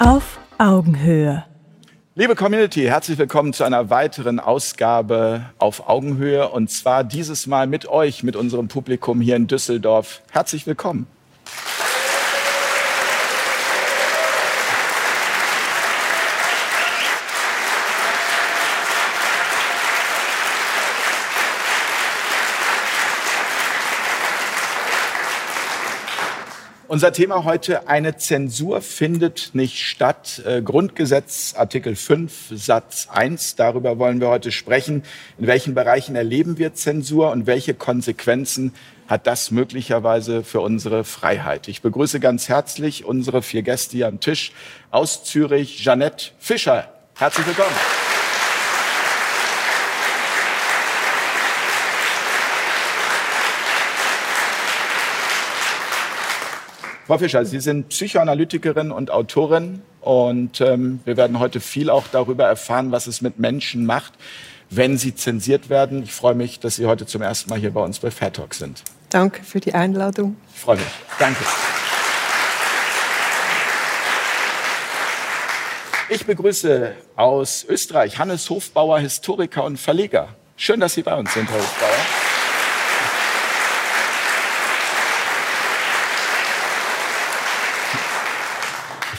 Auf Augenhöhe. Liebe Community, herzlich willkommen zu einer weiteren Ausgabe auf Augenhöhe und zwar dieses Mal mit euch, mit unserem Publikum hier in Düsseldorf. Herzlich willkommen. Unser Thema heute, eine Zensur findet nicht statt. Äh, Grundgesetz, Artikel 5, Satz 1. Darüber wollen wir heute sprechen. In welchen Bereichen erleben wir Zensur und welche Konsequenzen hat das möglicherweise für unsere Freiheit? Ich begrüße ganz herzlich unsere vier Gäste hier am Tisch aus Zürich, Jeanette Fischer. Herzlich willkommen. Frau Fischer, Sie sind Psychoanalytikerin und Autorin und ähm, wir werden heute viel auch darüber erfahren, was es mit Menschen macht, wenn sie zensiert werden. Ich freue mich, dass Sie heute zum ersten Mal hier bei uns bei Fair Talk sind. Danke für die Einladung. Ich freue mich. Danke. Ich begrüße aus Österreich Hannes Hofbauer, Historiker und Verleger. Schön, dass Sie bei uns sind, Herr Hofbauer.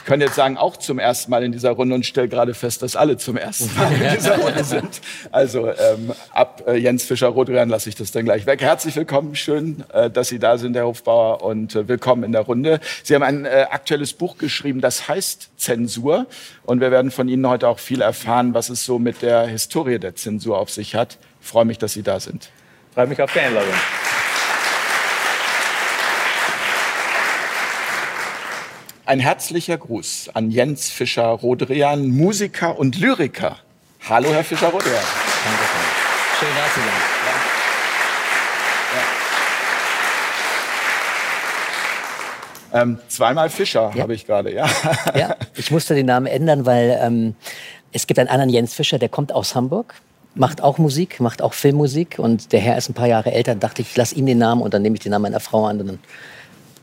Kann jetzt sagen, auch zum ersten Mal in dieser Runde und stelle gerade fest, dass alle zum ersten Mal in dieser Runde sind. Also ähm, ab äh, Jens Fischer-Rodrian lasse ich das dann gleich weg. Herzlich willkommen, schön, äh, dass Sie da sind, Herr Hofbauer, und äh, willkommen in der Runde. Sie haben ein äh, aktuelles Buch geschrieben, das heißt Zensur. Und wir werden von Ihnen heute auch viel erfahren, was es so mit der Historie der Zensur auf sich hat. Ich freue mich, dass Sie da sind. Freue mich auf die Einladung. Ein herzlicher Gruß an Jens Fischer-Rodrian, Musiker und Lyriker. Hallo, Herr Fischer-Rodrian. Danke. Schön, da zu sein. Ja. Ähm, zweimal Fischer ja. habe ich gerade, ja. Ja, ich musste den Namen ändern, weil ähm, es gibt einen anderen Jens Fischer, der kommt aus Hamburg, macht auch Musik, macht auch Filmmusik und der Herr ist ein paar Jahre älter. Da dachte ich, lass ihm den Namen und dann nehme ich den Namen meiner Frau an und dann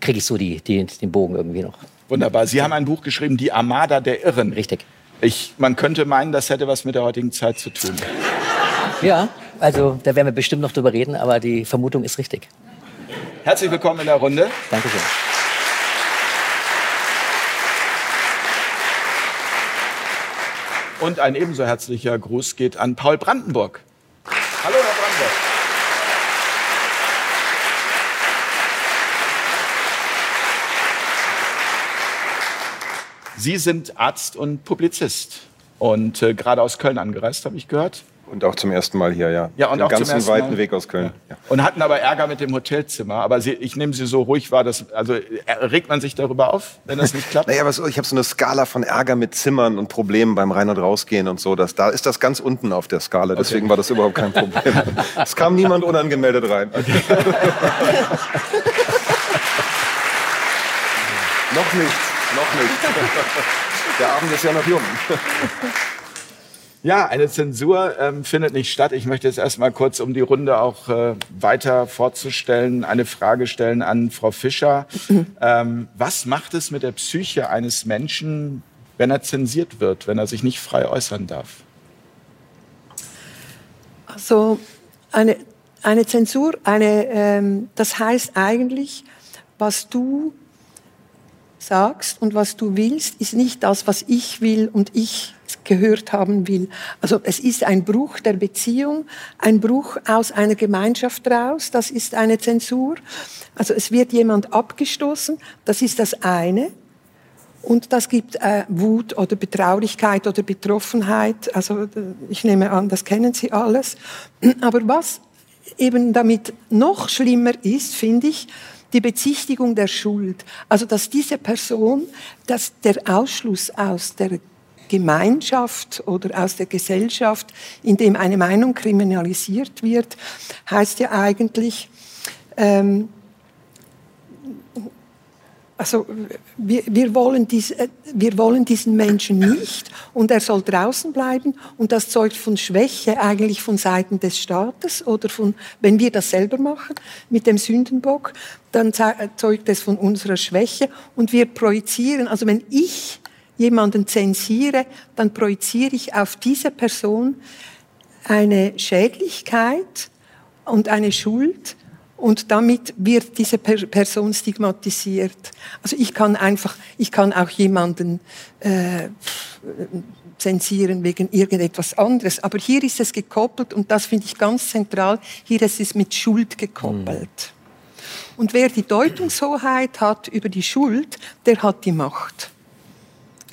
kriege ich so die, die, den Bogen irgendwie noch. Wunderbar. Sie haben ein Buch geschrieben, Die Armada der Irren. Richtig. Ich, man könnte meinen, das hätte was mit der heutigen Zeit zu tun. Ja, also da werden wir bestimmt noch drüber reden, aber die Vermutung ist richtig. Herzlich willkommen in der Runde. Dankeschön. Und ein ebenso herzlicher Gruß geht an Paul Brandenburg. Hallo, Herr Brandenburg. Sie sind Arzt und Publizist und äh, gerade aus Köln angereist, habe ich gehört. Und auch zum ersten Mal hier, ja. Ja, und Den auch ganzen zum ersten weiten Mal. Weg aus Köln. Ja. Und hatten aber Ärger mit dem Hotelzimmer. Aber Sie, ich nehme Sie so ruhig wahr, dass, also äh, regt man sich darüber auf, wenn das nicht klappt? Naja, aber so, ich habe so eine Skala von Ärger mit Zimmern und Problemen beim Rein- und Rausgehen und so. Das, da ist das ganz unten auf der Skala. Deswegen war das überhaupt kein Problem. es kam niemand unangemeldet rein. Okay. noch nicht, noch nicht. Der Abend ist ja noch jung. Ja, eine Zensur ähm, findet nicht statt. Ich möchte jetzt erstmal kurz, um die Runde auch äh, weiter vorzustellen, eine Frage stellen an Frau Fischer. Ähm, was macht es mit der Psyche eines Menschen, wenn er zensiert wird, wenn er sich nicht frei äußern darf? Also eine, eine Zensur, eine, ähm, das heißt eigentlich, was du sagst und was du willst, ist nicht das, was ich will und ich gehört haben will. Also es ist ein Bruch der Beziehung, ein Bruch aus einer Gemeinschaft raus, das ist eine Zensur. Also es wird jemand abgestoßen, das ist das eine. Und das gibt äh, Wut oder Betraurigkeit oder Betroffenheit. Also äh, ich nehme an, das kennen Sie alles. Aber was eben damit noch schlimmer ist, finde ich, die Bezichtigung der Schuld. Also dass diese Person, dass der Ausschluss aus der Gemeinschaft oder aus der Gesellschaft, in dem eine Meinung kriminalisiert wird, heißt ja eigentlich, ähm, also wir, wir, wollen dies, wir wollen diesen Menschen nicht und er soll draußen bleiben und das zeugt von Schwäche eigentlich von Seiten des Staates oder von, wenn wir das selber machen mit dem Sündenbock, dann zeugt es von unserer Schwäche und wir projizieren, also wenn ich jemanden zensiere, dann projiziere ich auf diese Person eine Schädlichkeit und eine Schuld und damit wird diese Person stigmatisiert. Also ich kann einfach, ich kann auch jemanden äh, zensieren wegen irgendetwas anderes, aber hier ist es gekoppelt und das finde ich ganz zentral. Hier ist es mit Schuld gekoppelt. Mhm. Und wer die Deutungshoheit hat über die Schuld, der hat die Macht.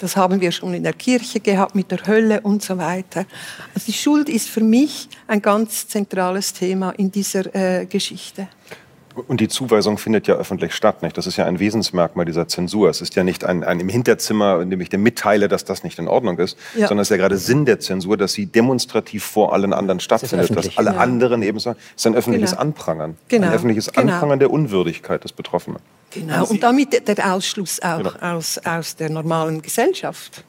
Das haben wir schon in der Kirche gehabt mit der Hölle und so weiter. Also die Schuld ist für mich ein ganz zentrales Thema in dieser äh, Geschichte. Und die Zuweisung findet ja öffentlich statt. Nicht? Das ist ja ein Wesensmerkmal dieser Zensur. Es ist ja nicht ein, ein im Hinterzimmer, in dem ich dir mitteile, dass das nicht in Ordnung ist, ja. sondern es ist ja gerade Sinn der Zensur, dass sie demonstrativ vor allen anderen stattfindet, das dass alle ja. anderen eben sagen, es ist ein öffentliches genau. Anprangern. Genau. Ein öffentliches genau. Anprangern der Unwürdigkeit des Betroffenen. Genau, und damit der Ausschluss auch genau. aus, aus der normalen Gesellschaft.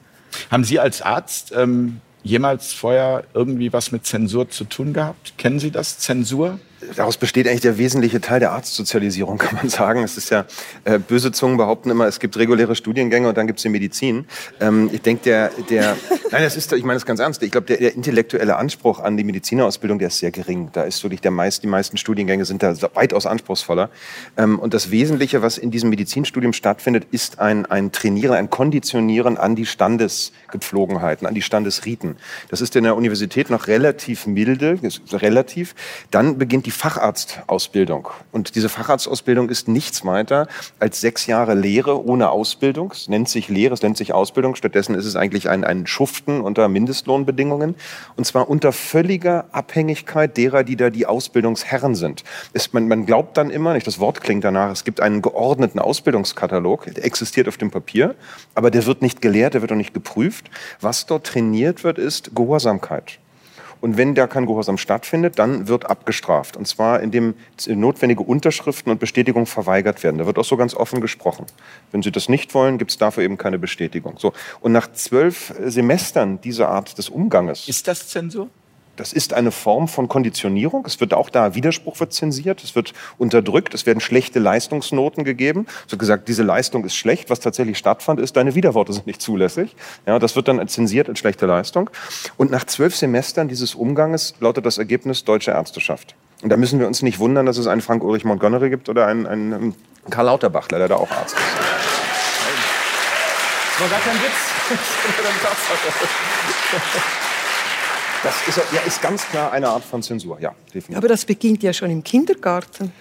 Haben Sie als Arzt ähm, jemals vorher irgendwie was mit Zensur zu tun gehabt? Kennen Sie das, Zensur? Daraus besteht eigentlich der wesentliche Teil der Arztsozialisierung, kann man sagen. Es ist ja, äh, böse Zungen behaupten immer, es gibt reguläre Studiengänge und dann gibt es die Medizin. Ähm, ich denke, der, der, nein, das ist, ich meine das ganz ernst. Ich glaube, der, der, intellektuelle Anspruch an die Medizinerausbildung, der ist sehr gering. Da ist wirklich der meist, die meisten Studiengänge sind da weitaus anspruchsvoller. Ähm, und das Wesentliche, was in diesem Medizinstudium stattfindet, ist ein, ein Trainieren, ein Konditionieren an die Standesgepflogenheiten, an die Standesriten. Das ist in der Universität noch relativ milde, relativ. Dann beginnt die Facharztausbildung. Und diese Facharztausbildung ist nichts weiter als sechs Jahre Lehre ohne Ausbildung. Es nennt sich Lehre, es nennt sich Ausbildung. Stattdessen ist es eigentlich ein, ein Schuften unter Mindestlohnbedingungen. Und zwar unter völliger Abhängigkeit derer, die da die Ausbildungsherren sind. Es, man, man glaubt dann immer, nicht das Wort klingt danach, es gibt einen geordneten Ausbildungskatalog, der existiert auf dem Papier, aber der wird nicht gelehrt, der wird auch nicht geprüft. Was dort trainiert wird, ist Gehorsamkeit. Und wenn da kein Gehorsam stattfindet, dann wird abgestraft. Und zwar, indem notwendige Unterschriften und Bestätigungen verweigert werden. Da wird auch so ganz offen gesprochen. Wenn Sie das nicht wollen, gibt es dafür eben keine Bestätigung. So. Und nach zwölf Semestern dieser Art des Umganges. Ist das Zensur? Das ist eine Form von Konditionierung. Es wird auch da, Widerspruch wird zensiert, es wird unterdrückt, es werden schlechte Leistungsnoten gegeben. Es wird gesagt, diese Leistung ist schlecht. Was tatsächlich stattfand, ist, deine Widerworte sind nicht zulässig. Ja, das wird dann zensiert als schlechte Leistung. Und nach zwölf Semestern dieses Umganges lautet das Ergebnis deutsche Ärzteschaft. Und da müssen wir uns nicht wundern, dass es einen Frank-Ulrich Montgomery gibt oder einen, einen Karl Lauterbach, der da auch Arzt ist. Das war gar kein Witz. Das ist, ja, ist ganz klar eine Art von Zensur, ja, definitiv. Aber das beginnt ja schon im Kindergarten.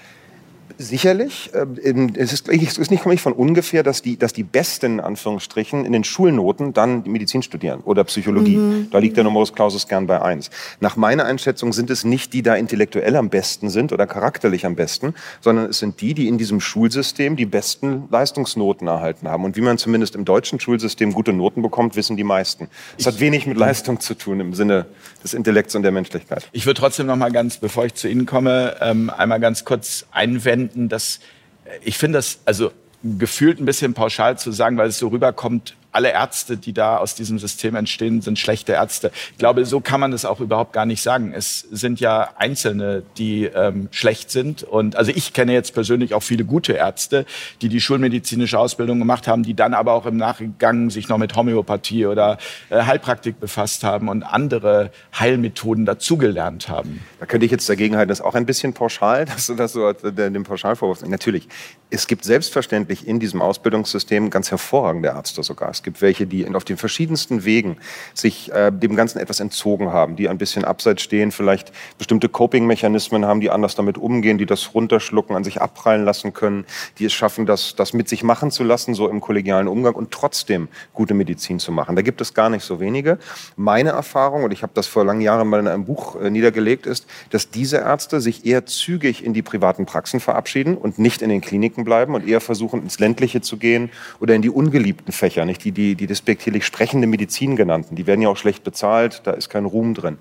Sicherlich. Ähm, es ist, es ist nicht von ungefähr, dass die, dass die Besten, in Anführungsstrichen, in den Schulnoten dann Medizin studieren oder Psychologie. Mhm. Da liegt der Numerus Clausus gern bei eins. Nach meiner Einschätzung sind es nicht die, die da intellektuell am besten sind oder charakterlich am besten, sondern es sind die, die in diesem Schulsystem die besten Leistungsnoten erhalten haben. Und wie man zumindest im deutschen Schulsystem gute Noten bekommt, wissen die meisten. Es hat wenig mit Leistung zu tun im Sinne des Intellekts und der Menschlichkeit. Ich würde trotzdem noch mal ganz, bevor ich zu Ihnen komme, ähm, einmal ganz kurz einwenden, finden, dass äh, ich finde das also gefühlt ein bisschen pauschal zu sagen, weil es so rüberkommt, alle Ärzte, die da aus diesem System entstehen, sind schlechte Ärzte. Ich glaube, so kann man das auch überhaupt gar nicht sagen. Es sind ja Einzelne, die ähm, schlecht sind. Und also ich kenne jetzt persönlich auch viele gute Ärzte, die die schulmedizinische Ausbildung gemacht haben, die dann aber auch im Nachgang sich noch mit Homöopathie oder äh, Heilpraktik befasst haben und andere Heilmethoden dazugelernt haben. Da könnte ich jetzt dagegen halten, das ist auch ein bisschen pauschal, dass du das so den Pauschalvorwurf. Natürlich, es gibt selbstverständlich in diesem Ausbildungssystem ganz hervorragende Ärzte sogar. Es gibt welche, die auf den verschiedensten Wegen sich äh, dem Ganzen etwas entzogen haben, die ein bisschen abseits stehen, vielleicht bestimmte Coping-Mechanismen haben, die anders damit umgehen, die das runterschlucken, an sich abprallen lassen können, die es schaffen, das, das mit sich machen zu lassen, so im kollegialen Umgang und trotzdem gute Medizin zu machen. Da gibt es gar nicht so wenige. Meine Erfahrung, und ich habe das vor langen Jahren mal in einem Buch äh, niedergelegt, ist, dass diese Ärzte sich eher zügig in die privaten Praxen verabschieden und nicht in den Kliniken bleiben und eher versuchen, ins Ländliche zu gehen oder in die ungeliebten Fächer, nicht die die, die despektierlich sprechende Medizin genannten. Die werden ja auch schlecht bezahlt, da ist kein Ruhm drin.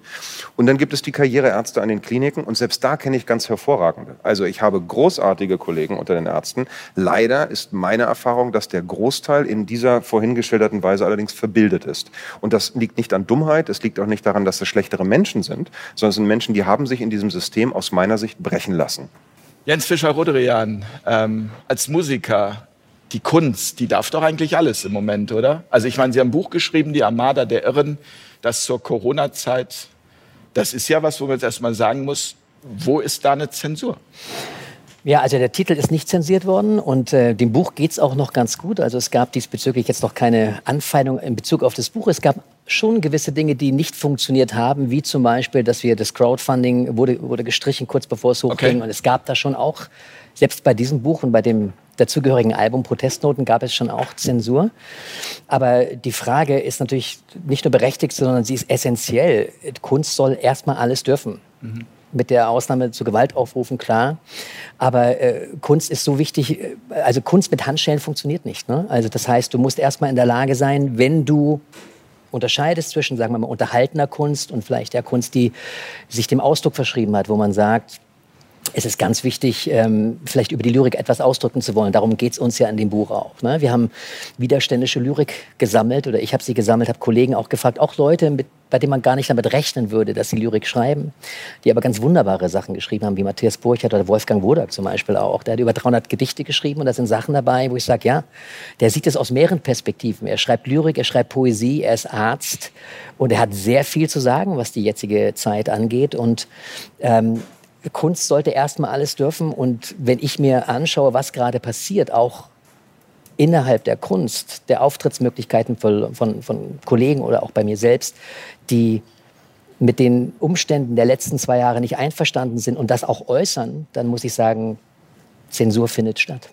Und dann gibt es die Karriereärzte an den Kliniken und selbst da kenne ich ganz hervorragende. Also ich habe großartige Kollegen unter den Ärzten. Leider ist meine Erfahrung, dass der Großteil in dieser vorhin geschilderten Weise allerdings verbildet ist. Und das liegt nicht an Dummheit, es liegt auch nicht daran, dass es schlechtere Menschen sind, sondern es sind Menschen, die haben sich in diesem System aus meiner Sicht brechen lassen. Jens Fischer-Roderian, ähm, als Musiker die Kunst, die darf doch eigentlich alles im Moment, oder? Also ich meine, Sie haben ein Buch geschrieben, Die Armada der Irren, das zur Corona-Zeit. Das ist ja was, wo man jetzt erstmal sagen muss, wo ist da eine Zensur? Ja, also der Titel ist nicht zensiert worden und äh, dem Buch geht's auch noch ganz gut. Also es gab diesbezüglich jetzt noch keine Anfeindung in Bezug auf das Buch. Es gab schon gewisse Dinge, die nicht funktioniert haben, wie zum Beispiel, dass wir das Crowdfunding wurde, wurde gestrichen kurz bevor es hochging. Okay. Und es gab da schon auch, selbst bei diesem Buch und bei dem dazugehörigen Album Protestnoten gab es schon auch Zensur. Aber die Frage ist natürlich nicht nur berechtigt, sondern sie ist essentiell. Kunst soll erstmal alles dürfen. Mhm mit der Ausnahme zu Gewaltaufrufen, klar. Aber äh, Kunst ist so wichtig, äh, also Kunst mit Handschellen funktioniert nicht. Ne? Also das heißt, du musst erstmal in der Lage sein, wenn du unterscheidest zwischen, sagen wir mal, unterhaltener Kunst und vielleicht der Kunst, die sich dem Ausdruck verschrieben hat, wo man sagt, es ist ganz wichtig, ähm, vielleicht über die Lyrik etwas ausdrücken zu wollen. Darum geht es uns ja in dem Buch auch. Ne? Wir haben widerständische Lyrik gesammelt oder ich habe sie gesammelt, habe Kollegen auch gefragt, auch Leute, mit, bei denen man gar nicht damit rechnen würde, dass sie Lyrik schreiben, die aber ganz wunderbare Sachen geschrieben haben, wie Matthias Burchardt oder Wolfgang Wodak zum Beispiel auch. Der hat über 300 Gedichte geschrieben und da sind Sachen dabei, wo ich sage, ja, der sieht es aus mehreren Perspektiven. Er schreibt Lyrik, er schreibt Poesie, er ist Arzt und er hat sehr viel zu sagen, was die jetzige Zeit angeht und ähm, Kunst sollte erstmal alles dürfen. Und wenn ich mir anschaue, was gerade passiert, auch innerhalb der Kunst, der Auftrittsmöglichkeiten von, von, von, Kollegen oder auch bei mir selbst, die mit den Umständen der letzten zwei Jahre nicht einverstanden sind und das auch äußern, dann muss ich sagen, Zensur findet statt.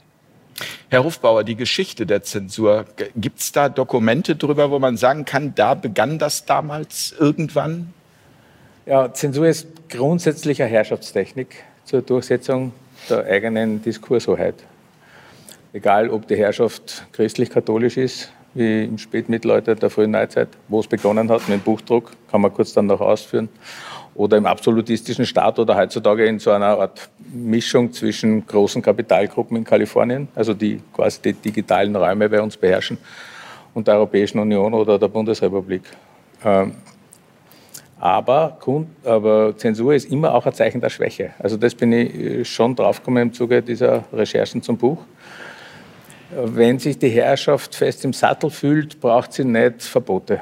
Herr Hofbauer, die Geschichte der Zensur, gibt es da Dokumente drüber, wo man sagen kann, da begann das damals irgendwann? Ja, Zensur ist grundsätzlich eine Herrschaftstechnik zur Durchsetzung der eigenen Diskurshoheit. Egal, ob die Herrschaft christlich-katholisch ist, wie im Spätmittelalter der frühen Neuzeit, wo es begonnen hat mit dem Buchdruck, kann man kurz dann noch ausführen, oder im absolutistischen Staat oder heutzutage in so einer Art Mischung zwischen großen Kapitalgruppen in Kalifornien, also die quasi die digitalen Räume bei uns beherrschen, und der Europäischen Union oder der Bundesrepublik. Aber, aber Zensur ist immer auch ein Zeichen der Schwäche. Also das bin ich äh, schon draufgekommen im Zuge dieser Recherchen zum Buch. Wenn sich die Herrschaft fest im Sattel fühlt, braucht sie nicht Verbote.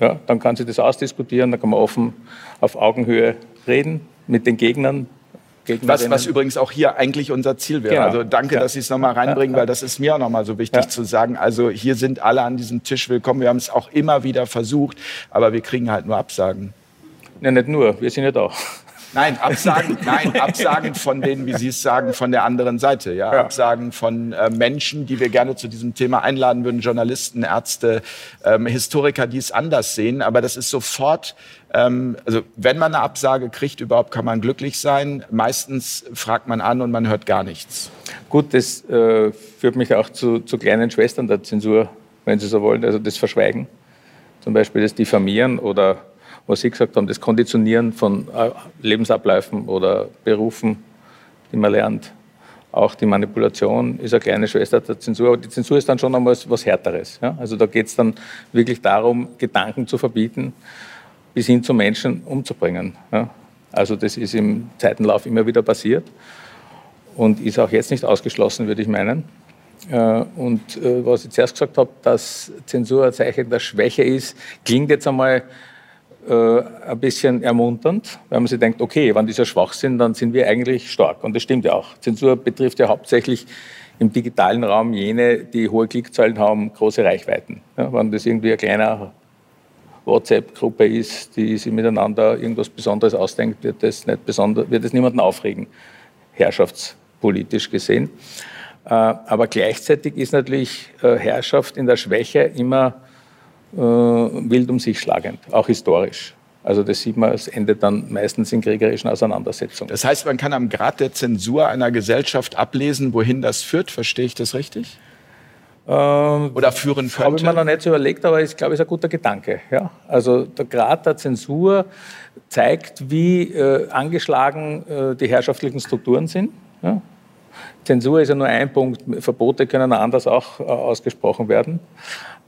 Ja, dann kann sie das ausdiskutieren, dann kann man offen auf Augenhöhe reden mit den Gegnern, was, was übrigens auch hier eigentlich unser Ziel wäre. Genau. Also danke, ja. dass Sie es nochmal reinbringen, ja. weil das ist mir auch nochmal so wichtig ja. zu sagen. Also hier sind alle an diesem Tisch willkommen. Wir haben es auch immer wieder versucht, aber wir kriegen halt nur Absagen. Ja, nicht nur, wir sind ja da. Nein, Absagen, nein, Absagen von denen, wie Sie es sagen, von der anderen Seite. Ja? ja. Absagen von äh, Menschen, die wir gerne zu diesem Thema einladen würden, Journalisten, Ärzte, ähm, Historiker, die es anders sehen. Aber das ist sofort, ähm, also wenn man eine Absage kriegt, überhaupt kann man glücklich sein. Meistens fragt man an und man hört gar nichts. Gut, das äh, führt mich auch zu, zu kleinen Schwestern der Zensur, wenn Sie so wollen, also das Verschweigen. Zum Beispiel das Diffamieren oder was Sie gesagt haben, das Konditionieren von äh, Lebensabläufen oder Berufen, die man lernt. Auch die Manipulation ist eine kleine Schwester der Zensur, aber die Zensur ist dann schon einmal was Härteres. Ja? Also da geht es dann wirklich darum, Gedanken zu verbieten, bis hin zu Menschen umzubringen. Ja? Also das ist im Zeitenlauf immer wieder passiert und ist auch jetzt nicht ausgeschlossen, würde ich meinen. Äh, und äh, was ich zuerst gesagt habe, dass Zensur ein Zeichen der Schwäche ist, klingt jetzt einmal äh, ein bisschen ermunternd, weil man sich denkt, okay, wenn die so schwach sind, dann sind wir eigentlich stark. Und das stimmt ja auch. Zensur betrifft ja hauptsächlich im digitalen Raum jene, die hohe Klickzahlen haben, große Reichweiten. Ja, wenn das irgendwie eine kleine WhatsApp-Gruppe ist, die sich miteinander irgendwas Besonderes ausdenkt, wird das, nicht besonder, wird das niemanden aufregen, herrschaftspolitisch gesehen. Äh, aber gleichzeitig ist natürlich äh, Herrschaft in der Schwäche immer äh, wild um sich schlagend, auch historisch. Also das sieht man, es endet dann meistens in kriegerischen Auseinandersetzungen. Das heißt, man kann am Grad der Zensur einer Gesellschaft ablesen, wohin das führt. Verstehe ich das richtig? Ähm, Oder führen könnte? Habe ich mir noch nicht so überlegt, aber ich glaube, es ist ein guter Gedanke. Ja? Also der Grad der Zensur zeigt, wie äh, angeschlagen äh, die herrschaftlichen Strukturen sind. Ja? Zensur ist ja nur ein Punkt, Verbote können anders auch äh, ausgesprochen werden.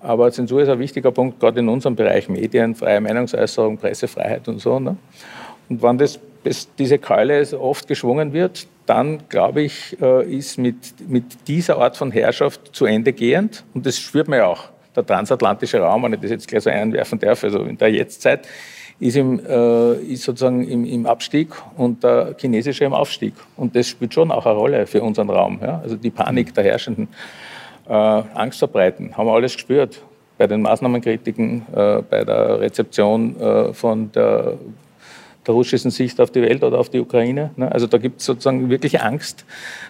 Aber Zensur ist ein wichtiger Punkt, gerade in unserem Bereich Medien, freie Meinungsäußerung, Pressefreiheit und so. Ne? Und wenn das, diese Keule oft geschwungen wird, dann, glaube ich, äh, ist mit, mit dieser Art von Herrschaft zu Ende gehend. Und das spürt man ja auch. Der transatlantische Raum, wenn ich das jetzt gleich so einwerfen darf, also in der Jetztzeit, ist, im, äh, ist sozusagen im, im, Abstieg und der chinesische im Aufstieg. Und das spielt schon auch eine Rolle für unseren Raum. Ja? Also die Panik der Herrschenden, äh, Angst verbreiten, haben wir alles gespürt. Bei den Maßnahmenkritiken, äh, bei der Rezeption äh, von der, der, russischen Sicht auf die Welt oder auf die Ukraine. Ne? Also da gibt es sozusagen wirkliche Angst,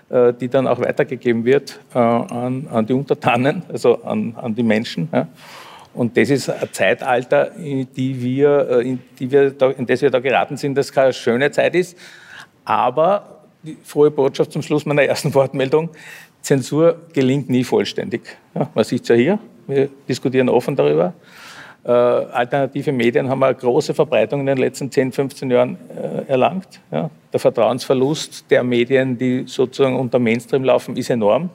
äh, die dann auch weitergegeben wird äh, an, an, die Untertanen, also an, an die Menschen. Und das ist ein Zeitalter, in, die wir, äh, in, die wir da, in das wir da geraten sind, das keine schöne Zeit ist. Aber die frohe Botschaft zum Schluss meiner ersten Wortmeldung, Zensur gelingt nie vollständig. Man sieht es ja hier, wir diskutieren offen darüber. Äh, alternative Medien haben eine große Verbreitung in den letzten 10, 15 Jahren äh, erlangt. Ja. Der Vertrauensverlust der Medien, die sozusagen unter Mainstream laufen, ist enorm.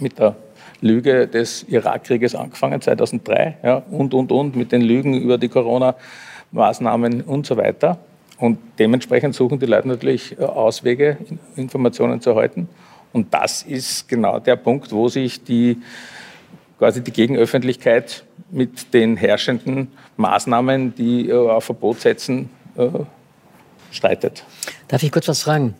Mit der Lüge des Irakkrieges angefangen, 2003, ja, und, und, und, mit den Lügen über die Corona-Maßnahmen und so weiter. Und dementsprechend suchen die Leute natürlich äh, Auswege, Informationen zu erhalten. Und das ist genau der Punkt, wo sich die, quasi die Gegenöffentlichkeit mit den herrschenden Maßnahmen, die äh, auf Verbot setzen, äh, streitet. Darf ich kurz was fragen?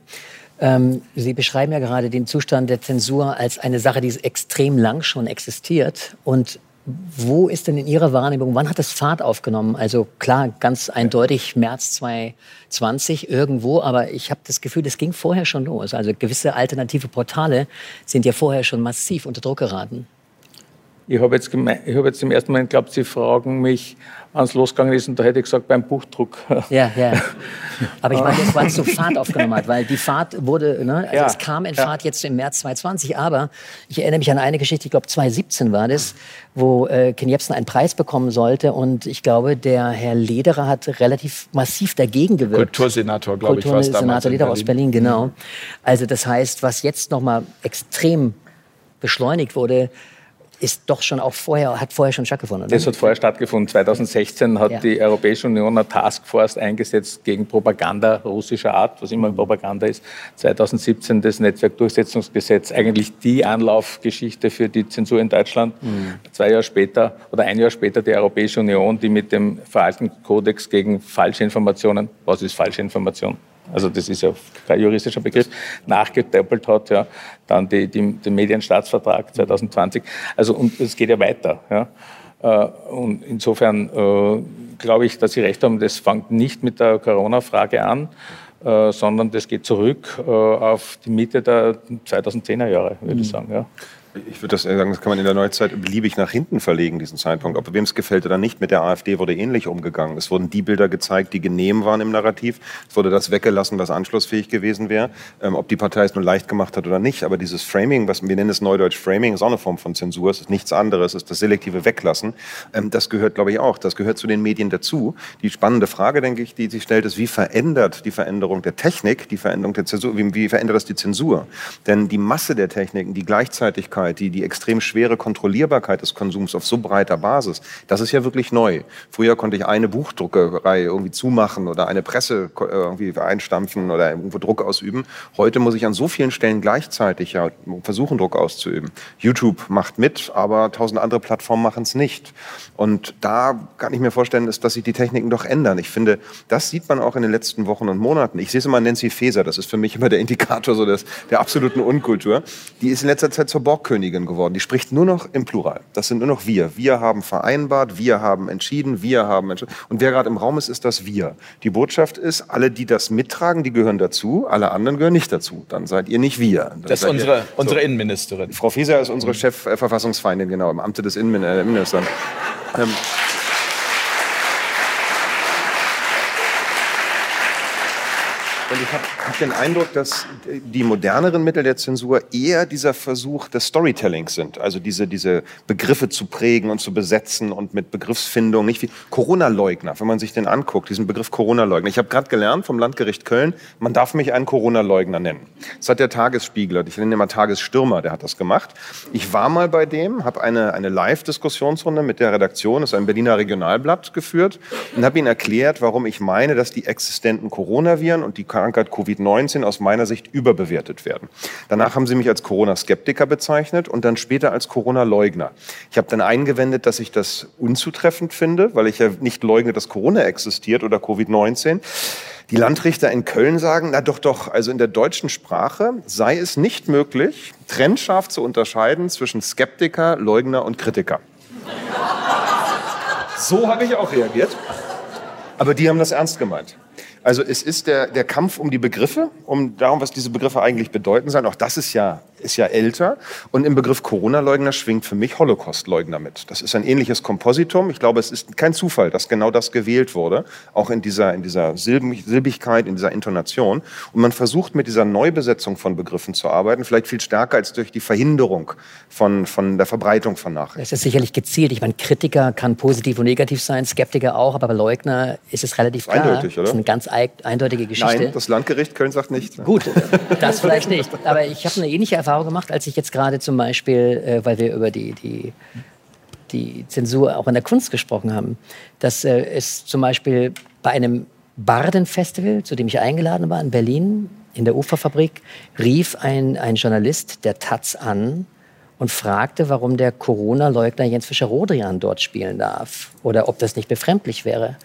Ähm, Sie beschreiben ja gerade den Zustand der Zensur als eine Sache, die extrem lang schon existiert. Und wo ist denn in Ihrer Wahrnehmung, wann hat das Fahrt aufgenommen? Also klar, ganz eindeutig März 2020 irgendwo, aber ich habe das Gefühl, das ging vorher schon los. Also gewisse alternative Portale sind ja vorher schon massiv unter Druck geraten. Ich habe jetzt, hab jetzt im ersten Moment geglaubt, Sie fragen mich, wann es losgegangen ist, und da hätte ich gesagt, beim Buchdruck. Ja, ja. Aber ich meine, jetzt, wann es so Fahrt aufgenommen hat, weil die Fahrt wurde, ne, also ja, es kam in Fahrt ja. jetzt im März 2020, aber ich erinnere mich an eine Geschichte, ich glaube 2017 war das, wo äh, Ken Jebsen einen Preis bekommen sollte und ich glaube, der Herr Lederer hat relativ massiv dagegen gewirkt. Kultursenator, glaube ich, war es damals. Senator Lederer aus Berlin, genau. Mhm. Also das heißt, was jetzt nochmal extrem beschleunigt wurde, ist doch schon auch vorher, hat vorher schon stattgefunden. Das hat vorher stattgefunden. 2016 hat ja. die Europäische Union eine Taskforce eingesetzt gegen Propaganda russischer Art, was immer Propaganda ist. 2017 das Netzwerkdurchsetzungsgesetz, eigentlich die Anlaufgeschichte für die Zensur in Deutschland. Mhm. Zwei Jahre später oder ein Jahr später die Europäische Union, die mit dem Verhaltenskodex gegen falsche Informationen, was ist falsche Information? Also das ist ja kein juristischer Begriff, nachgedoppelt hat, ja, dann die, die, den Medienstaatsvertrag 2020. Also und es geht ja weiter. Ja. Äh, und insofern äh, glaube ich, dass Sie recht haben, das fängt nicht mit der Corona-Frage an, äh, sondern das geht zurück auf die Mitte der 2010er Jahre, würde ich mhm. sagen. Ja. Ich würde das sagen, das kann man in der Neuzeit beliebig nach hinten verlegen, diesen Zeitpunkt. Ob wem es gefällt oder nicht, mit der AfD wurde ähnlich umgegangen. Es wurden die Bilder gezeigt, die genehm waren im Narrativ. Es wurde das weggelassen, was anschlussfähig gewesen wäre. Ähm, ob die Partei es nur leicht gemacht hat oder nicht. Aber dieses Framing, was wir nennen es Neudeutsch Framing, ist auch eine Form von Zensur. Es ist nichts anderes. Es ist das selektive Weglassen. Ähm, das gehört, glaube ich, auch. Das gehört zu den Medien dazu. Die spannende Frage, denke ich, die sich stellt, ist, wie verändert die Veränderung der Technik, die Veränderung der Zensur, wie, wie verändert das die Zensur? Denn die Masse der Techniken, die Gleichzeitigkeit, die, die extrem schwere Kontrollierbarkeit des Konsums auf so breiter Basis, das ist ja wirklich neu. Früher konnte ich eine Buchdruckerei irgendwie zumachen oder eine Presse äh, irgendwie einstampfen oder irgendwo Druck ausüben. Heute muss ich an so vielen Stellen gleichzeitig ja versuchen, Druck auszuüben. YouTube macht mit, aber tausend andere Plattformen machen es nicht. Und da kann ich mir vorstellen, dass sich die Techniken doch ändern. Ich finde, das sieht man auch in den letzten Wochen und Monaten. Ich sehe es immer Nancy Faeser, das ist für mich immer der Indikator so des, der absoluten Unkultur. Die ist in letzter Zeit zur Borgkönigin geworden geworden. Die spricht nur noch im Plural. Das sind nur noch wir. Wir haben vereinbart, wir haben entschieden, wir haben entschieden. Und wer gerade im Raum ist, ist das wir. Die Botschaft ist, alle, die das mittragen, die gehören dazu, alle anderen gehören nicht dazu. Dann seid ihr nicht wir. Dann das ist unsere, so. unsere Innenministerin. Frau Fieser ist unsere Chefverfassungsfeindin, genau, im Amte des Innenministers. Ähm, Und ich habe hab den Eindruck, dass die moderneren Mittel der Zensur eher dieser Versuch des Storytellings sind. Also diese, diese Begriffe zu prägen und zu besetzen und mit Begriffsfindung. Nicht wie Corona-Leugner, wenn man sich den anguckt, diesen Begriff Corona-Leugner. Ich habe gerade gelernt vom Landgericht Köln, man darf mich einen Corona-Leugner nennen. Das hat der Tagesspiegler, ich nenne ihn immer Tagesstürmer, der hat das gemacht. Ich war mal bei dem, habe eine, eine Live-Diskussionsrunde mit der Redaktion, das ist ein Berliner Regionalblatt geführt und habe ihn erklärt, warum ich meine, dass die existenten Coronaviren und die Krankheit Covid Covid-19 aus meiner Sicht überbewertet werden. Danach haben sie mich als Corona-Skeptiker bezeichnet und dann später als Corona-Leugner. Ich habe dann eingewendet, dass ich das unzutreffend finde, weil ich ja nicht leugne, dass Corona existiert oder Covid-19. Die Landrichter in Köln sagen, na doch, doch, also in der deutschen Sprache sei es nicht möglich, trennscharf zu unterscheiden zwischen Skeptiker, Leugner und Kritiker. So habe ich auch reagiert. Aber die haben das ernst gemeint. Also es ist der, der Kampf um die Begriffe, um darum, was diese Begriffe eigentlich bedeuten sollen. Auch das ist ja, ist ja älter. Und im Begriff Corona-Leugner schwingt für mich Holocaust-Leugner mit. Das ist ein ähnliches Kompositum. Ich glaube, es ist kein Zufall, dass genau das gewählt wurde, auch in dieser, in dieser Silbigkeit, in dieser Intonation. Und man versucht mit dieser Neubesetzung von Begriffen zu arbeiten, vielleicht viel stärker als durch die Verhinderung von, von der Verbreitung von Nachrichten. Es ist sicherlich gezielt. Ich meine, Kritiker kann positiv und negativ sein, Skeptiker auch, aber bei Leugner ist es relativ klar. Eindeutig, oder? Das ist eine ganz eindeutige Geschichte. Nein, das Landgericht Köln sagt nicht. Gut, das vielleicht nicht. Aber ich habe eine ähnliche Erfahrung gemacht, als ich jetzt gerade zum Beispiel, äh, weil wir über die, die, die Zensur auch in der Kunst gesprochen haben, dass äh, es zum Beispiel bei einem Bardenfestival, zu dem ich eingeladen war in Berlin, in der Uferfabrik, rief ein, ein Journalist der Taz an und fragte, warum der Corona-Leugner Jens Fischer-Rodrian dort spielen darf oder ob das nicht befremdlich wäre.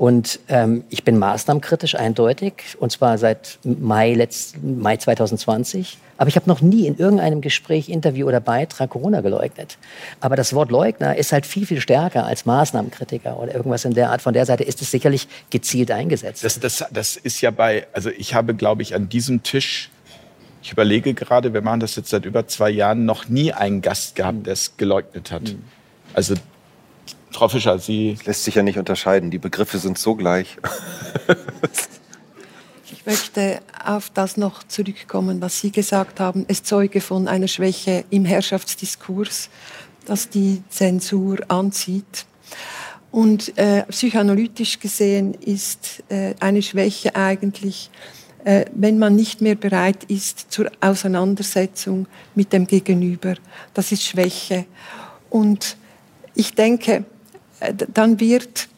Und ähm, ich bin maßnahmenkritisch eindeutig, und zwar seit Mai, letzt, Mai 2020. Aber ich habe noch nie in irgendeinem Gespräch, Interview oder Beitrag Corona geleugnet. Aber das Wort Leugner ist halt viel, viel stärker als Maßnahmenkritiker oder irgendwas in der Art. Von der Seite ist es sicherlich gezielt eingesetzt. Das, das, das ist ja bei, also ich habe, glaube ich, an diesem Tisch ich überlege gerade, wir machen das jetzt seit über zwei Jahren, noch nie einen Gast gehabt, der es geleugnet hat. Mhm. Also Frau Fischer, Sie. Das lässt sich ja nicht unterscheiden. Die Begriffe sind so gleich. ich möchte auf das noch zurückkommen, was Sie gesagt haben. Es zeuge von einer Schwäche im Herrschaftsdiskurs, dass die Zensur anzieht. Und äh, psychoanalytisch gesehen ist äh, eine Schwäche eigentlich, äh, wenn man nicht mehr bereit ist zur Auseinandersetzung mit dem Gegenüber. Das ist Schwäche. Und ich denke, dann wird,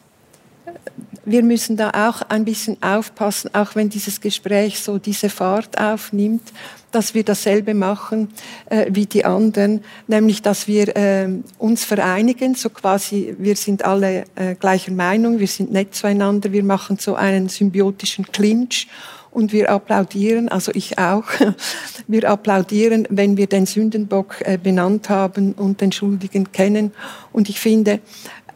wir müssen da auch ein bisschen aufpassen, auch wenn dieses Gespräch so diese Fahrt aufnimmt, dass wir dasselbe machen äh, wie die anderen, nämlich dass wir äh, uns vereinigen, so quasi, wir sind alle äh, gleicher Meinung, wir sind nett zueinander, wir machen so einen symbiotischen Clinch und wir applaudieren, also ich auch, wir applaudieren, wenn wir den Sündenbock äh, benannt haben und den Schuldigen kennen. Und ich finde,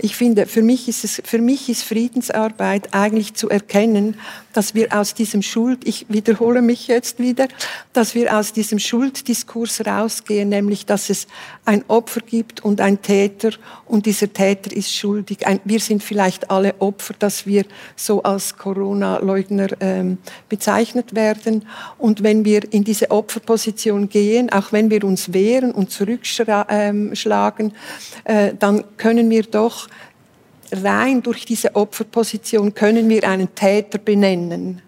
ich finde, für mich ist es, für mich ist Friedensarbeit eigentlich zu erkennen, dass wir aus diesem Schuld, ich wiederhole mich jetzt wieder, dass wir aus diesem Schulddiskurs rausgehen, nämlich, dass es ein Opfer gibt und ein Täter und dieser Täter ist schuldig. Ein, wir sind vielleicht alle Opfer, dass wir so als Corona-Leugner ähm, bezeichnet werden. Und wenn wir in diese Opferposition gehen, auch wenn wir uns wehren und zurückschlagen, ähm, äh, dann können wir doch rein durch diese Opferposition können wir einen Täter benennen.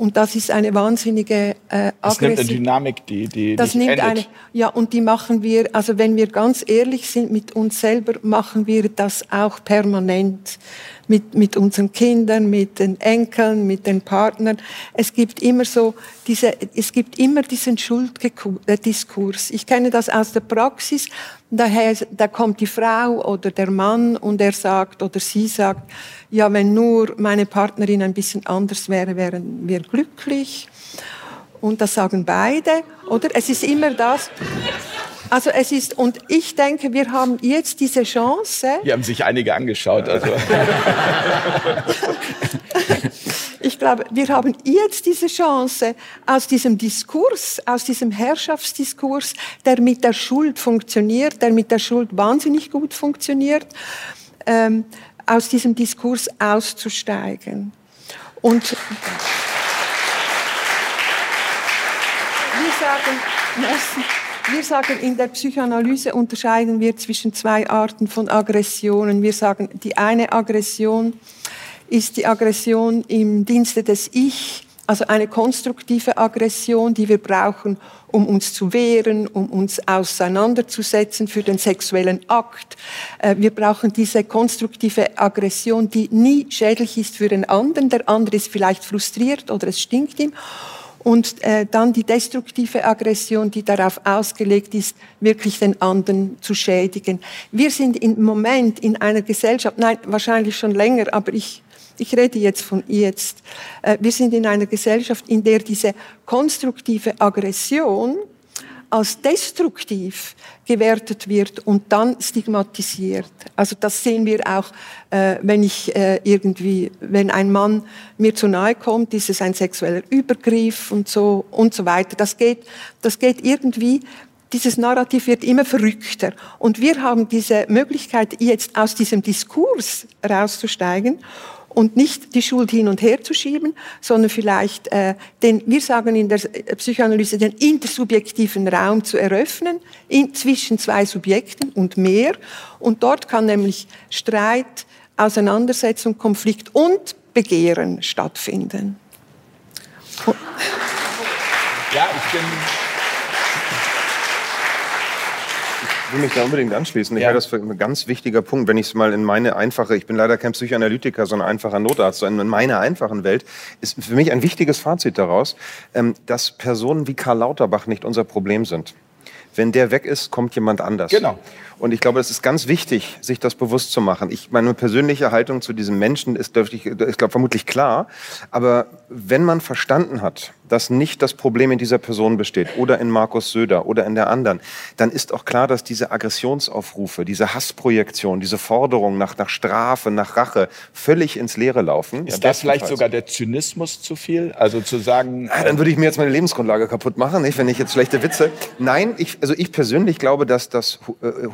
Und das ist eine wahnsinnige äh, Aggression. Das nimmt eine Dynamik, die, die das nimmt endet. eine, ja, und die machen wir, also wenn wir ganz ehrlich sind mit uns selber, machen wir das auch permanent mit, mit unseren Kindern, mit den Enkeln, mit den Partnern. Es gibt immer so diese, es gibt immer diesen Schulddiskurs. Ich kenne das aus der Praxis. Daher, da kommt die Frau oder der Mann und er sagt oder sie sagt, ja, wenn nur meine Partnerin ein bisschen anders wäre, wären wir glücklich. Und das sagen beide, oder? Es ist immer das. Also es ist, und ich denke, wir haben jetzt diese Chance. Hier haben sich einige angeschaut. Also. ich glaube, wir haben jetzt diese Chance, aus diesem Diskurs, aus diesem Herrschaftsdiskurs, der mit der Schuld funktioniert, der mit der Schuld wahnsinnig gut funktioniert, ähm, aus diesem Diskurs auszusteigen. Und wir sagen, merci. Wir sagen, in der Psychoanalyse unterscheiden wir zwischen zwei Arten von Aggressionen. Wir sagen, die eine Aggression ist die Aggression im Dienste des Ich, also eine konstruktive Aggression, die wir brauchen, um uns zu wehren, um uns auseinanderzusetzen für den sexuellen Akt. Äh, wir brauchen diese konstruktive Aggression, die nie schädlich ist für den anderen. Der andere ist vielleicht frustriert oder es stinkt ihm. Und äh, dann die destruktive Aggression, die darauf ausgelegt ist, wirklich den anderen zu schädigen. Wir sind im Moment in einer Gesellschaft, nein, wahrscheinlich schon länger, aber ich ich rede jetzt von jetzt. Äh, wir sind in einer Gesellschaft, in der diese konstruktive Aggression als destruktiv gewertet wird und dann stigmatisiert. Also das sehen wir auch, äh, wenn ich äh, irgendwie, wenn ein Mann mir zu nahe kommt, ist es ein sexueller Übergriff und so und so weiter. Das geht, das geht irgendwie dieses Narrativ wird immer verrückter. Und wir haben diese Möglichkeit, jetzt aus diesem Diskurs rauszusteigen und nicht die Schuld hin und her zu schieben, sondern vielleicht äh, den, wir sagen in der Psychoanalyse, den intersubjektiven Raum zu eröffnen in, zwischen zwei Subjekten und mehr. Und dort kann nämlich Streit, Auseinandersetzung, Konflikt und Begehren stattfinden. Ja, ich bin Ich will mich da unbedingt anschließen. Ich ja. halte das für ein ganz wichtiger Punkt, wenn ich es mal in meine einfache, ich bin leider kein Psychoanalytiker, sondern einfacher Notarzt, sondern in meiner einfachen Welt, ist für mich ein wichtiges Fazit daraus, ähm, dass Personen wie Karl Lauterbach nicht unser Problem sind. Wenn der weg ist, kommt jemand anders. Genau. Und ich glaube, es ist ganz wichtig, sich das bewusst zu machen. Ich, meine persönliche Haltung zu diesem Menschen ist, ich, ich glaube, vermutlich klar. Aber wenn man verstanden hat, dass nicht das Problem in dieser Person besteht oder in Markus Söder oder in der anderen, dann ist auch klar, dass diese Aggressionsaufrufe, diese Hassprojektion, diese Forderung nach, nach Strafe, nach Rache völlig ins Leere laufen. Ist ja, das vielleicht sogar der Zynismus zu viel? Also zu sagen. Ja, dann würde ich mir jetzt meine Lebensgrundlage kaputt machen, nicht? wenn ich jetzt schlechte Witze. Nein, ich, also ich persönlich glaube, dass das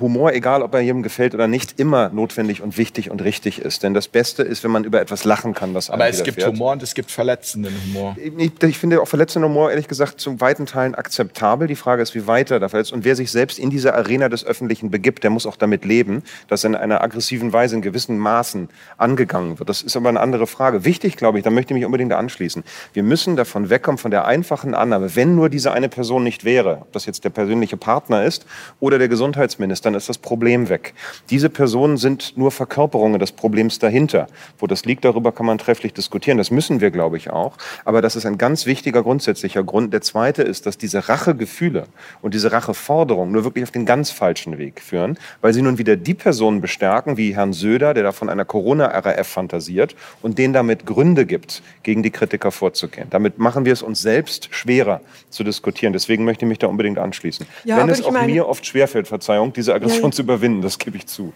Humor Humor, egal ob er jedem gefällt oder nicht, immer notwendig und wichtig und richtig ist. Denn das Beste ist, wenn man über etwas lachen kann, was Aber es gibt Humor und es gibt verletzenden Humor. Ich, ich, finde auch verletzenden Humor, ehrlich gesagt, zu weiten Teilen akzeptabel. Die Frage ist, wie weit er da verletzt. Und wer sich selbst in diese Arena des Öffentlichen begibt, der muss auch damit leben, dass in einer aggressiven Weise in gewissen Maßen angegangen wird. Das ist aber eine andere Frage. Wichtig, glaube ich, da möchte ich mich unbedingt anschließen. Wir müssen davon wegkommen, von der einfachen Annahme, wenn nur diese eine Person nicht wäre, ob das jetzt der persönliche Partner ist oder der Gesundheitsminister, dann ist das Problem weg. Diese Personen sind nur Verkörperungen des Problems dahinter. Wo das liegt, darüber kann man trefflich diskutieren. Das müssen wir, glaube ich, auch. Aber das ist ein ganz wichtiger grundsätzlicher Grund. Der zweite ist, dass diese Rachegefühle und diese Racheforderungen nur wirklich auf den ganz falschen Weg führen, weil sie nun wieder die Personen bestärken, wie Herrn Söder, der da von einer Corona-RAF fantasiert und denen damit Gründe gibt, gegen die Kritiker vorzugehen. Damit machen wir es uns selbst schwerer zu diskutieren. Deswegen möchte ich mich da unbedingt anschließen. Ja, Wenn es auch meine... mir oft schwerfällt, Verzeihung, diese Aggression schon zu überwinden, das gebe ich zu.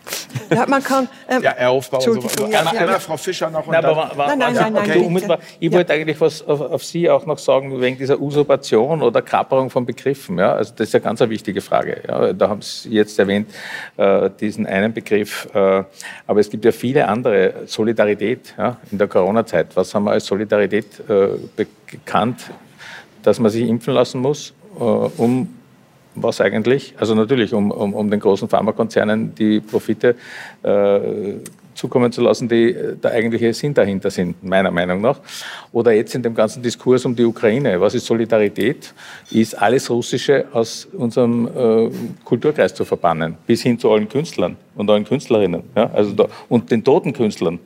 Ja, man kann. Ähm, ja, Aufbau und so. Also, ja, ja, Frau Fischer noch. Nein, aber, nein, nein, nein, nein, okay. nein, Ich wollte eigentlich was auf, auf, Sie auch noch sagen, wegen dieser Usurpation oder Kapperung von Begriffen. Ja? Also, das ist eine ganz eine wichtige Frage. Ja? Da haben Sie jetzt erwähnt, äh, diesen einen Begriff. Äh, aber es gibt ja viele andere. Solidarität ja? in der Corona-Zeit. Was haben wir als Solidarität äh, bekannt? Dass man sich impfen lassen muss, äh, um was eigentlich? Also natürlich, um, um, um den großen Pharmakonzernen die Profite äh, zukommen zu lassen, die der eigentliche Sinn dahinter sind, meiner Meinung nach. Oder jetzt in dem ganzen Diskurs um die Ukraine. Was ist Solidarität? Ist alles Russische aus unserem äh, Kulturkreis zu verbannen, bis hin zu allen Künstlern und allen Künstlerinnen. Ja? Also da, und den toten Künstlern.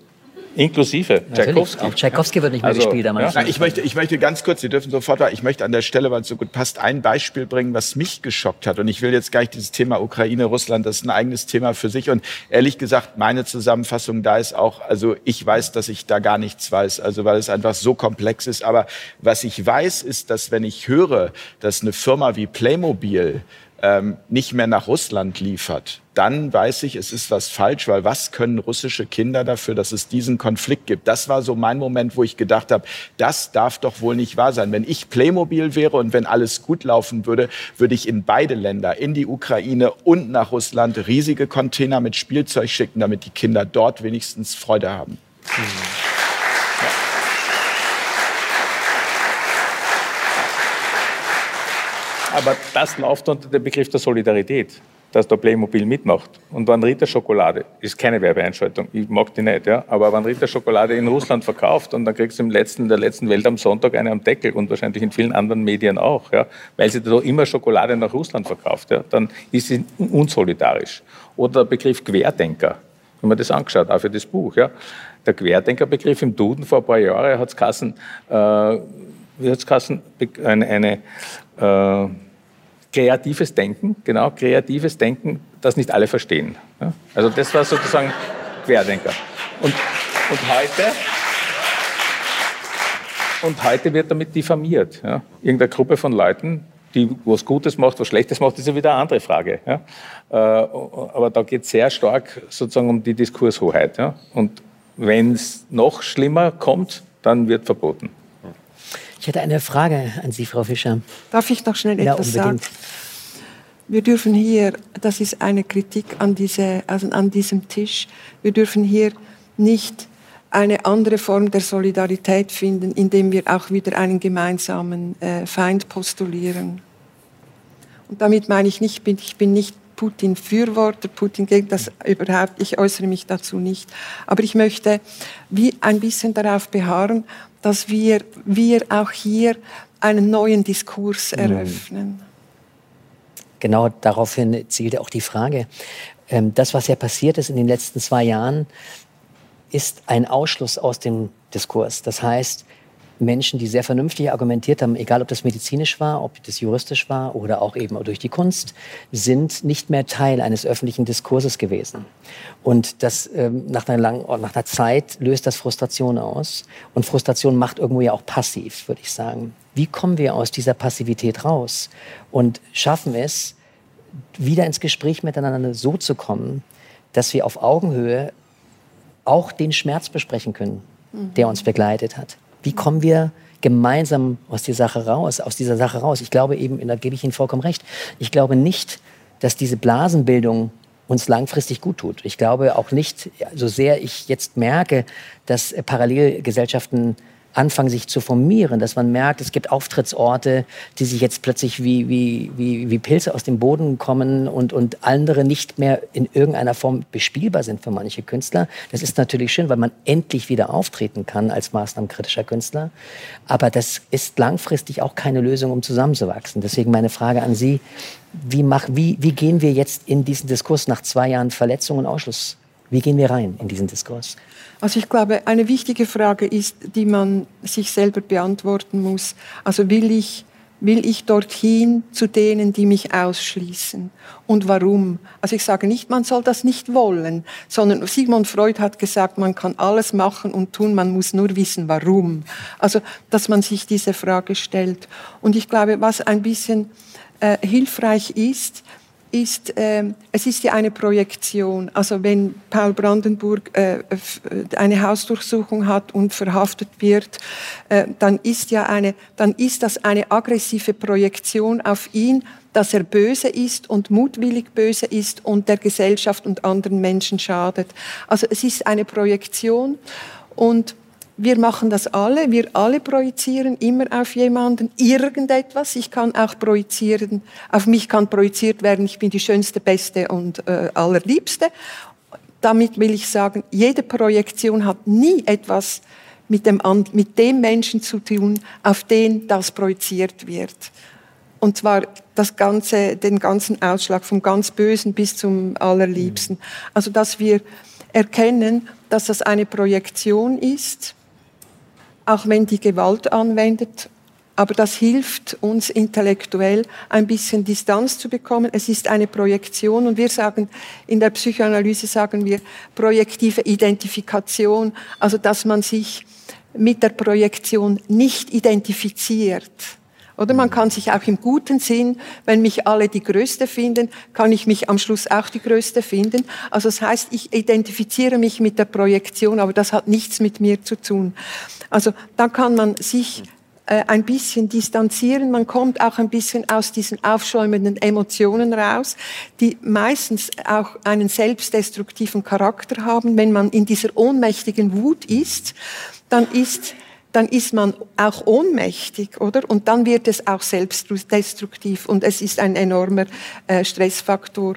Inklusive Tchaikovsky. Auch Tchaikovsky wird nicht mehr also, gespielt. Ja. ich, möchte, ich möchte ganz kurz, Sie dürfen sofort, ich möchte an der Stelle, weil es so gut passt, ein Beispiel bringen, was mich geschockt hat. Und ich will jetzt gar nicht dieses Thema Ukraine, Russland, das ist ein eigenes Thema für sich. Und ehrlich gesagt, meine Zusammenfassung da ist auch, also ich weiß, dass ich da gar nichts weiß, also weil es einfach so komplex ist. Aber was ich weiß, ist, dass wenn ich höre, dass eine Firma wie Playmobil ähm, nicht mehr nach Russland liefert, dann weiß ich, es ist was falsch, weil was können russische Kinder dafür, dass es diesen Konflikt gibt? Das war so mein Moment, wo ich gedacht habe, das darf doch wohl nicht wahr sein. Wenn ich Playmobil wäre und wenn alles gut laufen würde, würde ich in beide Länder, in die Ukraine und nach Russland, riesige Container mit Spielzeug schicken, damit die Kinder dort wenigstens Freude haben. Mhm. Aber das läuft unter dem Begriff der Solidarität. dass da Playmobil mitmacht. Und Van Rita Schokolade ist keine Werbeeinschaltung, ich mag die nicht, ja, aber Van Rita Schokolade in Russland verkauft und dann kriegst du im letzten, in der letzten Welt am Sonntag eine am Deckel und wahrscheinlich in vielen anderen Medien auch, ja, weil sie da immer Schokolade nach Russland verkauft, ja, dann ist sie unsolidarisch. Oder der Begriff Querdenker, wenn man das angeschaut, auch für das Buch, ja. Der Querdenkerbegriff im Duden vor ein paar Jahren hat es Kassen, äh, wie hat es eine, eine äh, kreatives Denken, genau, kreatives Denken, das nicht alle verstehen. Also das war sozusagen Querdenker. Und, und heute und heute wird damit diffamiert. Ja? Irgendeine Gruppe von Leuten, die was Gutes macht, was Schlechtes macht, ist ja wieder eine andere Frage. Ja? Äh, aber da geht es sehr stark sozusagen um die Diskurshoheit. Ja? Und wenn es noch schlimmer kommt, dann wird verboten. Ich hätte eine Frage an Sie, Frau Fischer. Darf ich noch schnell etwas ja, sagen? Wir dürfen hier, das ist eine Kritik an, diese, also an diesem Tisch, wir dürfen hier nicht eine andere Form der Solidarität finden, indem wir auch wieder einen gemeinsamen äh, Feind postulieren. Und damit meine ich nicht, ich bin nicht Putin-Fürworter, Putin gegen das überhaupt, ich äußere mich dazu nicht. Aber ich möchte wie ein bisschen darauf beharren, dass wir, wir auch hier einen neuen Diskurs mhm. eröffnen. Genau daraufhin zielte auch die Frage. Ähm, das, was ja passiert ist in den letzten zwei Jahren, ist ein Ausschluss aus dem Diskurs. Das heißt, Menschen, die sehr vernünftig argumentiert haben, egal ob das medizinisch war, ob das juristisch war oder auch eben durch die Kunst, sind nicht mehr Teil eines öffentlichen Diskurses gewesen. Und das ähm, nach, einer langen, nach einer Zeit löst das Frustration aus. Und Frustration macht irgendwo ja auch passiv, würde ich sagen. Wie kommen wir aus dieser Passivität raus und schaffen es, wieder ins Gespräch miteinander so zu kommen, dass wir auf Augenhöhe auch den Schmerz besprechen können, der uns begleitet hat. Wie kommen wir gemeinsam aus dieser Sache raus, aus dieser Sache raus? Ich glaube eben, da gebe ich Ihnen vollkommen recht. Ich glaube nicht, dass diese Blasenbildung uns langfristig gut tut. Ich glaube auch nicht, so sehr ich jetzt merke, dass Parallelgesellschaften anfangen, sich zu formieren, dass man merkt, es gibt Auftrittsorte, die sich jetzt plötzlich wie, wie, wie, wie Pilze aus dem Boden kommen und, und andere nicht mehr in irgendeiner Form bespielbar sind für manche Künstler. Das ist natürlich schön, weil man endlich wieder auftreten kann als maßnahmenkritischer Künstler. Aber das ist langfristig auch keine Lösung, um zusammenzuwachsen. Deswegen meine Frage an Sie, wie, mach, wie, wie gehen wir jetzt in diesen Diskurs nach zwei Jahren Verletzung und Ausschluss? Wie gehen wir rein in diesen Diskurs? Also ich glaube, eine wichtige Frage ist, die man sich selber beantworten muss. Also will ich, will ich dorthin zu denen, die mich ausschließen? Und warum? Also ich sage nicht, man soll das nicht wollen, sondern Sigmund Freud hat gesagt, man kann alles machen und tun, man muss nur wissen, warum. Also, dass man sich diese Frage stellt. Und ich glaube, was ein bisschen äh, hilfreich ist, ist, äh, es ist ja eine Projektion. Also wenn Paul Brandenburg äh, eine Hausdurchsuchung hat und verhaftet wird, äh, dann ist ja eine, dann ist das eine aggressive Projektion auf ihn, dass er böse ist und mutwillig böse ist und der Gesellschaft und anderen Menschen schadet. Also es ist eine Projektion und wir machen das alle, wir alle projizieren immer auf jemanden irgendetwas. Ich kann auch projizieren, auf mich kann projiziert werden, ich bin die schönste, beste und äh, allerliebste. Damit will ich sagen, jede Projektion hat nie etwas mit dem, mit dem Menschen zu tun, auf den das projiziert wird. Und zwar das ganze, den ganzen Ausschlag vom ganz Bösen bis zum Allerliebsten. Also, dass wir erkennen, dass das eine Projektion ist auch wenn die Gewalt anwendet. Aber das hilft uns intellektuell ein bisschen Distanz zu bekommen. Es ist eine Projektion und wir sagen, in der Psychoanalyse sagen wir projektive Identifikation, also dass man sich mit der Projektion nicht identifiziert. Oder man kann sich auch im guten Sinn, wenn mich alle die Größte finden, kann ich mich am Schluss auch die Größte finden. Also das heißt, ich identifiziere mich mit der Projektion, aber das hat nichts mit mir zu tun. Also da kann man sich äh, ein bisschen distanzieren. Man kommt auch ein bisschen aus diesen aufschäumenden Emotionen raus, die meistens auch einen selbstdestruktiven Charakter haben. Wenn man in dieser ohnmächtigen Wut ist, dann ist dann ist man auch ohnmächtig, oder? Und dann wird es auch selbstdestruktiv und es ist ein enormer äh, Stressfaktor.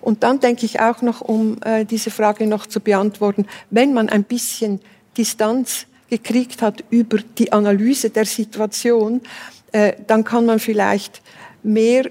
Und dann denke ich auch noch, um äh, diese Frage noch zu beantworten, wenn man ein bisschen Distanz gekriegt hat über die Analyse der Situation, äh, dann kann man vielleicht mehr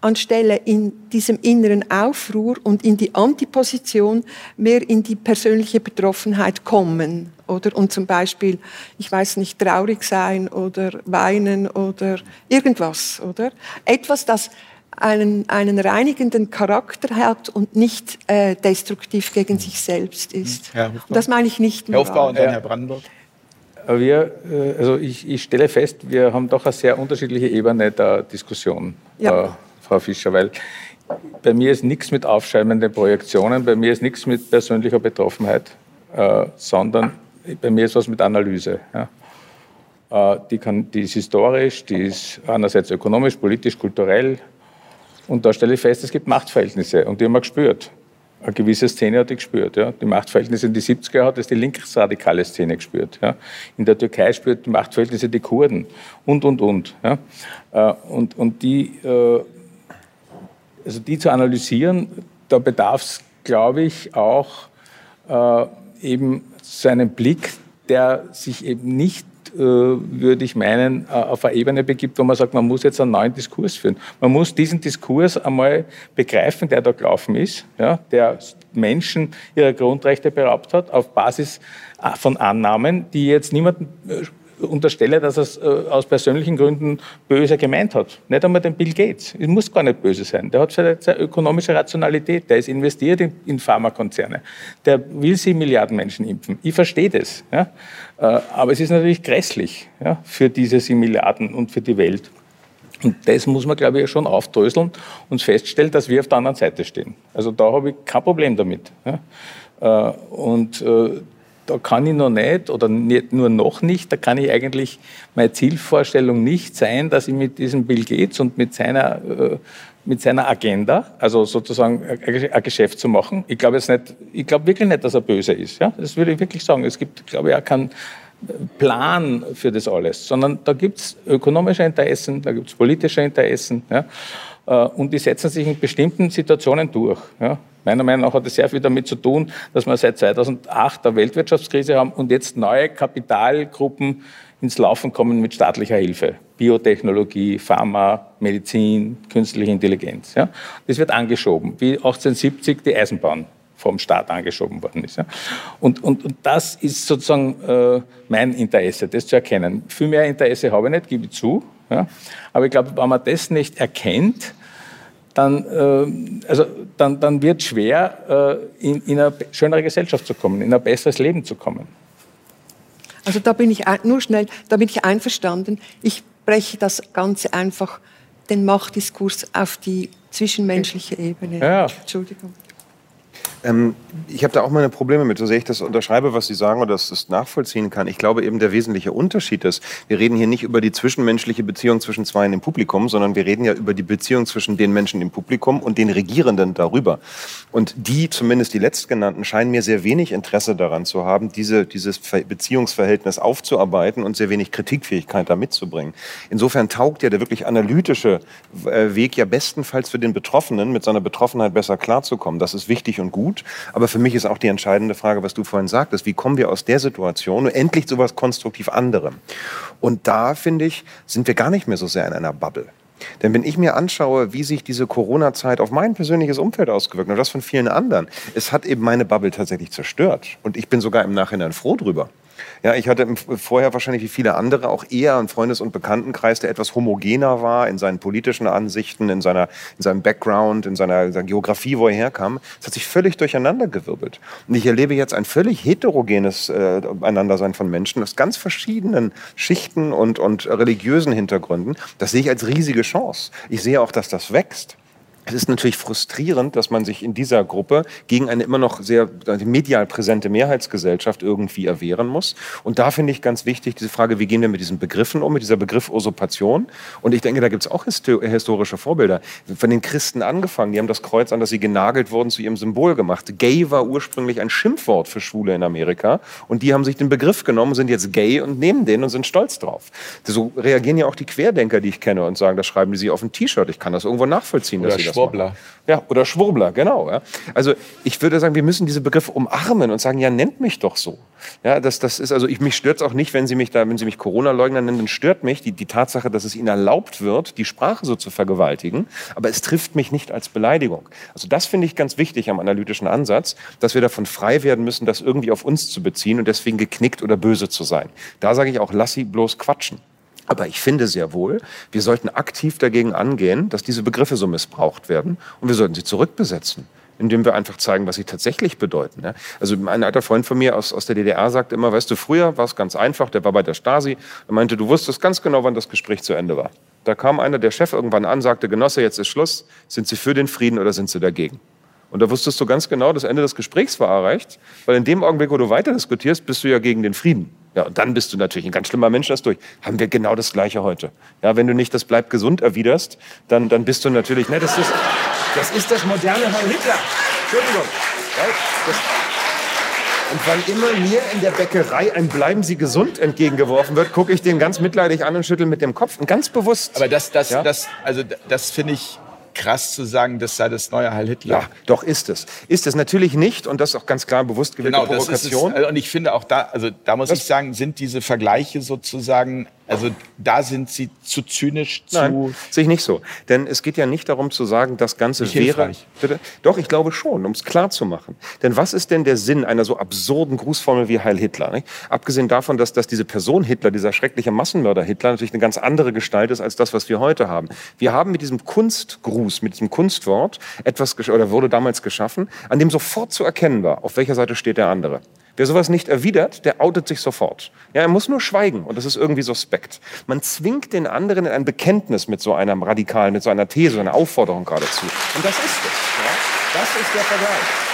anstelle in diesem inneren Aufruhr und in die Antiposition mehr in die persönliche Betroffenheit kommen. Oder? Und zum Beispiel, ich weiß nicht, traurig sein oder weinen oder irgendwas. Oder? Etwas, das einen, einen reinigenden Charakter hat und nicht äh, destruktiv gegen sich selbst ist. Ja, und das meine ich nicht Herr Hofbauer und dann Herr Brandenburg. Wir, äh, also ich, ich, stelle fest, wir haben doch eine sehr unterschiedliche Ebene der Diskussion. Ja. Äh, Frau Fischer, weil bei mir ist nichts mit aufschäumenden Projektionen, bei mir ist nichts mit persönlicher Betroffenheit, äh, sondern bei mir ist was mit Analyse. Ja. Äh, die, kann, die ist historisch, die ist einerseits ökonomisch, politisch, kulturell. Und da stelle ich fest, es gibt Machtverhältnisse und die haben wir gespürt. Eine gewisse Szene hat die gespürt. Ja. Die Machtverhältnisse in die 70er hat es die linksradikale Szene gespürt. Ja. In der Türkei spürt die Machtverhältnisse die Kurden und, und, und. Ja. Äh, und, und die äh, also die zu analysieren, da bedarf es, glaube ich, auch äh, eben so einen Blick, der sich eben nicht, würde ich meinen, äh, auf eine Ebene begibt, wo man sagt, man muss jetzt einen neuen Diskurs führen. Man muss diesen Diskurs einmal begreifen, der da gelaufen ist, ja, der Menschen ihrer Grundrechte beraubt hat, auf Basis äh, von Annahmen, die jetzt niemanden äh, unterstelle, dass er es äh, aus persönlichen Gründen böse gemeint hat. Nicht einmal den Bill Gates. Es muss gar nicht böse sein. Der hat seine, seine ökonomische Rationalität. Der ist investiert in, in Pharmakonzerne. Der will sie Milliarden Menschen impfen. Ich verstehe das. Ja? Äh, aber es ist natürlich grässlich ja, für diese sieben Milliarden und für die Welt. Und das muss man, glaube ich, schon aufdröseln und feststellen, dass wir auf der anderen Seite stehen. Also da habe ich kein Problem damit. Ja? Äh, und da kann ich noch nicht oder nicht, nur noch nicht, da kann ich eigentlich meine Zielvorstellung nicht sein, dass ich mit diesem Bill Gates und mit seiner, äh, mit seiner Agenda, also sozusagen ein Geschäft zu machen. Ich glaube jetzt nicht, ich glaube wirklich nicht, dass er böse ist. Ja? Das würde ich wirklich sagen. Es gibt, glaube ich, auch keinen Plan für das alles, sondern da gibt es ökonomische Interessen, da gibt es politische Interessen. Ja? Äh, und die setzen sich in bestimmten Situationen durch. Ja? Meiner Meinung nach hat es sehr viel damit zu tun, dass wir seit 2008 eine Weltwirtschaftskrise haben und jetzt neue Kapitalgruppen ins Laufen kommen mit staatlicher Hilfe. Biotechnologie, Pharma, Medizin, künstliche Intelligenz. Ja? Das wird angeschoben, wie 1870 die Eisenbahn vom Staat angeschoben worden ist. Ja? Und, und, und das ist sozusagen äh, mein Interesse, das zu erkennen. Viel mehr Interesse habe ich nicht, gebe ich zu. Ja? Aber ich glaube, wenn man das nicht erkennt, dann, äh, also, dann, dann wird es schwer, äh, in, in eine schönere Gesellschaft zu kommen, in ein besseres Leben zu kommen. Also da bin ich nur schnell, da bin ich einverstanden. Ich breche das Ganze einfach den Machtdiskurs auf die zwischenmenschliche Ebene. Ja. Entschuldigung. Ähm, ich habe da auch meine Probleme mit, so sehr ich das unterschreibe, was Sie sagen oder dass das nachvollziehen kann. Ich glaube eben, der wesentliche Unterschied ist, wir reden hier nicht über die zwischenmenschliche Beziehung zwischen zwei im Publikum, sondern wir reden ja über die Beziehung zwischen den Menschen im Publikum und den Regierenden darüber. Und die, zumindest die letztgenannten, scheinen mir sehr wenig Interesse daran zu haben, diese, dieses Beziehungsverhältnis aufzuarbeiten und sehr wenig Kritikfähigkeit da mitzubringen. Insofern taugt ja der wirklich analytische äh, Weg ja bestenfalls für den Betroffenen, mit seiner Betroffenheit besser klarzukommen. Das ist wichtig und gut gut. Aber für mich ist auch die entscheidende Frage, was du vorhin sagtest, wie kommen wir aus der Situation endlich zu was konstruktiv anderem? Und da, finde ich, sind wir gar nicht mehr so sehr in einer Bubble. Denn wenn ich mir anschaue, wie sich diese Corona-Zeit auf mein persönliches Umfeld ausgewirkt hat, und das von vielen anderen, es hat eben meine Bubble tatsächlich zerstört. Und ich bin sogar im Nachhinein froh drüber. Ja, ich hatte vorher wahrscheinlich wie viele andere auch eher einen Freundes- und Bekanntenkreis, der etwas homogener war in seinen politischen Ansichten, in, seiner, in seinem Background, in seiner, in seiner Geografie, wo er herkam. Es hat sich völlig durcheinandergewirbelt. Und ich erlebe jetzt ein völlig heterogenes äh, Einandersein von Menschen aus ganz verschiedenen Schichten und, und religiösen Hintergründen. Das sehe ich als riesige Chance. Ich sehe auch, dass das wächst. Es ist natürlich frustrierend, dass man sich in dieser Gruppe gegen eine immer noch sehr medial präsente Mehrheitsgesellschaft irgendwie erwehren muss. Und da finde ich ganz wichtig diese Frage, wie gehen wir mit diesen Begriffen um, mit dieser Begriff Usurpation. Und ich denke, da gibt es auch historische Vorbilder. Von den Christen angefangen, die haben das Kreuz, an das sie genagelt wurden, zu ihrem Symbol gemacht. Gay war ursprünglich ein Schimpfwort für Schwule in Amerika. Und die haben sich den Begriff genommen, sind jetzt gay und nehmen den und sind stolz drauf. So reagieren ja auch die Querdenker, die ich kenne und sagen, das schreiben die sie auf ein T-Shirt. Ich kann das irgendwo nachvollziehen, dass sie das Schwurbler. Ja, oder Schwurbler, genau. Ja. Also ich würde sagen, wir müssen diese Begriffe umarmen und sagen, ja, nennt mich doch so. Ja, das, das ist also, ich, mich stört es auch nicht, wenn Sie mich da, wenn Sie mich Corona-Leugner nennen, dann stört mich die, die Tatsache, dass es Ihnen erlaubt wird, die Sprache so zu vergewaltigen. Aber es trifft mich nicht als Beleidigung. Also das finde ich ganz wichtig am analytischen Ansatz, dass wir davon frei werden müssen, das irgendwie auf uns zu beziehen und deswegen geknickt oder böse zu sein. Da sage ich auch, lass sie bloß quatschen. Aber ich finde sehr wohl, wir sollten aktiv dagegen angehen, dass diese Begriffe so missbraucht werden und wir sollten sie zurückbesetzen indem wir einfach zeigen, was sie tatsächlich bedeuten. Also ein alter Freund von mir aus, aus der DDR sagt immer, weißt du, früher war es ganz einfach, der war bei der Stasi, er meinte, du wusstest ganz genau, wann das Gespräch zu Ende war. Da kam einer, der Chef irgendwann an, sagte, Genosse, jetzt ist Schluss, sind Sie für den Frieden oder sind Sie dagegen? Und da wusstest du ganz genau, das Ende des Gesprächs war erreicht, weil in dem Augenblick, wo du weiter diskutierst, bist du ja gegen den Frieden. Ja, und dann bist du natürlich ein ganz schlimmer Mensch das durch. Haben wir genau das Gleiche heute. Ja, wenn du nicht das Bleib gesund erwiderst, dann, dann bist du natürlich, ne, das ist, das ist das moderne Herrn Hitler. Entschuldigung. Das, und wann immer mir in der Bäckerei ein Bleiben Sie gesund entgegengeworfen wird, gucke ich den ganz mitleidig an und schüttel mit dem Kopf und ganz bewusst. Aber das, das, ja? das, also das finde ich krass zu sagen, das sei das neue Heil Hitler. Ja, doch ist es. Ist es natürlich nicht und das ist auch ganz klar bewusst gewählte genau, Provokation. Das ist es, und ich finde auch da, also da muss Was? ich sagen, sind diese Vergleiche sozusagen also da sind Sie zu zynisch zu. Nein, sehe ich nicht so. Denn es geht ja nicht darum zu sagen, das Ganze nicht wäre. Bitte? Doch, ich glaube schon, um es klar zu machen. Denn was ist denn der Sinn einer so absurden Grußformel wie Heil Hitler? Nicht? Abgesehen davon, dass, dass diese Person Hitler, dieser schreckliche Massenmörder Hitler, natürlich eine ganz andere Gestalt ist als das, was wir heute haben. Wir haben mit diesem Kunstgruß, mit diesem Kunstwort etwas oder wurde damals geschaffen, an dem sofort zu erkennen war, auf welcher Seite steht der andere. Wer sowas nicht erwidert, der outet sich sofort. Ja, er muss nur schweigen und das ist irgendwie suspekt. Man zwingt den anderen in ein Bekenntnis mit so einer radikalen, mit so einer These, einer Aufforderung geradezu. Und das ist es. Ja? Das ist der Vergleich.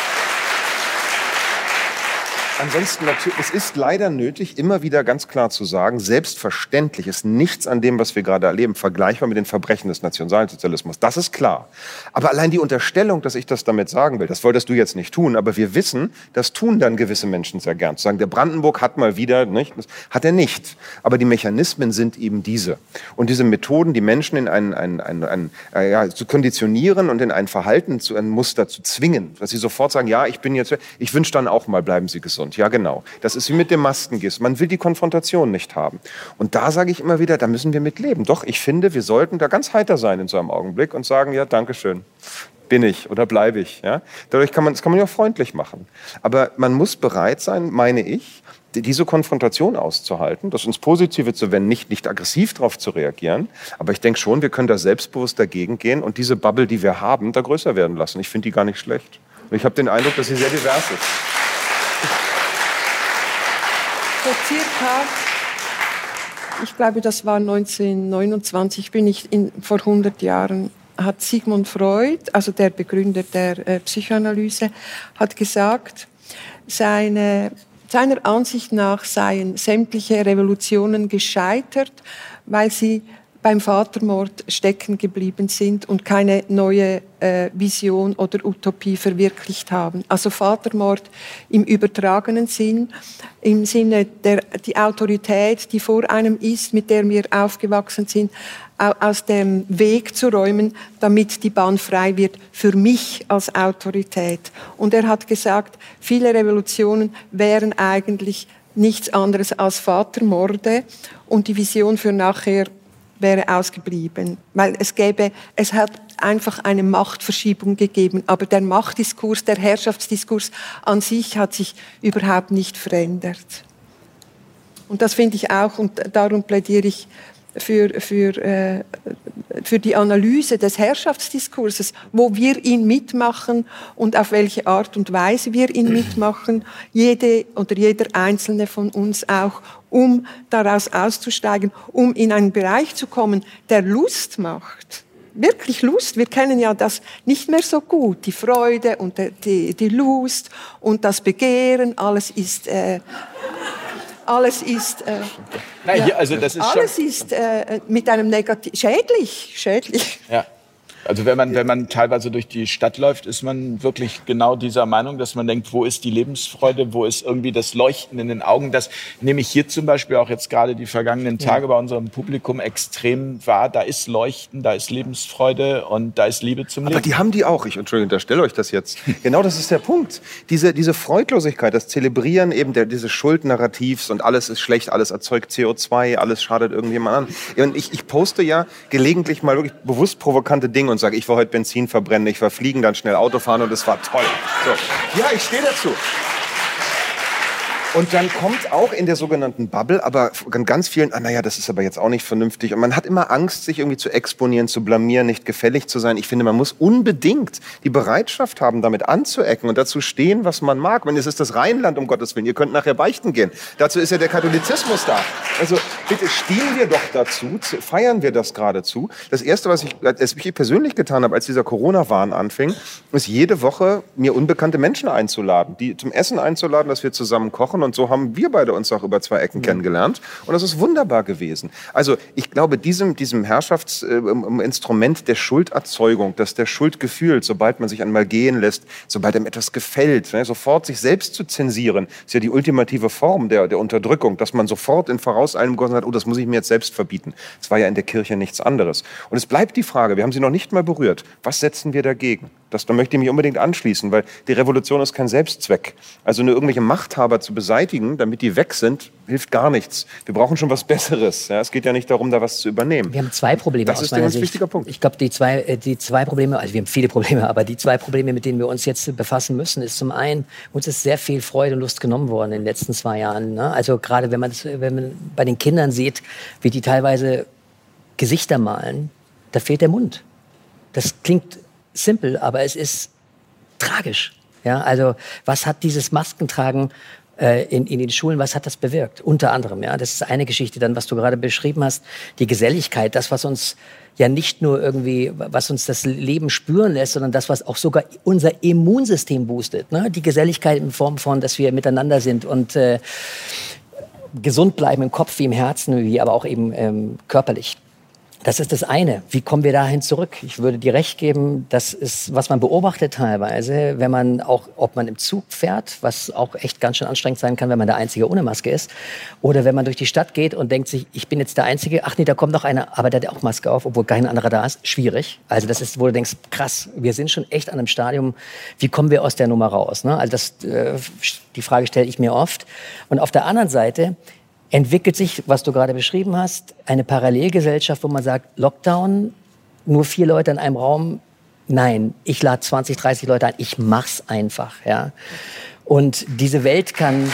Ansonsten, es ist leider nötig, immer wieder ganz klar zu sagen, selbstverständlich ist nichts an dem, was wir gerade erleben, vergleichbar mit den Verbrechen des Nationalsozialismus. Das ist klar. Aber allein die Unterstellung, dass ich das damit sagen will, das wolltest du jetzt nicht tun, aber wir wissen, das tun dann gewisse Menschen sehr gern. Zu sagen, der Brandenburg hat mal wieder, nicht? Das hat er nicht. Aber die Mechanismen sind eben diese. Und diese Methoden, die Menschen in ein, ein, ein, ein äh, ja, zu konditionieren und in ein Verhalten, zu, ein Muster zu zwingen, dass sie sofort sagen, ja, ich bin jetzt, ich wünsche dann auch mal, bleiben Sie gesund. Und ja, genau. Das ist wie mit dem Maskengiss. Man will die Konfrontation nicht haben. Und da sage ich immer wieder, da müssen wir mit leben. Doch, ich finde, wir sollten da ganz heiter sein in so einem Augenblick und sagen, ja, danke schön. Bin ich oder bleibe ich. Ja? Dadurch kann man, das kann man ja auch freundlich machen. Aber man muss bereit sein, meine ich, diese Konfrontation auszuhalten, das ins Positive zu wenden, nicht, nicht aggressiv darauf zu reagieren. Aber ich denke schon, wir können da selbstbewusst dagegen gehen und diese Bubble, die wir haben, da größer werden lassen. Ich finde die gar nicht schlecht. Und ich habe den Eindruck, dass sie sehr divers ist vor circa, ich glaube, das war 1929, bin ich in, vor 100 Jahren, hat Sigmund Freud, also der Begründer der äh, Psychoanalyse, hat gesagt, seine, seiner Ansicht nach seien sämtliche Revolutionen gescheitert, weil sie beim Vatermord stecken geblieben sind und keine neue äh, Vision oder Utopie verwirklicht haben. Also Vatermord im übertragenen Sinn, im Sinne der die Autorität, die vor einem ist, mit der wir aufgewachsen sind, aus dem Weg zu räumen, damit die Bahn frei wird für mich als Autorität. Und er hat gesagt, viele Revolutionen wären eigentlich nichts anderes als Vatermorde und die Vision für nachher wäre ausgeblieben, weil es gäbe, es hat einfach eine Machtverschiebung gegeben, aber der Machtdiskurs, der Herrschaftsdiskurs an sich hat sich überhaupt nicht verändert. Und das finde ich auch, und darum plädiere ich für, für, äh, für die Analyse des Herrschaftsdiskurses, wo wir ihn mitmachen und auf welche Art und Weise wir ihn mitmachen, jede oder jeder einzelne von uns auch, um daraus auszusteigen, um in einen Bereich zu kommen, der Lust macht wirklich Lust. Wir kennen ja das nicht mehr so gut. Die Freude und die, die Lust und das Begehren, alles ist, äh, alles ist, äh, Nein, hier, also das ist alles ist äh, mit einem Negativ, schädlich, schädlich. ja. Also wenn man, wenn man teilweise durch die Stadt läuft, ist man wirklich genau dieser Meinung, dass man denkt, wo ist die Lebensfreude, wo ist irgendwie das Leuchten in den Augen. Das nehme ich hier zum Beispiel auch jetzt gerade die vergangenen Tage bei unserem Publikum extrem wahr. Da ist Leuchten, da ist Lebensfreude und da ist Liebe zum Aber Leben. die haben die auch. Ich Entschuldigung, unterstelle euch das jetzt. Genau das ist der Punkt. Diese, diese Freudlosigkeit, das Zelebrieren eben der, dieses Schuldnarrativs und alles ist schlecht, alles erzeugt CO2, alles schadet irgendjemand an. Und ich, ich poste ja gelegentlich mal wirklich bewusst provokante Dinge und sage, ich war heute Benzin verbrennen, ich war fliegen, dann schnell Auto fahren und es war toll. So. Ja, ich stehe dazu. Und dann kommt auch in der sogenannten Bubble, aber von ganz vielen, ah, naja, das ist aber jetzt auch nicht vernünftig. Und man hat immer Angst, sich irgendwie zu exponieren, zu blamieren, nicht gefällig zu sein. Ich finde, man muss unbedingt die Bereitschaft haben, damit anzuecken und dazu stehen, was man mag. Wenn es ist das Rheinland, um Gottes Willen. Ihr könnt nachher beichten gehen. Dazu ist ja der Katholizismus da. Also bitte stehen wir doch dazu, zu- feiern wir das geradezu. Das Erste, was ich, das ich persönlich getan habe, als dieser Corona-Wahn anfing, ist jede Woche mir unbekannte Menschen einzuladen, die zum Essen einzuladen, dass wir zusammen kochen. Und so haben wir beide uns auch über zwei Ecken kennengelernt. Und das ist wunderbar gewesen. Also ich glaube, diesem, diesem Herrschaftsinstrument der Schulderzeugung, dass der Schuldgefühl, sobald man sich einmal gehen lässt, sobald einem etwas gefällt, ne, sofort sich selbst zu zensieren, ist ja die ultimative Form der, der Unterdrückung, dass man sofort in vorauseilendem Gott sagt, oh, das muss ich mir jetzt selbst verbieten. Das war ja in der Kirche nichts anderes. Und es bleibt die Frage, wir haben sie noch nicht mal berührt, was setzen wir dagegen? Das, da möchte ich mich unbedingt anschließen, weil die Revolution ist kein Selbstzweck. Also nur irgendwelche Machthaber zu beseitigen, damit die weg sind, hilft gar nichts. Wir brauchen schon was Besseres. Ja, es geht ja nicht darum, da was zu übernehmen. Wir haben zwei Probleme Das ist ein ganz Sicht. wichtiger Punkt. Ich glaube, die zwei, äh, die zwei Probleme, also wir haben viele Probleme, aber die zwei Probleme, mit denen wir uns jetzt befassen müssen, ist zum einen, uns ist sehr viel Freude und Lust genommen worden in den letzten zwei Jahren. Ne? Also gerade wenn man, wenn man bei den Kindern sieht, wie die teilweise Gesichter malen, da fehlt der Mund. Das klingt simpel, aber es ist tragisch. Ja, also was hat dieses Maskentragen äh, in, in den Schulen, was hat das bewirkt? Unter anderem, ja, das ist eine Geschichte. Dann, was du gerade beschrieben hast, die Geselligkeit, das, was uns ja nicht nur irgendwie, was uns das Leben spüren lässt, sondern das, was auch sogar unser Immunsystem boostet. Ne? Die Geselligkeit in Form von, dass wir miteinander sind und äh, gesund bleiben im Kopf wie im Herzen, wie aber auch eben ähm, körperlich. Das ist das eine. Wie kommen wir dahin zurück? Ich würde dir recht geben, das ist, was man beobachtet teilweise, wenn man auch, ob man im Zug fährt, was auch echt ganz schön anstrengend sein kann, wenn man der Einzige ohne Maske ist, oder wenn man durch die Stadt geht und denkt sich, ich bin jetzt der Einzige, ach nee, da kommt noch einer, aber der hat auch Maske auf, obwohl kein anderer da ist. Schwierig. Also das ist, wo du denkst, krass, wir sind schon echt an einem Stadium, wie kommen wir aus der Nummer raus? Ne? Also das, äh, die Frage stelle ich mir oft. Und auf der anderen Seite, entwickelt sich, was du gerade beschrieben hast, eine Parallelgesellschaft, wo man sagt, Lockdown, nur vier Leute in einem Raum. Nein, ich lade 20, 30 Leute ein. Ich mach's einfach, ja. Und diese Welt kann.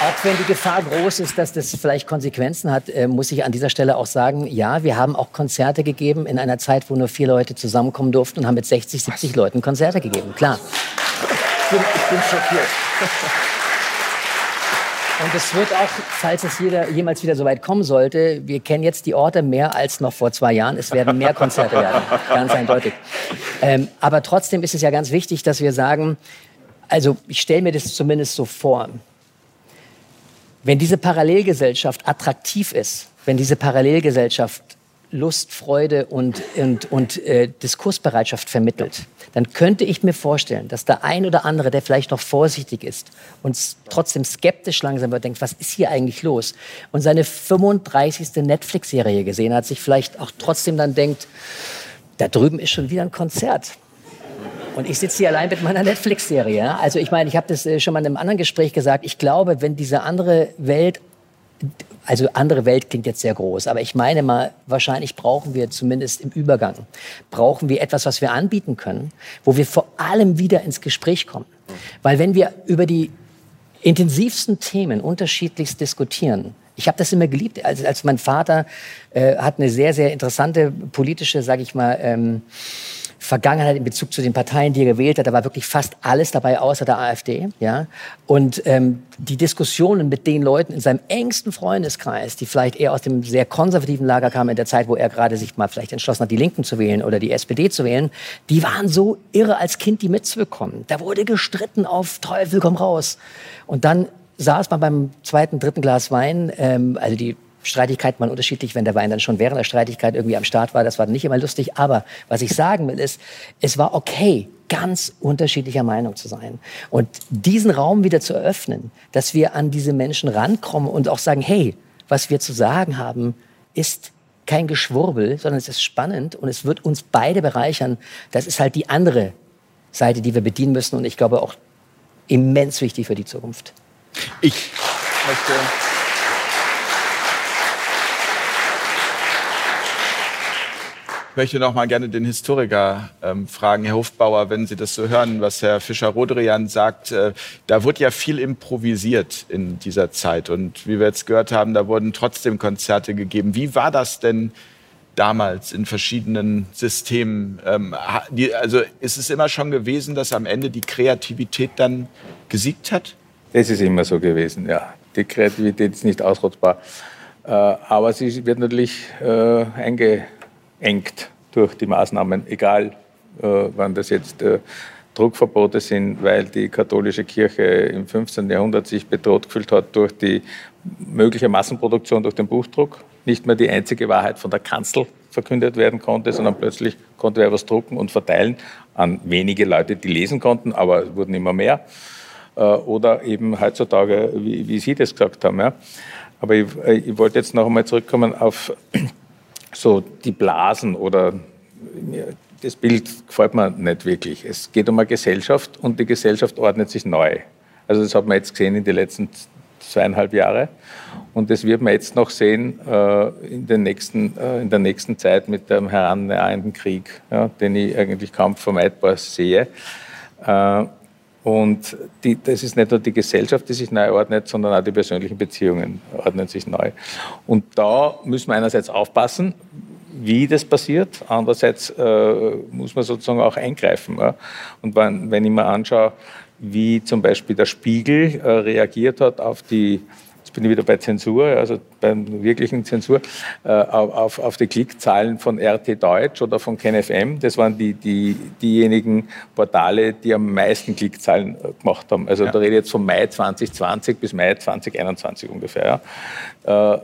Auch wenn die Gefahr groß ist, dass das vielleicht Konsequenzen hat, äh, muss ich an dieser Stelle auch sagen, ja, wir haben auch Konzerte gegeben in einer Zeit, wo nur vier Leute zusammenkommen durften und haben mit 60, 70 Leuten Konzerte gegeben. Klar. Ich bin, ich bin schockiert. Und es wird auch, falls es jeder, jemals wieder so weit kommen sollte, wir kennen jetzt die Orte mehr als noch vor zwei Jahren. Es werden mehr Konzerte werden, ganz eindeutig. Ähm, aber trotzdem ist es ja ganz wichtig, dass wir sagen, also ich stelle mir das zumindest so vor, wenn diese Parallelgesellschaft attraktiv ist, wenn diese Parallelgesellschaft Lust, Freude und, und, und äh, Diskursbereitschaft vermittelt, dann könnte ich mir vorstellen, dass der ein oder andere, der vielleicht noch vorsichtig ist und trotzdem skeptisch langsam wird, denkt, was ist hier eigentlich los? Und seine 35. Netflix-Serie gesehen hat, sich vielleicht auch trotzdem dann denkt, da drüben ist schon wieder ein Konzert. Und ich sitze hier allein mit meiner Netflix-Serie. Also ich meine, ich habe das äh, schon mal in einem anderen Gespräch gesagt. Ich glaube, wenn diese andere Welt, also andere Welt klingt jetzt sehr groß, aber ich meine mal, wahrscheinlich brauchen wir zumindest im Übergang, brauchen wir etwas, was wir anbieten können, wo wir vor allem wieder ins Gespräch kommen. Weil wenn wir über die intensivsten Themen unterschiedlichst diskutieren. Ich habe das immer geliebt. Als, als mein Vater äh, hat eine sehr, sehr interessante politische, sage ich mal, ähm, Vergangenheit in Bezug zu den Parteien, die er gewählt hat. Da war wirklich fast alles dabei, außer der AfD. Ja? Und ähm, die Diskussionen mit den Leuten in seinem engsten Freundeskreis, die vielleicht eher aus dem sehr konservativen Lager kamen in der Zeit, wo er gerade sich mal vielleicht entschlossen hat, die Linken zu wählen oder die SPD zu wählen, die waren so irre als Kind, die mitzubekommen. Da wurde gestritten auf Teufel komm raus. Und dann saß man beim zweiten, dritten Glas Wein, ähm, also die Streitigkeiten waren unterschiedlich, wenn der Wein dann schon während der Streitigkeit irgendwie am Start war. Das war nicht immer lustig. Aber was ich sagen will, ist, es war okay, ganz unterschiedlicher Meinung zu sein. Und diesen Raum wieder zu eröffnen, dass wir an diese Menschen rankommen und auch sagen, hey, was wir zu sagen haben, ist kein Geschwurbel, sondern es ist spannend und es wird uns beide bereichern. Das ist halt die andere Seite, die wir bedienen müssen und ich glaube auch immens wichtig für die Zukunft. Ich möchte möchte noch mal gerne den Historiker ähm, fragen, Herr Hofbauer, wenn Sie das so hören, was Herr Fischer-Rodrian sagt. Äh, da wurde ja viel improvisiert in dieser Zeit. Und wie wir jetzt gehört haben, da wurden trotzdem Konzerte gegeben. Wie war das denn damals in verschiedenen Systemen? Ähm, die, also ist es immer schon gewesen, dass am Ende die Kreativität dann gesiegt hat? Das ist immer so gewesen, ja. Die Kreativität ist nicht ausrottbar. Äh, aber sie wird natürlich äh, eingeengt durch die Maßnahmen, egal äh, wann das jetzt äh, Druckverbote sind, weil die katholische Kirche im 15. Jahrhundert sich bedroht gefühlt hat durch die mögliche Massenproduktion durch den Buchdruck. Nicht mehr die einzige Wahrheit von der Kanzel verkündet werden konnte, sondern plötzlich konnte er was drucken und verteilen an wenige Leute, die lesen konnten, aber es wurden immer mehr. Äh, oder eben heutzutage, wie, wie Sie das gesagt haben. Ja. Aber ich, äh, ich wollte jetzt noch einmal zurückkommen auf so die Blasen oder das Bild gefällt mir nicht wirklich. Es geht um eine Gesellschaft und die Gesellschaft ordnet sich neu. Also das hat man jetzt gesehen in den letzten zweieinhalb Jahren und das wird man jetzt noch sehen äh, in, den nächsten, äh, in der nächsten Zeit mit dem herannahenden Krieg, ja, den ich eigentlich kaum vermeidbar sehe. Äh, und die, das ist nicht nur die Gesellschaft, die sich neu ordnet, sondern auch die persönlichen Beziehungen ordnen sich neu. Und da müssen wir einerseits aufpassen, wie das passiert. Andererseits äh, muss man sozusagen auch eingreifen. Ja. Und wenn, wenn ich mir anschaue, wie zum Beispiel der Spiegel äh, reagiert hat auf die bin ich wieder bei Zensur, also beim wirklichen Zensur, äh, auf, auf die Klickzahlen von RT Deutsch oder von KenFM. Das waren die, die, diejenigen Portale, die am meisten Klickzahlen äh, gemacht haben. Also ja. da rede ich jetzt von Mai 2020 bis Mai 2021 ungefähr. Ja. Äh,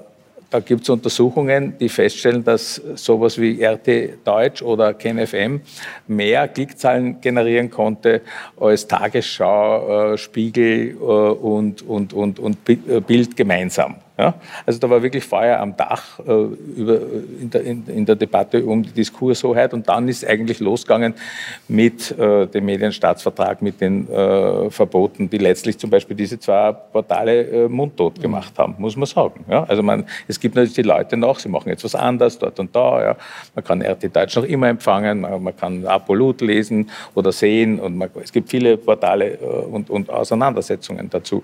da gibt es Untersuchungen, die feststellen, dass sowas wie RT Deutsch oder KenFM mehr Klickzahlen generieren konnte als Tagesschau, Spiegel und, und, und, und Bild gemeinsam. Ja? Also da war wirklich Feuer am Dach äh, über, in, der, in, in, der, Debatte um die Diskurshoheit und dann ist eigentlich losgegangen mit äh, dem Medienstaatsvertrag, mit den äh, Verboten, die letztlich zum Beispiel diese zwei Portale äh, mundtot gemacht haben, muss man sagen. Ja? Also man, es gibt natürlich die Leute noch, sie machen jetzt was anderes dort und da. Ja? Man kann RT Deutsch noch immer empfangen, man, man kann Apolut lesen oder sehen und man, es gibt viele Portale äh, und, und Auseinandersetzungen dazu.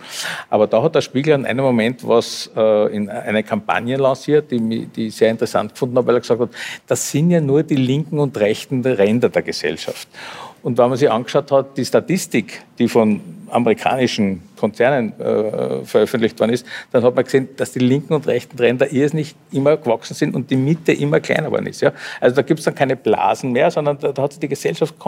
Aber da hat der Spiegel an einem Moment was in eine Kampagne lanciert, die, die ich sehr interessant gefunden habe, weil er gesagt hat, das sind ja nur die linken und rechten Ränder der Gesellschaft. Und wenn man sich angeschaut hat, die Statistik, die von amerikanischen Konzernen äh, veröffentlicht worden ist, dann hat man gesehen, dass die linken und rechten Ränder irrsinnig immer gewachsen sind und die Mitte immer kleiner geworden ist. Ja? Also da gibt es dann keine Blasen mehr, sondern da, da hat sich die Gesellschaft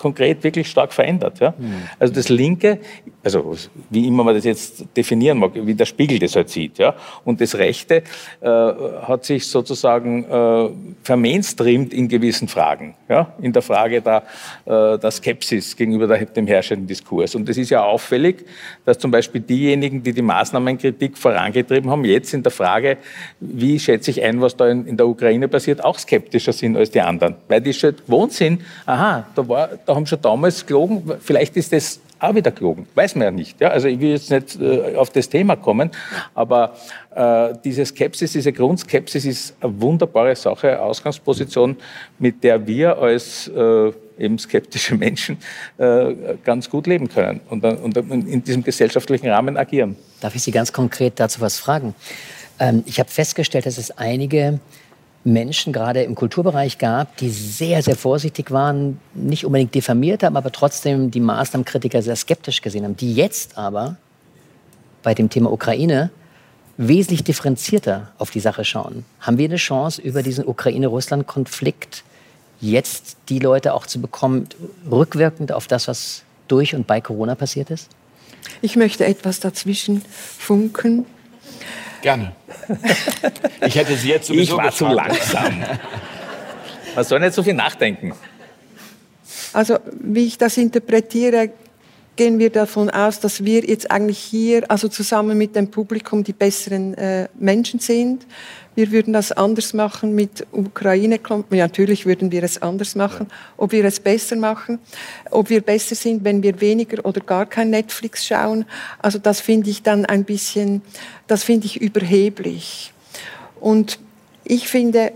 konkret wirklich stark verändert. Ja? Mhm. Also das Linke, also wie immer man das jetzt definieren mag, wie der Spiegel das halt sieht, ja? und das Rechte äh, hat sich sozusagen äh, vermainstreamt in gewissen Fragen, ja? in der Frage der, äh, der Skepsis gegenüber der, dem herrschenden Diskurs. Und es ist ja auffällig, dass zum Beispiel diejenigen, die die Maßnahmenkritik vorangetrieben haben, jetzt in der Frage, wie schätze ich ein, was da in, in der Ukraine passiert, auch skeptischer sind als die anderen, weil die schon gewohnt sind, aha, da war da haben schon damals gelogen. Vielleicht ist das auch wieder gelogen. Weiß man ja nicht. Ja? Also ich will jetzt nicht äh, auf das Thema kommen, aber äh, diese Skepsis, diese Grundskepsis ist eine wunderbare Sache, Ausgangsposition, mit der wir als äh, eben skeptische Menschen äh, ganz gut leben können und, und, in diesem gesellschaftlichen Rahmen agieren. Darf ich Sie ganz konkret dazu was fragen? Ähm, ich habe festgestellt, dass es einige Menschen gerade im Kulturbereich gab, die sehr, sehr vorsichtig waren, nicht unbedingt diffamiert haben, aber trotzdem die Maßnahmenkritiker sehr skeptisch gesehen haben, die jetzt aber bei dem Thema Ukraine wesentlich differenzierter auf die Sache schauen. Haben wir eine Chance, über diesen Ukraine-Russland-Konflikt jetzt die Leute auch zu bekommen, rückwirkend auf das, was durch und bei Corona passiert ist? Ich möchte etwas dazwischen funken. Gerne. Ich hätte Sie jetzt sowieso Ich war zu langsam. Man soll nicht so viel nachdenken. Also wie ich das interpretiere, gehen wir davon aus, dass wir jetzt eigentlich hier, also zusammen mit dem Publikum, die besseren äh, Menschen sind. Wir würden das anders machen mit Ukraine. Natürlich würden wir es anders machen. Ob wir es besser machen, ob wir besser sind, wenn wir weniger oder gar kein Netflix schauen. Also das finde ich dann ein bisschen, das finde ich überheblich. Und ich finde,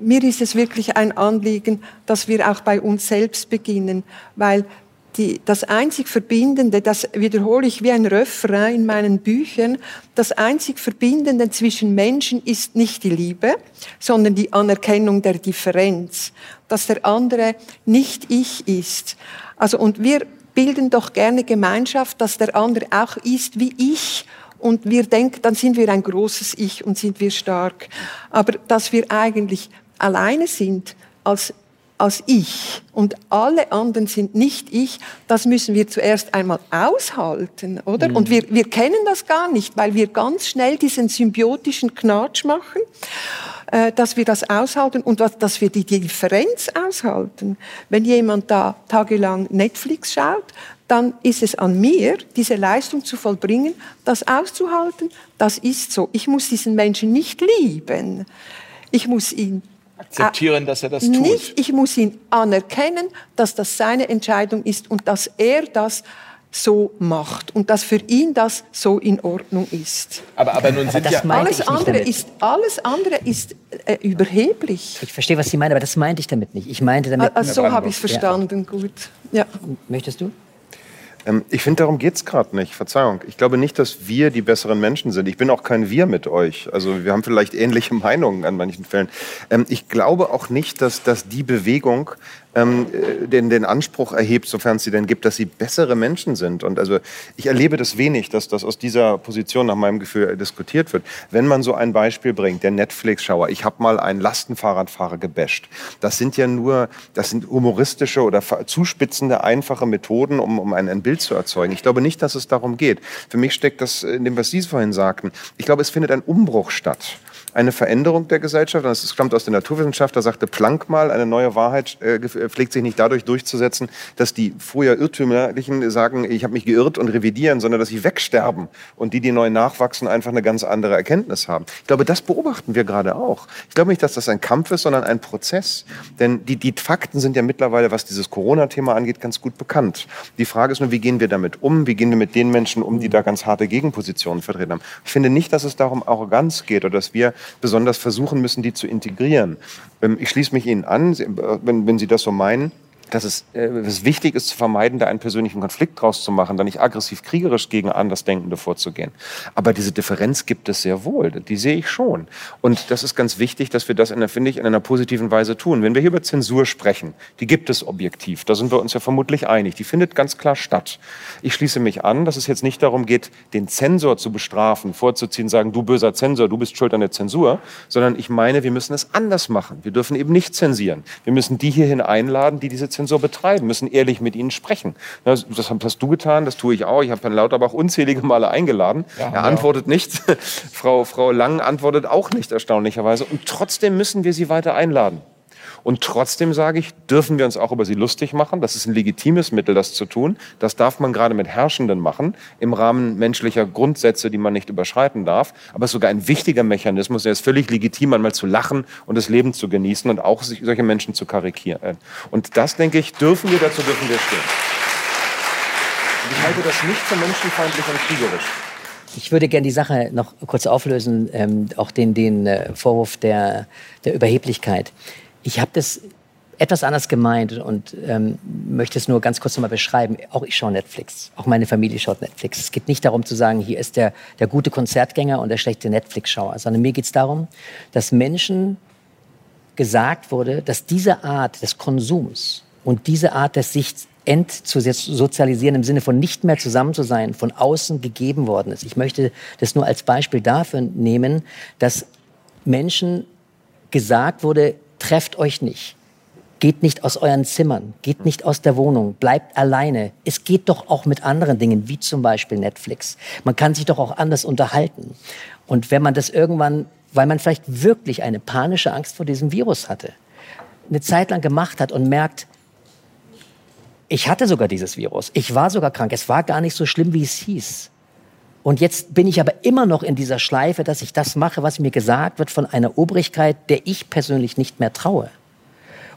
mir ist es wirklich ein Anliegen, dass wir auch bei uns selbst beginnen, weil die, das einzig Verbindende, das wiederhole ich wie ein Refrain in meinen Büchern, das einzig Verbindende zwischen Menschen ist nicht die Liebe, sondern die Anerkennung der Differenz, dass der andere nicht ich ist. Also, und wir bilden doch gerne Gemeinschaft, dass der andere auch ist wie ich und wir denken, dann sind wir ein großes Ich und sind wir stark. Aber dass wir eigentlich alleine sind als als ich und alle anderen sind nicht ich, das müssen wir zuerst einmal aushalten, oder? Und wir, wir kennen das gar nicht, weil wir ganz schnell diesen symbiotischen Knatsch machen, äh, dass wir das aushalten und was, dass wir die Differenz aushalten. Wenn jemand da tagelang Netflix schaut, dann ist es an mir, diese Leistung zu vollbringen, das auszuhalten. Das ist so. Ich muss diesen Menschen nicht lieben. Ich muss ihn Akzeptieren, dass er das tut. nicht, ich muss ihn anerkennen, dass das seine Entscheidung ist und dass er das so macht und dass für ihn das so in Ordnung ist. Aber, aber nun sind das ja... Alles andere, damit. ist, alles andere ist äh, überheblich. Ich verstehe, was Sie meinen, aber das meinte ich damit nicht. Ich meinte damit. Also so habe ich es verstanden, gut. Ja. Möchtest du? Ähm, ich finde, darum geht es gerade nicht. Verzeihung. Ich glaube nicht, dass wir die besseren Menschen sind. Ich bin auch kein Wir mit euch. Also wir haben vielleicht ähnliche Meinungen an manchen Fällen. Ähm, ich glaube auch nicht, dass, dass die Bewegung ähm, äh, den, den Anspruch erhebt, sofern es sie denn gibt, dass sie bessere Menschen sind. Und also ich erlebe das wenig, dass das aus dieser Position nach meinem Gefühl diskutiert wird. Wenn man so ein Beispiel bringt, der Netflix-Schauer, ich habe mal einen Lastenfahrradfahrer gebasht. Das sind ja nur, das sind humoristische oder zuspitzende, einfache Methoden, um, um ein, ein Bild zu erzeugen. Ich glaube nicht, dass es darum geht. Für mich steckt das in dem, was Sie vorhin sagten. Ich glaube, es findet ein Umbruch statt eine Veränderung der Gesellschaft. Das stammt aus der Naturwissenschaft. Da sagte Planck mal, eine neue Wahrheit äh, gef- pflegt sich nicht dadurch durchzusetzen, dass die früher Irrtümlichen sagen, ich habe mich geirrt und revidieren, sondern dass sie wegsterben und die, die neu nachwachsen, einfach eine ganz andere Erkenntnis haben. Ich glaube, das beobachten wir gerade auch. Ich glaube nicht, dass das ein Kampf ist, sondern ein Prozess. Denn die, die Fakten sind ja mittlerweile, was dieses Corona-Thema angeht, ganz gut bekannt. Die Frage ist nur, wie gehen wir damit um? Wie gehen wir mit den Menschen um, die da ganz harte Gegenpositionen vertreten haben? Ich finde nicht, dass es darum Arroganz geht oder dass wir besonders versuchen müssen, die zu integrieren. Ähm, Ich schließe mich Ihnen an, äh, wenn Sie das so meinen dass es, äh, es wichtig ist zu vermeiden, da einen persönlichen Konflikt draus zu machen, da nicht aggressiv kriegerisch gegen Andersdenkende vorzugehen. Aber diese Differenz gibt es sehr wohl, die sehe ich schon. Und das ist ganz wichtig, dass wir das, in finde ich, in einer positiven Weise tun. Wenn wir hier über Zensur sprechen, die gibt es objektiv, da sind wir uns ja vermutlich einig, die findet ganz klar statt. Ich schließe mich an, dass es jetzt nicht darum geht, den Zensor zu bestrafen, vorzuziehen, sagen, du böser Zensor, du bist schuld an der Zensur, sondern ich meine, wir müssen es anders machen. Wir dürfen eben nicht zensieren. Wir müssen die hierhin einladen, die diese Zensur betreiben, müssen ehrlich mit ihnen sprechen. Das, das hast du getan, das tue ich auch. Ich habe Herrn Lauterbach unzählige Male eingeladen. er antwortet nicht. Frau, Frau Lang antwortet auch nicht, erstaunlicherweise. Und trotzdem müssen wir sie weiter einladen. Und trotzdem sage ich, dürfen wir uns auch über sie lustig machen. Das ist ein legitimes Mittel, das zu tun. Das darf man gerade mit Herrschenden machen, im Rahmen menschlicher Grundsätze, die man nicht überschreiten darf. Aber es ist sogar ein wichtiger Mechanismus. Er ist völlig legitim, einmal zu lachen und das Leben zu genießen und auch sich, solche Menschen zu karikieren. Und das, denke ich, dürfen wir, dazu dürfen wir stehen. Und ich halte das nicht für menschenfeindlich und kriegerisch. Ich würde gerne die Sache noch kurz auflösen, ähm, auch den, den äh, Vorwurf der, der Überheblichkeit. Ich habe das etwas anders gemeint und ähm, möchte es nur ganz kurz nochmal beschreiben. Auch ich schaue Netflix. Auch meine Familie schaut Netflix. Es geht nicht darum zu sagen, hier ist der, der gute Konzertgänger und der schlechte Netflix-Schauer, sondern mir geht es darum, dass Menschen gesagt wurde, dass diese Art des Konsums und diese Art des sich entzusozialisieren im Sinne von nicht mehr zusammen zu sein, von außen gegeben worden ist. Ich möchte das nur als Beispiel dafür nehmen, dass Menschen gesagt wurde, trefft euch nicht. Geht nicht aus euren Zimmern, geht nicht aus der Wohnung, bleibt alleine. Es geht doch auch mit anderen Dingen, wie zum Beispiel Netflix. Man kann sich doch auch anders unterhalten. Und wenn man das irgendwann, weil man vielleicht wirklich eine panische Angst vor diesem Virus hatte, eine Zeit lang gemacht hat und merkt, ich hatte sogar dieses Virus, ich war sogar krank, es war gar nicht so schlimm, wie es hieß. Und jetzt bin ich aber immer noch in dieser Schleife, dass ich das mache, was mir gesagt wird von einer Obrigkeit, der ich persönlich nicht mehr traue.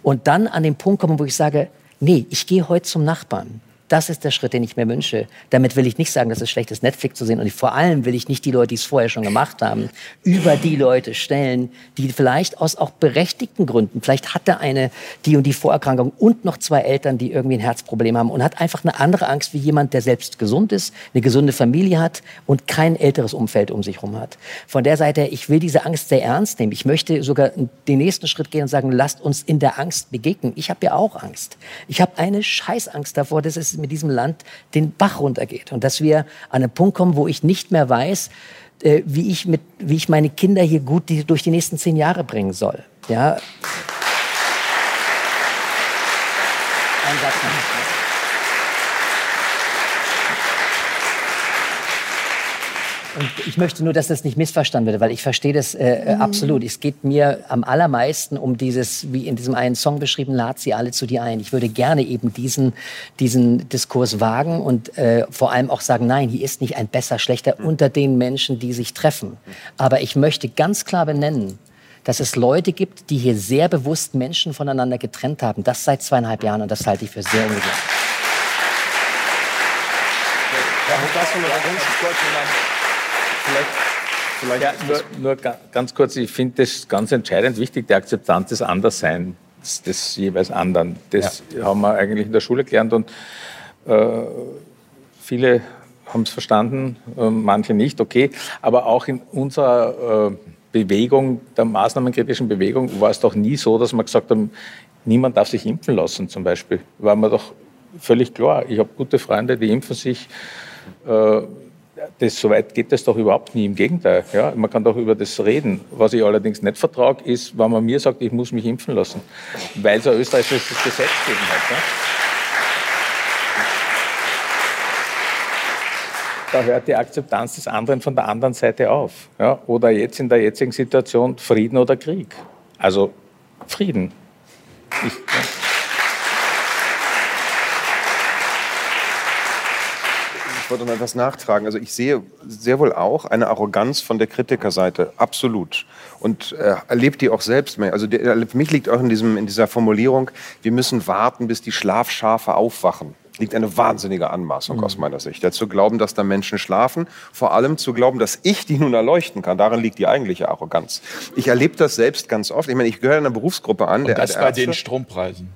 Und dann an den Punkt kommen, wo ich sage, nee, ich gehe heute zum Nachbarn. Das ist der Schritt, den ich mir wünsche. Damit will ich nicht sagen, dass es schlecht ist, Netflix zu sehen. Und vor allem will ich nicht die Leute, die es vorher schon gemacht haben, über die Leute stellen, die vielleicht aus auch berechtigten Gründen, vielleicht hat er eine die und die Vorerkrankung und noch zwei Eltern, die irgendwie ein Herzproblem haben und hat einfach eine andere Angst wie jemand, der selbst gesund ist, eine gesunde Familie hat und kein älteres Umfeld um sich herum hat. Von der Seite, ich will diese Angst sehr ernst nehmen. Ich möchte sogar den nächsten Schritt gehen und sagen, lasst uns in der Angst begegnen. Ich habe ja auch Angst. Ich habe eine Scheißangst davor, dass mit diesem Land den Bach runtergeht und dass wir an einen Punkt kommen, wo ich nicht mehr weiß, äh, wie, ich mit, wie ich meine Kinder hier gut die, durch die nächsten zehn Jahre bringen soll. Ja. Ein. Und ich möchte nur, dass das nicht missverstanden wird, weil ich verstehe das äh, mhm. absolut. Es geht mir am allermeisten um dieses, wie in diesem einen Song beschrieben, lad sie alle zu dir ein. Ich würde gerne eben diesen, diesen Diskurs wagen und äh, vor allem auch sagen, nein, hier ist nicht ein besser, schlechter mhm. unter den Menschen, die sich treffen. Aber ich möchte ganz klar benennen, dass es Leute gibt, die hier sehr bewusst Menschen voneinander getrennt haben. Das seit zweieinhalb Jahren und das halte ich für sehr ungesund. Ja, das vielleicht, vielleicht ja, nur, nur, ganz kurz, ich finde das ganz entscheidend wichtig, die Akzeptanz des Andersseins des jeweils anderen. Das ja. haben wir eigentlich in der Schule gelernt und äh, viele haben es verstanden, äh, manche nicht, okay. Aber auch in unserer äh, Bewegung, der maßnahmenkritischen Bewegung, war es doch nie so, dass wir gesagt haben, niemand darf sich impfen lassen zum Beispiel. War mir doch völlig klar. Ich habe gute Freunde, die impfen sich. Das, so weit geht das doch überhaupt nie. Im Gegenteil. Ja, man kann doch über das reden. Was ich allerdings nicht vertrage, ist, wenn man mir sagt, ich muss mich impfen lassen. Weil es ein österreichisches Gesetz gegeben hat. Ja. Da hört die Akzeptanz des anderen von der anderen Seite auf. Ja. Oder jetzt in der jetzigen Situation Frieden oder Krieg. Also Frieden. Ich, ja. Ich wollte noch etwas nachtragen. Also ich sehe sehr wohl auch eine Arroganz von der Kritikerseite, absolut. Und äh, erlebt die auch selbst mehr. Also der, für mich liegt auch in, diesem, in dieser Formulierung, wir müssen warten, bis die Schlafschafe aufwachen liegt eine wahnsinnige Anmaßung mhm. aus meiner Sicht. Ja, zu glauben, dass da Menschen schlafen, vor allem zu glauben, dass ich die nun erleuchten kann, darin liegt die eigentliche Arroganz. Ich erlebe das selbst ganz oft. Ich meine, ich gehöre einer Berufsgruppe an. Und der, das der bei den Strompreisen.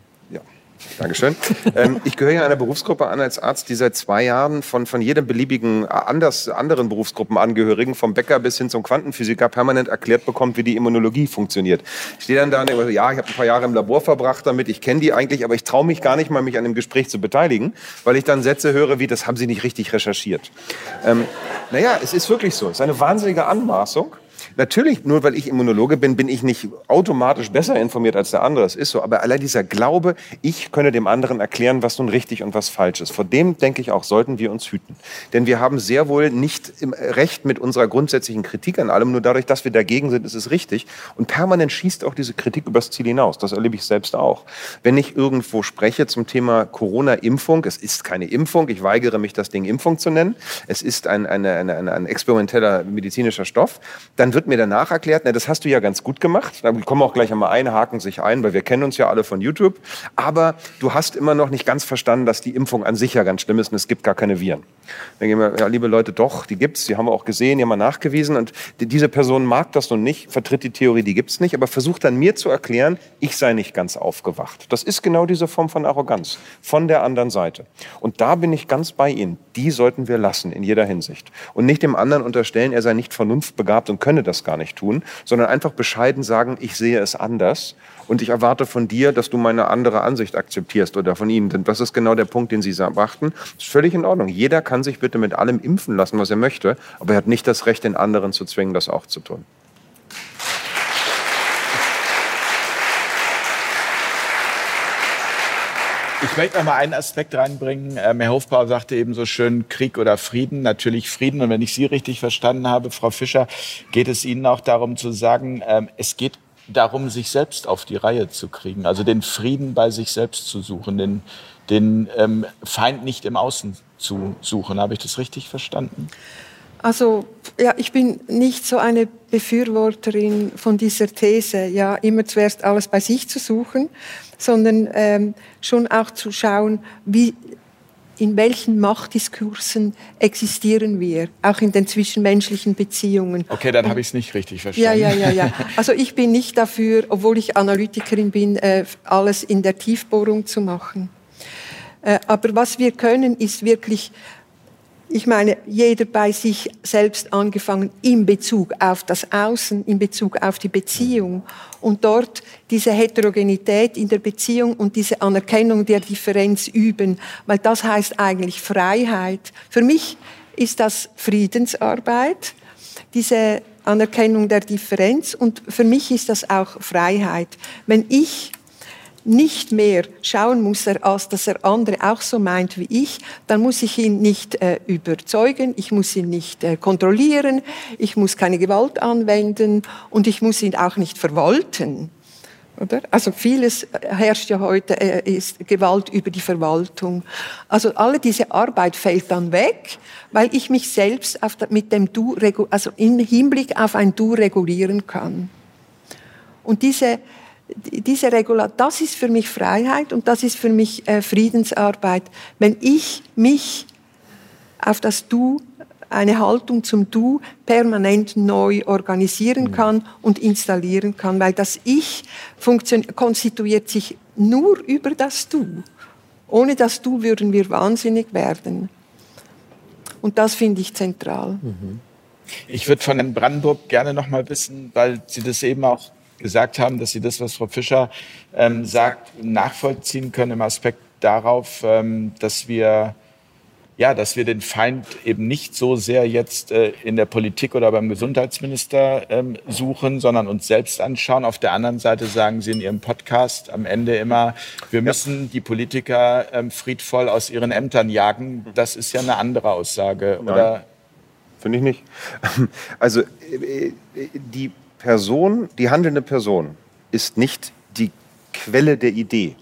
Dankeschön. ähm, ich gehöre ja einer Berufsgruppe an als Arzt, die seit zwei Jahren von, von jedem beliebigen anders, anderen Berufsgruppenangehörigen, vom Bäcker bis hin zum Quantenphysiker, permanent erklärt bekommt, wie die Immunologie funktioniert. Ich stehe dann da und denke, ja, ich habe ein paar Jahre im Labor verbracht damit, ich kenne die eigentlich, aber ich traue mich gar nicht mal, mich an dem Gespräch zu beteiligen, weil ich dann Sätze höre wie, das haben Sie nicht richtig recherchiert. Ähm, naja, es ist wirklich so. Es ist eine wahnsinnige Anmaßung. Natürlich, nur weil ich Immunologe bin, bin ich nicht automatisch besser informiert als der andere. Es ist so. Aber allein dieser Glaube, ich könne dem anderen erklären, was nun richtig und was falsch ist, vor dem, denke ich auch, sollten wir uns hüten. Denn wir haben sehr wohl nicht im Recht mit unserer grundsätzlichen Kritik an allem. Nur dadurch, dass wir dagegen sind, ist es richtig. Und permanent schießt auch diese Kritik übers Ziel hinaus. Das erlebe ich selbst auch. Wenn ich irgendwo spreche zum Thema Corona-Impfung, es ist keine Impfung, ich weigere mich, das Ding Impfung zu nennen, es ist ein, eine, eine, ein experimenteller medizinischer Stoff, dann wird mir danach erklärt, na, das hast du ja ganz gut gemacht. Da kommen auch gleich einmal ein, haken sich ein, weil wir kennen uns ja alle von YouTube. Aber du hast immer noch nicht ganz verstanden, dass die Impfung an sich ja ganz schlimm ist und es gibt gar keine Viren. Dann gehen wir, ja, liebe Leute, doch, die gibt's, die haben wir auch gesehen, die haben wir nachgewiesen und die, diese Person mag das nun nicht, vertritt die Theorie, die gibt's nicht, aber versucht dann mir zu erklären, ich sei nicht ganz aufgewacht. Das ist genau diese Form von Arroganz von der anderen Seite. Und da bin ich ganz bei Ihnen. Die sollten wir lassen in jeder Hinsicht und nicht dem anderen unterstellen, er sei nicht vernunftbegabt und könne das gar nicht tun, sondern einfach bescheiden sagen, ich sehe es anders und ich erwarte von dir, dass du meine andere Ansicht akzeptierst oder von ihnen. Denn das ist genau der Punkt, den sie brachten. Das ist völlig in Ordnung. Jeder kann sich bitte mit allem impfen lassen, was er möchte, aber er hat nicht das Recht, den anderen zu zwingen, das auch zu tun. Ich möchte noch mal einen Aspekt reinbringen. Ähm, Herr Hofbauer sagte eben so schön Krieg oder Frieden. Natürlich Frieden. Und wenn ich Sie richtig verstanden habe, Frau Fischer, geht es Ihnen auch darum zu sagen, ähm, es geht darum, sich selbst auf die Reihe zu kriegen. Also den Frieden bei sich selbst zu suchen, den, den ähm, Feind nicht im Außen zu suchen. Habe ich das richtig verstanden? Also ja, ich bin nicht so eine Befürworterin von dieser These, ja, immer zuerst alles bei sich zu suchen, sondern ähm, schon auch zu schauen, wie, in welchen Machtdiskursen existieren wir, auch in den zwischenmenschlichen Beziehungen. Okay, dann habe ich es nicht richtig verstanden. Ja, ja, ja, ja. Also ich bin nicht dafür, obwohl ich Analytikerin bin, äh, alles in der Tiefbohrung zu machen. Äh, aber was wir können, ist wirklich ich meine, jeder bei sich selbst angefangen in Bezug auf das Außen, in Bezug auf die Beziehung und dort diese Heterogenität in der Beziehung und diese Anerkennung der Differenz üben, weil das heißt eigentlich Freiheit. Für mich ist das Friedensarbeit, diese Anerkennung der Differenz und für mich ist das auch Freiheit. Wenn ich nicht mehr schauen muss, als dass er andere auch so meint wie ich, dann muss ich ihn nicht äh, überzeugen, ich muss ihn nicht äh, kontrollieren, ich muss keine Gewalt anwenden und ich muss ihn auch nicht verwalten. Oder? Also vieles herrscht ja heute, äh, ist Gewalt über die Verwaltung. Also alle diese Arbeit fällt dann weg, weil ich mich selbst auf, mit dem Du, also im Hinblick auf ein Du regulieren kann. Und diese, diese Regula das ist für mich Freiheit und das ist für mich äh, Friedensarbeit. Wenn ich mich auf das Du, eine Haltung zum Du permanent neu organisieren mhm. kann und installieren kann, weil das Ich konstituiert sich nur über das Du. Ohne das Du würden wir wahnsinnig werden. Und das finde ich zentral. Mhm. Ich würde von Herrn Brandenburg gerne noch mal wissen, weil Sie das eben auch gesagt haben, dass Sie das, was Frau Fischer ähm, sagt, nachvollziehen können im Aspekt darauf, ähm, dass wir ja, dass wir den Feind eben nicht so sehr jetzt äh, in der Politik oder beim Gesundheitsminister ähm, suchen, sondern uns selbst anschauen. Auf der anderen Seite sagen Sie in Ihrem Podcast am Ende immer, wir müssen ja. die Politiker ähm, friedvoll aus ihren Ämtern jagen. Das ist ja eine andere Aussage, Nein, oder? Finde ich nicht. Also äh, äh, die Person, die handelnde Person ist nicht die Quelle der Idee,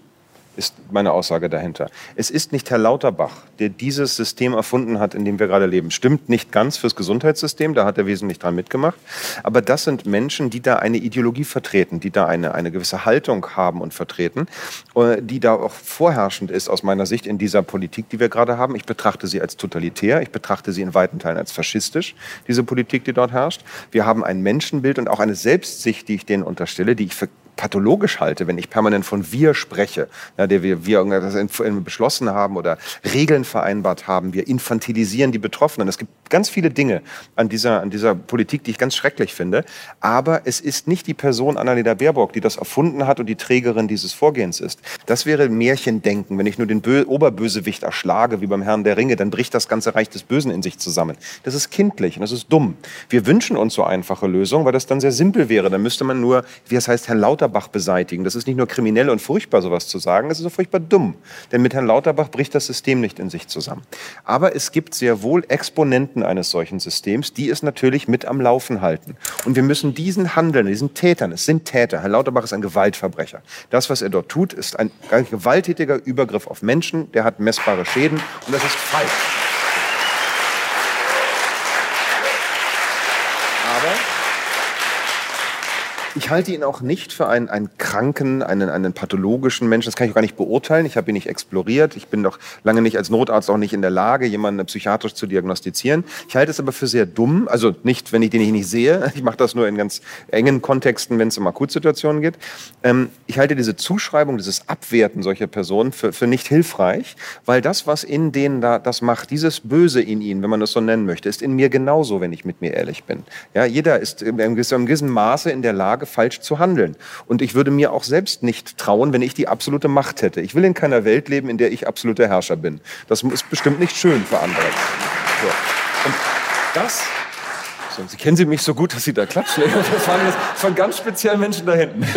ist meine Aussage dahinter. Es ist nicht Herr Lauterbach, der dieses System erfunden hat, in dem wir gerade leben. Stimmt nicht ganz fürs Gesundheitssystem, da hat er wesentlich dran mitgemacht. Aber das sind Menschen, die da eine Ideologie vertreten, die da eine, eine gewisse Haltung haben und vertreten, äh, die da auch vorherrschend ist aus meiner Sicht in dieser Politik, die wir gerade haben. Ich betrachte sie als totalitär, ich betrachte sie in weiten Teilen als faschistisch, diese Politik, die dort herrscht. Wir haben ein Menschenbild und auch eine Selbstsicht, die ich denen unterstelle, die ich für pathologisch halte, wenn ich permanent von wir spreche, ja, der wir, wir irgendwas beschlossen haben oder Regeln vereinbart haben. Wir infantilisieren die Betroffenen. Es gibt ganz viele Dinge an dieser, an dieser Politik, die ich ganz schrecklich finde. Aber es ist nicht die Person Annalena Baerbock, die das erfunden hat und die Trägerin dieses Vorgehens ist. Das wäre Märchendenken. Wenn ich nur den Bö Oberbösewicht erschlage, wie beim Herrn der Ringe, dann bricht das ganze Reich des Bösen in sich zusammen. Das ist kindlich und das ist dumm. Wir wünschen uns so einfache Lösungen, weil das dann sehr simpel wäre. Dann müsste man nur, wie es heißt, Herrn Lauterbach beseitigen. Das ist nicht nur kriminell und furchtbar, sowas zu sagen, ist so furchtbar dumm. Denn mit Herrn Lauterbach bricht das System nicht in sich zusammen. Aber es gibt sehr wohl Exponenten eines solchen Systems, die es natürlich mit am Laufen halten. Und wir müssen diesen Handeln, diesen Tätern, es sind Täter, Herr Lauterbach ist ein Gewaltverbrecher. Das, was er dort tut, ist ein gewalttätiger Übergriff auf Menschen, der hat messbare Schäden und das ist falsch. Ich halte ihn auch nicht für einen, einen kranken, einen, einen pathologischen Menschen. Das kann ich auch gar nicht beurteilen. Ich habe ihn nicht exploriert. Ich bin doch lange nicht als Notarzt auch nicht in der Lage, jemanden psychiatrisch zu diagnostizieren. Ich halte es aber für sehr dumm. Also nicht, wenn ich den nicht sehe. Ich mache das nur in ganz engen Kontexten, wenn es um Akutsituationen geht. Ähm, ich halte diese Zuschreibung, dieses Abwerten solcher Personen für, für nicht hilfreich, weil das, was in denen da das macht, dieses Böse in ihnen, wenn man das so nennen möchte, ist in mir genauso, wenn ich mit mir ehrlich bin. Ja, jeder ist in einem gewissen Maße in der Lage, falsch zu handeln. Und ich würde mir auch selbst nicht trauen, wenn ich die absolute Macht hätte. Ich will in keiner Welt leben, in der ich absoluter Herrscher bin. Das ist bestimmt nicht schön für andere. So. Und das Sie kennen Sie mich so gut, dass Sie da klatschen. Das waren, das waren ganz speziell Menschen da hinten.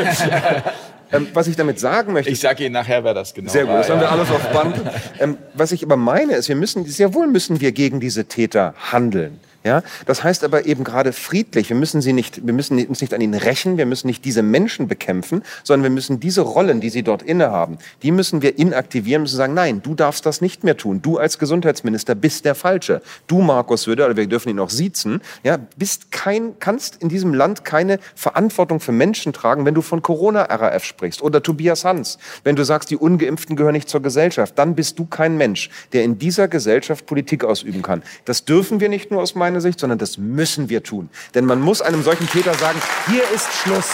Ähm, was ich damit sagen möchte. Ich sage Ihnen nachher, wer das genau Sehr gut, das haben wir alles auf Band. Ähm, was ich aber meine, ist, wir müssen, sehr wohl müssen wir gegen diese Täter handeln. Ja, das heißt aber eben gerade friedlich. Wir müssen sie nicht, wir müssen uns nicht an ihnen rächen. Wir müssen nicht diese Menschen bekämpfen, sondern wir müssen diese Rollen, die sie dort innehaben, die müssen wir inaktivieren, müssen sagen, nein, du darfst das nicht mehr tun. Du als Gesundheitsminister bist der Falsche. Du, Markus Söder, oder wir dürfen ihn auch siezen, ja, bist kein, kannst in diesem Land keine Verantwortung für Menschen tragen, wenn du von Corona-RAF sprichst oder Tobias Hans. Wenn du sagst, die Ungeimpften gehören nicht zur Gesellschaft, dann bist du kein Mensch, der in dieser Gesellschaft Politik ausüben kann. Das dürfen wir nicht nur aus meiner Sicht, sondern das müssen wir tun. Denn man muss einem solchen Täter sagen, hier ist Schluss.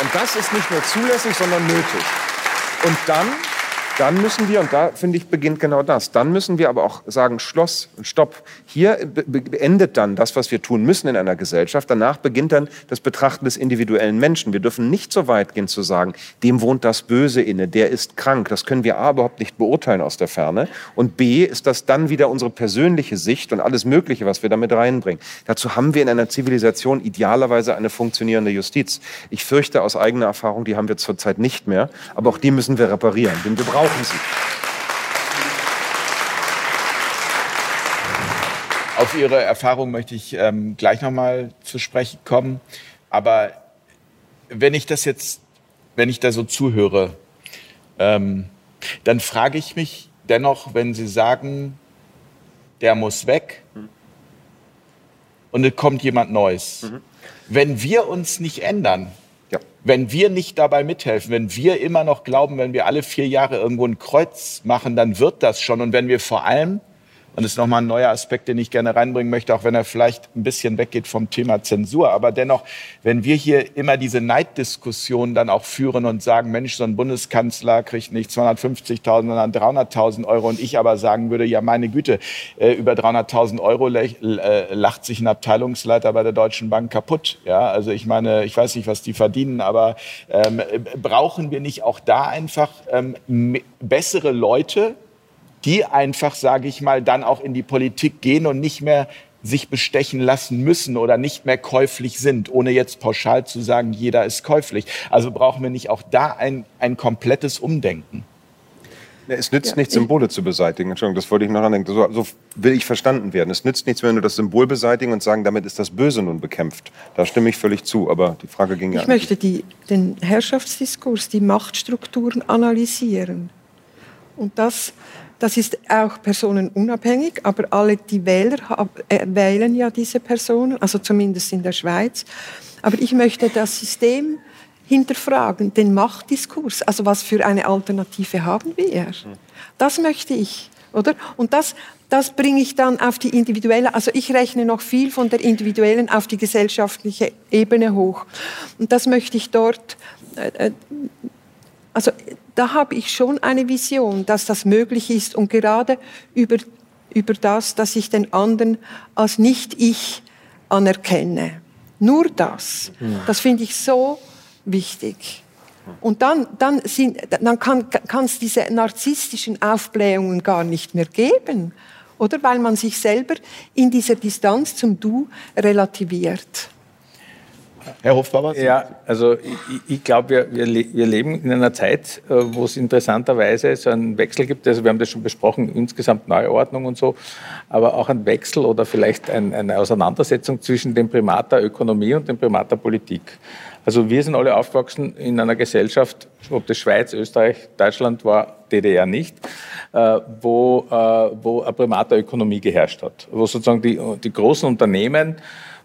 Und das ist nicht nur zulässig, sondern nötig. Und dann, dann müssen wir, und da finde ich beginnt genau das, dann müssen wir aber auch sagen, Schloss und Stopp. Hier be- be- endet dann das, was wir tun müssen in einer Gesellschaft. Danach beginnt dann das Betrachten des individuellen Menschen. Wir dürfen nicht so weit gehen zu sagen, dem wohnt das Böse inne, der ist krank. Das können wir A überhaupt nicht beurteilen aus der Ferne. Und B ist das dann wieder unsere persönliche Sicht und alles Mögliche, was wir damit reinbringen. Dazu haben wir in einer Zivilisation idealerweise eine funktionierende Justiz. Ich fürchte aus eigener Erfahrung, die haben wir zurzeit nicht mehr. Aber auch die müssen wir reparieren, denn wir brauchen sie. Auf Ihre Erfahrung möchte ich ähm, gleich nochmal zu sprechen kommen. Aber wenn ich das jetzt, wenn ich da so zuhöre, ähm, dann frage ich mich dennoch, wenn Sie sagen, der muss weg und es kommt jemand Neues. Wenn wir uns nicht ändern. Wenn wir nicht dabei mithelfen, wenn wir immer noch glauben, wenn wir alle vier Jahre irgendwo ein Kreuz machen, dann wird das schon. Und wenn wir vor allem, und das ist nochmal ein neuer Aspekt, den ich gerne reinbringen möchte, auch wenn er vielleicht ein bisschen weggeht vom Thema Zensur, aber dennoch, wenn wir hier immer diese Neiddiskussion dann auch führen und sagen, Mensch, so ein Bundeskanzler kriegt nicht 250.000, sondern 300.000 Euro und ich aber sagen würde, ja meine Güte, äh, über 300.000 Euro äh, lacht sich ein Abteilungsleiter bei der Deutschen Bank kaputt. Ja, also ich meine, ich weiß nicht, was die verdienen, aber ähm, äh, brauchen wir nicht auch da einfach ähm, bessere Leute, die einfach, sage ich mal, dann auch in die Politik gehen und nicht mehr sich bestechen lassen müssen oder nicht mehr käuflich sind, ohne jetzt pauschal zu sagen, jeder ist käuflich. Also brauchen wir nicht auch da ein, ein komplettes Umdenken. Ja, Es nützt nichts, Symbole zu beseitigen. Entschuldigung, das wollte ich noch andenken. So, so will ich verstanden werden. Es nützt nichts, wenn wir das Symbol beseitigen und sagen, damit ist das Böse nun bekämpft. Da stimme ich völlig zu. Aber die Frage ging ja Ich möchte die, den Herrschaftsdiskurs, die Machtstrukturen analysieren. Und das, das ist auch personenunabhängig, aber alle die Wähler äh, wählen ja diese Personen, also zumindest in der Schweiz. Aber ich möchte das System hinterfragen, den Machtdiskurs. Also was für eine Alternative haben wir? Das möchte ich, oder? Und das, das bringe ich dann auf die individuelle, also ich rechne noch viel von der individuellen auf die gesellschaftliche Ebene hoch. Und das möchte ich dort, äh, äh, also da habe ich schon eine Vision, dass das möglich ist und gerade über, über das, dass ich den anderen als Nicht-Ich anerkenne. Nur das. Das finde ich so wichtig. Und dann, dann, sind, dann kann es diese narzisstischen Aufblähungen gar nicht mehr geben. Oder weil man sich selber in dieser Distanz zum Du relativiert. Herr Hofbauer? Ja, also ich, ich glaube, wir, wir, wir leben in einer Zeit, äh, wo es interessanterweise so einen Wechsel gibt. Also wir haben das schon besprochen, insgesamt Neuordnung und so, aber auch ein Wechsel oder vielleicht ein, eine Auseinandersetzung zwischen dem Primat der Ökonomie und dem Primat der Politik. Also wir sind alle aufgewachsen in einer Gesellschaft, ob das Schweiz, Österreich, Deutschland war, DDR nicht, äh, wo, äh, wo ein Primat der Ökonomie geherrscht hat, wo sozusagen die, die großen Unternehmen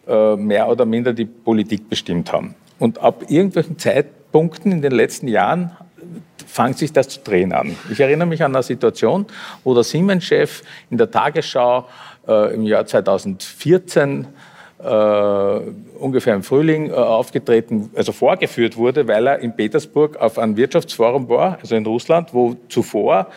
mehr oder minder die Politik bestimmt haben. Und ab irgendwelchen Zeitpunkten in den letzten Jahren fängt sich das zu drehen an. Ich erinnere mich an eine Situation, wo der Siemens-Chef in der Tagesschau äh, im Jahr 2014 äh, ungefähr im Frühling äh, aufgetreten, also vorgeführt wurde, weil er in Petersburg auf einem Wirtschaftsforum war, also in Russland, wo zuvor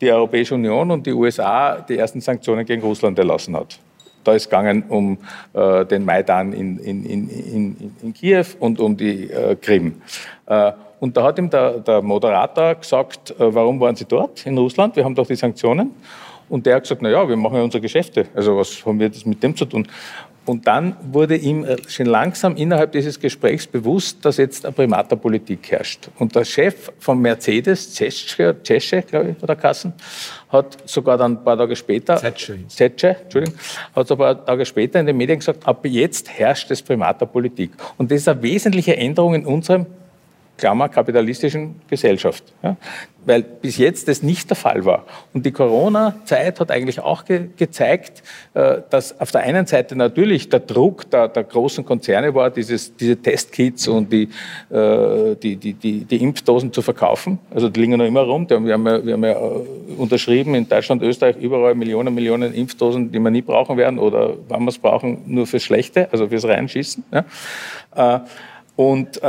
die Europäische Union und die USA die ersten Sanktionen gegen Russland erlassen hat. Da ist es gegangen um äh, den Maidan in, in, in, in, Kiew und um die äh, Krim. Äh, und da hat ihm der, der Moderator gesagt, äh, warum waren Sie dort in Russland? Wir haben doch die Sanktionen. Und der hat gesagt, na ja, wir machen ja unsere Geschäfte. Also was haben wir das mit dem zu tun? Und dann wurde ihm äh, schon langsam innerhalb dieses Gesprächs bewusst, dass jetzt eine Primaterpolitik herrscht. Und der Chef von Mercedes, Zetsche, glaube ich, oder Kassen, hat sogar dann ein paar Tage später, Zetsche, Zetsche Entschuldigung, hat so ein paar Tage später in den Medien gesagt, ab jetzt herrscht es Primaterpolitik. Und das ist eine wesentliche Änderung in unserem Klammer, kapitalistischen Gesellschaft. Ja? Weil bis jetzt das nicht der Fall war. Und die Corona-Zeit hat eigentlich auch ge gezeigt, äh, dass auf der einen Seite natürlich der Druck der, der großen Konzerne war, dieses, diese Testkits und die, äh, die, die, die, die, Impfdosen zu verkaufen. Also die liegen noch immer rum. Wir haben ja, wir haben ja äh, unterschrieben in Deutschland, Österreich überall Millionen, Millionen Impfdosen, die wir nie brauchen werden oder wann wir es brauchen, nur fürs Schlechte, also fürs Reinschießen. Ja? Und,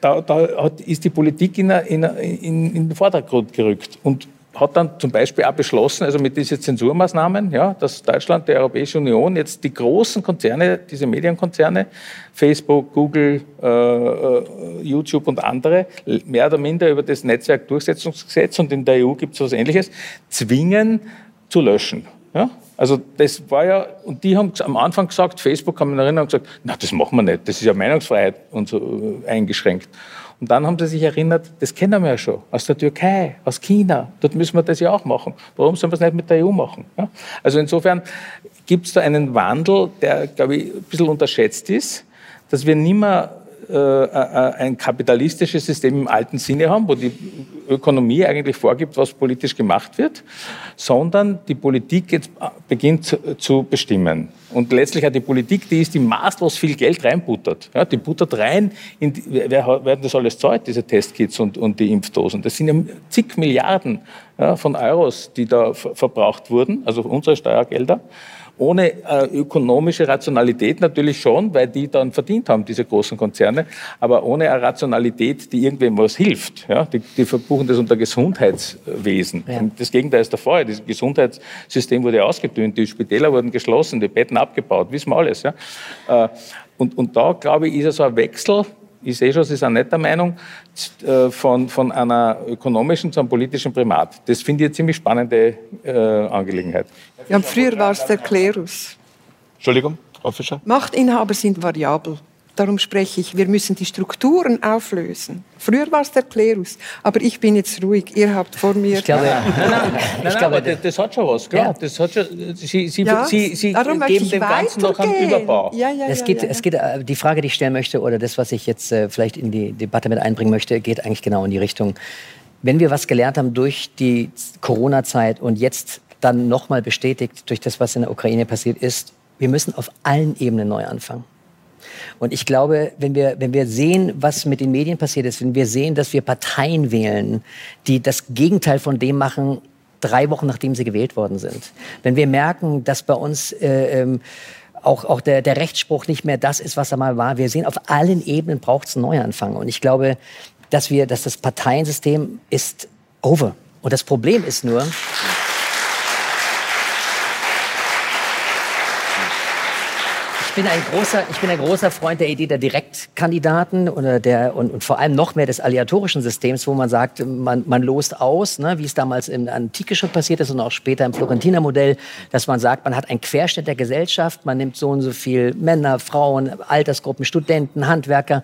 da, da ist die Politik in, in, in, in, den Vordergrund gerückt und hat dann zum Beispiel auch beschlossen, also mit diesen Zensurmaßnahmen, ja, dass Deutschland, die Europäische Union jetzt die großen Konzerne, diese Medienkonzerne, Facebook, Google, äh, äh YouTube und andere, mehr oder minder über das Netzwerkdurchsetzungsgesetz und in der EU gibt es was Ähnliches, zwingen zu löschen. Ja? Also das war ja, und die haben am Anfang gesagt, Facebook kann man erinnern, gesagt, na das machen wir nicht, das ist ja Meinungsfreiheit und so äh, eingeschränkt. Und dann haben sie sich erinnert, das kennen wir ja schon, aus der Türkei, aus China, dort müssen wir das ja auch machen. Warum sollen wir es nicht mit der EU machen? Ja? Also insofern gibt es da einen Wandel, der, glaube ich, ein bisschen unterschätzt ist, dass wir nicht mehr ein kapitalistisches System im alten Sinne haben, wo die Ökonomie eigentlich vorgibt, was politisch gemacht wird, sondern die Politik jetzt beginnt zu bestimmen. Und letztlich hat die Politik, die ist, die maßlos viel Geld reinbuttert. Ja, die buttert rein, in die, wer, wer das alles zahlt, diese Testkits und, und die Impfdosen. Das sind ja zig Milliarden ja, von Euros, die da verbraucht wurden, also unsere Steuergelder ohne äh, ökonomische Rationalität natürlich schon, weil die dann verdient haben, diese großen Konzerne, aber ohne eine Rationalität, die irgendwem was hilft. Ja? Die, die verbuchen das unter Gesundheitswesen. Ja. das Gegenteil ist der Fall. Das Gesundheitssystem wurde ausgedünnt, die Spitäler wurden geschlossen, die Betten abgebaut, wissen wir alles. Ja? Äh, und, und da, glaube ich, ist ja so ein Wechsel, ich sehe schon, Sie sind nicht der Meinung, äh, von, von einer ökonomischen zu einem politischen Primat. Das finde ich eine ziemlich spannende äh, Angelegenheit. Ja, früher war es der Klerus. Entschuldigung, Frau Fischer? Machtinhaber sind variabel. Darum spreche ich, wir müssen die Strukturen auflösen. Früher war es der Klerus, aber ich bin jetzt ruhig. Ihr habt vor mir. Ich glaube, nein, nein, nein, ich glaube das, das, hat schon was. Klar. Ja. Das hat schon, Sie, Sie, ja, Sie, Sie geben dem Ganzen noch einen Überbau. Ja, ja, es geht, Es geht, äh, die Frage, die ich stellen möchte, oder das, was ich jetzt äh, vielleicht in die Debatte mit einbringen möchte, geht eigentlich genau in die Richtung. Wenn wir was gelernt haben durch die Corona-Zeit und jetzt dann nochmal bestätigt durch das, was in der Ukraine passiert ist, wir müssen auf allen Ebenen neu anfangen. Und ich glaube, wenn wir, wenn wir sehen, was mit den Medien passiert ist, wenn wir sehen, dass wir Parteien wählen, die das Gegenteil von dem machen, drei Wochen nachdem sie gewählt worden sind, wenn wir merken, dass bei uns äh, ähm, auch, auch der, der Rechtsspruch nicht mehr das ist, was er mal war, wir sehen, auf allen Ebenen braucht es einen Neuanfang. Und ich glaube, dass wir, dass das Parteiensystem ist over. Und das Problem ist nur, bin ein großer, ich bin ein großer Freund der Idee der Direktkandidaten oder der, und, und vor allem noch mehr des aleatorischen Systems, wo man sagt, man, man lost aus, ne, wie es damals im Antike schon passiert ist und auch später im Florentiner Modell, dass man sagt, man hat einen Querschnitt der Gesellschaft, man nimmt so und so viel Männer, Frauen, Altersgruppen, Studenten, Handwerker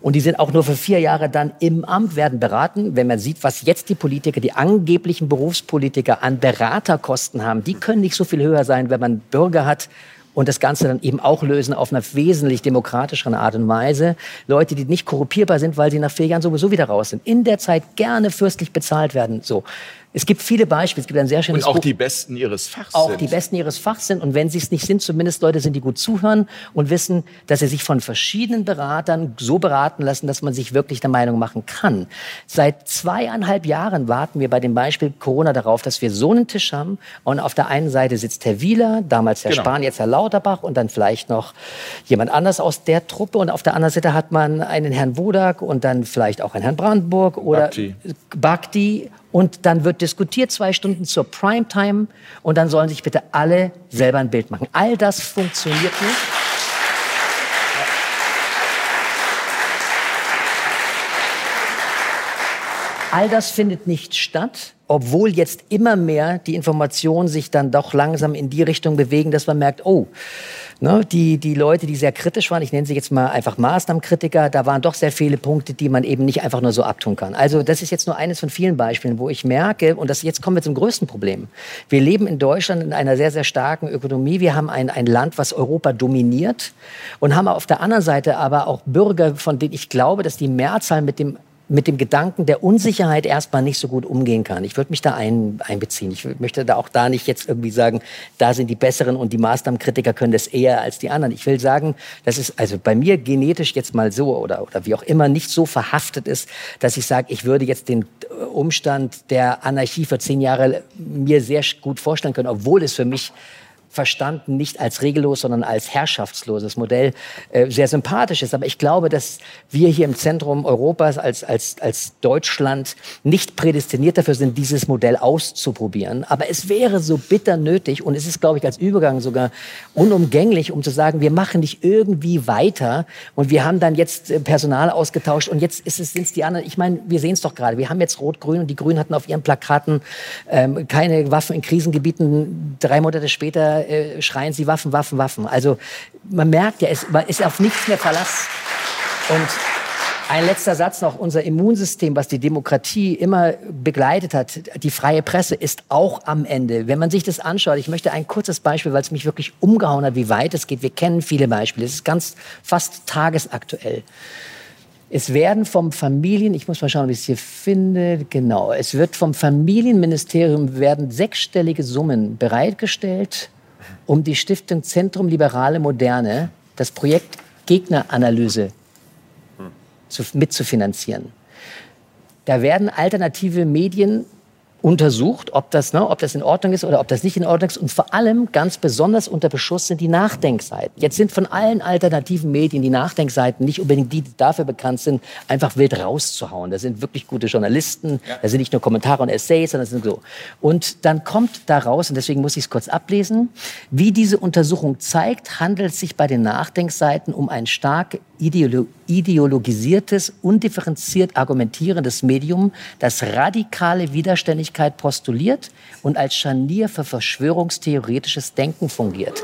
und die sind auch nur für vier Jahre dann im Amt, werden beraten. Wenn man sieht, was jetzt die Politiker, die angeblichen Berufspolitiker an Beraterkosten haben, die können nicht so viel höher sein, wenn man Bürger hat und das Ganze dann eben auch lösen auf einer wesentlich demokratischeren Art und Weise. Leute, die nicht korrupierbar sind, weil sie nach vier Jahren sowieso wieder raus sind. In der Zeit gerne fürstlich bezahlt werden. So. Es gibt viele Beispiele. Es gibt ein sehr schönes Und auch Buch. die Besten ihres Fachs auch sind. die Besten ihres Fachs sind. Und wenn sie es nicht sind, zumindest Leute sind, die gut zuhören und wissen, dass sie sich von verschiedenen Beratern so beraten lassen, dass man sich wirklich eine Meinung machen kann. Seit zweieinhalb Jahren warten wir bei dem Beispiel Corona darauf, dass wir so einen Tisch haben. Und auf der einen Seite sitzt Herr Wieler, damals Herr Genau. Spahn, jetzt Herr Lauterbach und dann vielleicht noch jemand anders aus der Truppe. Und auf der anderen Seite hat man einen Herrn Wodak und dann vielleicht auch einen Herrn Brandenburg oder Bhakti. Bhakti. Und dann wird diskutiert zwei Stunden zur Primetime und dann sollen sich bitte alle selber ein Bild machen. All das funktioniert nicht. All das findet nicht statt, obwohl jetzt immer mehr die Informationen sich dann doch langsam in die Richtung bewegen, dass man merkt, oh, ne, die, die Leute, die sehr kritisch waren, ich nenne sie jetzt mal einfach Maßnahmenkritiker, da waren doch sehr viele Punkte, die man eben nicht einfach nur so abtun kann. Also das ist jetzt nur eines von vielen Beispielen, wo ich merke, und das, jetzt kommen wir zum größten Problem. Wir leben in Deutschland in einer sehr, sehr starken Ökonomie. Wir haben ein, ein Land, was Europa dominiert und haben auf der anderen Seite aber auch Bürger, von denen ich glaube, dass die Mehrzahl mit dem mit dem Gedanken der Unsicherheit erstmal nicht so gut umgehen kann. Ich würde mich da ein, einbeziehen. Ich möchte da auch da nicht jetzt irgendwie sagen, da sind die Besseren und die Maßnahmenkritiker können das eher als die anderen. Ich will sagen, das ist also bei mir genetisch jetzt mal so oder, oder wie auch immer nicht so verhaftet ist, dass ich sage, ich würde jetzt den Umstand der Anarchie für zehn Jahre mir sehr gut vorstellen können, obwohl es für mich verstanden nicht als regellos, sondern als herrschaftsloses Modell äh, sehr sympathisch ist. Aber ich glaube, dass wir hier im Zentrum Europas als, als, als Deutschland nicht prädestiniert dafür sind, dieses Modell auszuprobieren. Aber es wäre so bitter nötig und es ist, glaube ich, als Übergang sogar unumgänglich, um zu sagen, wir machen nicht irgendwie weiter und wir haben dann jetzt äh, Personal ausgetauscht und jetzt ist es, sind's die anderen. Ich meine, wir sehen es doch gerade. Wir haben jetzt Rot-Grün und die Grünen hatten auf ihren Plakaten ähm, keine Waffen in Krisengebieten. Drei Monate später äh, schreien sie Waffen, Waffen, Waffen. Also man merkt ja, es man ist auf nichts mehr Verlass. Und ein letzter Satz noch. Unser Immunsystem, was die Demokratie immer begleitet hat, die freie Presse, ist auch am Ende. Wenn man sich das anschaut, ich möchte ein kurzes Beispiel, weil es mich wirklich umgehauen hat, wie weit es geht. Wir kennen viele Beispiele. Es ist ganz fast tagesaktuell. Es werden vom Familien, ich muss mal schauen, wie ich es hier finde, genau, es wird vom Familienministerium werden sechsstellige Summen bereitgestellt, um die Stiftung Zentrum Liberale Moderne, das Projekt Gegneranalyse zu, mitzufinanzieren. Da werden alternative Medien untersucht, ob das, ne, ob das in Ordnung ist oder ob das nicht in Ordnung ist. Und vor allem ganz besonders unter Beschuss sind die Nachdenkseiten. Jetzt sind von allen alternativen Medien die Nachdenkseiten nicht unbedingt die, die dafür bekannt sind, einfach wild rauszuhauen. Da sind wirklich gute Journalisten, da sind nicht nur Kommentare und Essays, sondern sind so. Und dann kommt da raus, und deswegen muss ich es kurz ablesen, wie diese Untersuchung zeigt, handelt es sich bei den Nachdenkseiten um ein stark ideolo ideologisiertes, undifferenziert argumentierendes Medium, das radikale Widerständigkeit postuliert und als Scharnier für verschwörungstheoretisches Denken fungiert.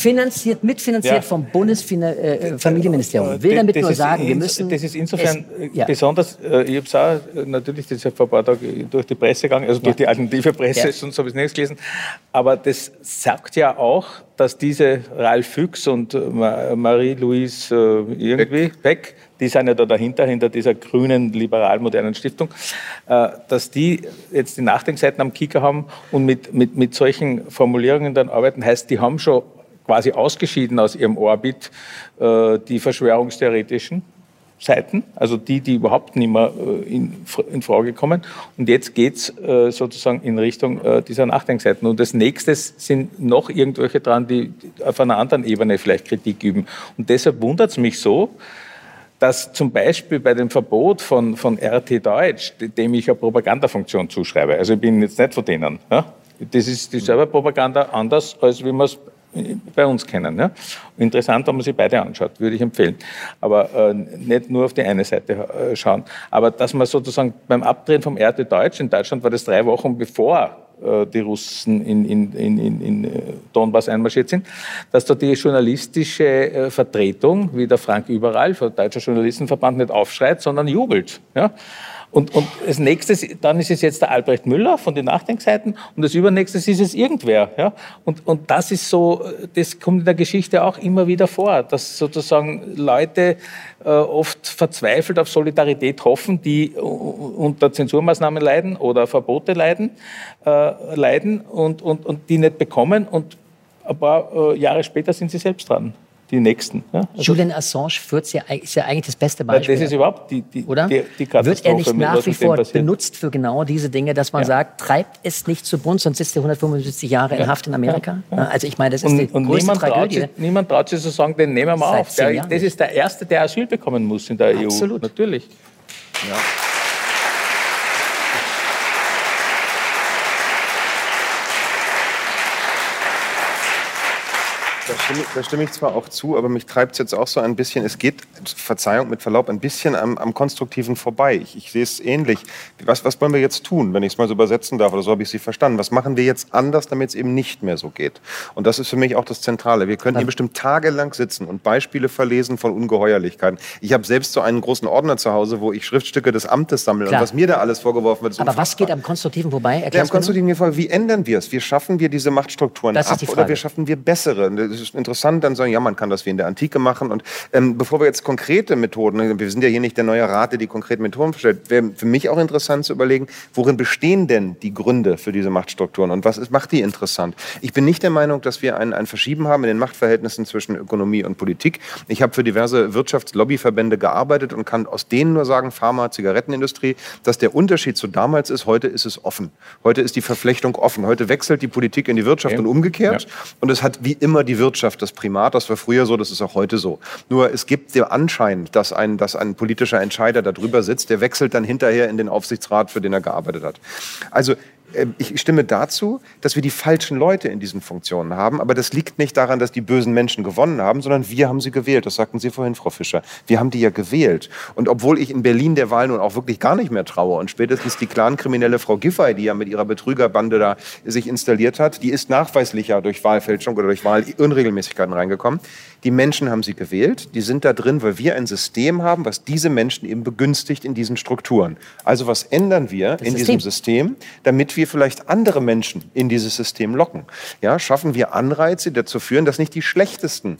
Finanziert, mitfinanziert Ja. vom Bundesfamilienministerium. Will damit das nur ist sagen, wir müssen. Das ist insofern es- äh, ja. besonders, äh, ich habe es auch äh, natürlich, das ist ja vor ein paar Tagen durch die Presse gegangen, also durch die alternative Presse, Ja. sonst habe ich es nicht gelesen. Aber das sagt ja auch, dass diese Ralf Füchs und äh, Ma- Marie-Louise äh, irgendwie Beck, die sind ja da dahinter, hinter dieser grünen, liberal-modernen Stiftung, äh, dass die jetzt die Nachdenkseiten am Kicker haben und mit, mit, mit solchen Formulierungen dann arbeiten, heißt, die haben schon quasi ausgeschieden aus ihrem Orbit äh, die verschwörungstheoretischen Seiten, also die, die überhaupt nicht mehr äh, in, in Frage kommen. Und jetzt geht's äh, sozusagen in Richtung dieser Nachdenkseiten. Und das nächste sind noch irgendwelche dran, die auf einer anderen Ebene vielleicht Kritik üben. Und deshalb wundert es mich so, dass zum Beispiel bei dem Verbot von, von RT Deutsch, dem ich eine Propagandafunktion zuschreibe, also ich bin jetzt nicht von denen, ja? das ist dieselbe Propaganda anders, als wie wir es bei uns kennen. Ja? Interessant, wenn man sich beide anschaut, würde ich empfehlen. Aber äh, nicht nur auf die eine Seite äh, schauen. Aber dass man sozusagen beim Abdrehen vom RT Deutsch, in Deutschland war das drei Wochen bevor äh, die Russen in, in, in, in, äh, Donbass einmarschiert sind, dass da die journalistische äh, Vertretung, wie der Frank Überall, vom Deutscher Journalistenverband, nicht aufschreit, sondern jubelt. Ja? Und, und das nächste, dann ist es jetzt der Albrecht Müller von den Nachdenkseiten und das übernächste ist es irgendwer. Ja? Und, und das ist so, das kommt in der Geschichte auch immer wieder vor, dass sozusagen Leute äh, oft verzweifelt auf Solidarität hoffen, die unter Zensurmaßnahmen leiden oder Verbote leiden, äh, leiden und, und, und die nicht bekommen und ein paar äh, Jahre später sind sie selbst dran die nächsten. Ja? Also Julian Assange führt ja, ist ja eigentlich das beste Beispiel. Das ist überhaupt die, die, Oder? Die, die Wird er nicht nach wie vor benutzt für genau diese Dinge, dass man ja. sagt, treibt es nicht zu bunt, sonst sitzt er 175 Jahre ja. in Haft in Amerika? Also ich meine, das ist und, die und größte niemand Tragödie. Traut sich, niemand traut sich zu sagen, den nehmen wir auf. Der, das ist der Erste, der Asyl bekommen muss in der Absolut. EU. Natürlich. Ja. Stimme, da stimme ich zwar auch zu, aber mich treibt es jetzt auch so ein bisschen, es geht, Verzeihung mit Verlaub, ein bisschen am, am Konstruktiven vorbei. Ich, ich, sehe es ähnlich. Was, was wollen wir jetzt tun, wenn ich es mal so übersetzen darf, oder so habe ich Sie verstanden? Was machen wir jetzt anders, damit es eben nicht mehr so geht? Und das ist für mich auch das Zentrale. Wir könnten hier bestimmt tagelang sitzen und Beispiele verlesen von Ungeheuerlichkeiten. Ich habe selbst so einen großen Ordner zu Hause, wo ich Schriftstücke des Amtes sammle Klar. und was mir da alles vorgeworfen wird. Ist aber was geht am Konstruktiven vorbei? Ja, am Konstruktiven vorbei. Wie ändern wir es? Wie schaffen wir diese Machtstrukturen ab oder wie schaffen wir bessere? Ist interessant, dann sagen, ja, man kann das wie in der Antike machen. Und ähm, bevor wir jetzt konkrete Methoden, wir sind ja hier nicht der neue Rat, der die konkreten Methoden stellt, wäre für mich auch interessant zu überlegen, worin bestehen denn die Gründe für diese Machtstrukturen und was ist, macht die interessant? Ich bin nicht der Meinung, dass wir ein, ein Verschieben haben in den Machtverhältnissen zwischen Ökonomie und Politik. Ich habe für diverse Wirtschaftslobbyverbände gearbeitet und kann aus denen nur sagen, Pharma, Zigarettenindustrie, dass der Unterschied zu damals ist, heute ist es offen. Heute ist die Verflechtung offen. Heute wechselt die Politik in die Wirtschaft okay. und umgekehrt. Ja. Und es hat wie immer die Wirtschaft das Primat. Das war früher so, das ist auch heute so. Nur es gibt den Anschein, dass ein, dass ein politischer Entscheider da drüber sitzt, der wechselt dann hinterher in den Aufsichtsrat, für den er gearbeitet hat. Also ich stimme dazu, dass wir die falschen Leute in diesen Funktionen haben. Aber das liegt nicht daran, dass die bösen Menschen gewonnen haben, sondern wir haben sie gewählt. Das sagten Sie vorhin, Frau Fischer. Wir haben die ja gewählt. Und obwohl ich in Berlin der Wahl nun auch wirklich gar nicht mehr traue und spätestens die Clankriminelle Frau Giffey, die ja mit ihrer Betrügerbande da sich installiert hat, die ist nachweislich ja durch Wahlfälschung oder durch Wahlunregelmäßigkeiten reingekommen. Die Menschen haben sie gewählt. Die sind da drin, weil wir ein System haben, was diese Menschen eben begünstigt in diesen Strukturen. Also was ändern wir das in System. diesem System, damit wir vielleicht andere Menschen in dieses System locken? Ja, schaffen wir Anreize, die dazu führen, dass nicht die Schlechtesten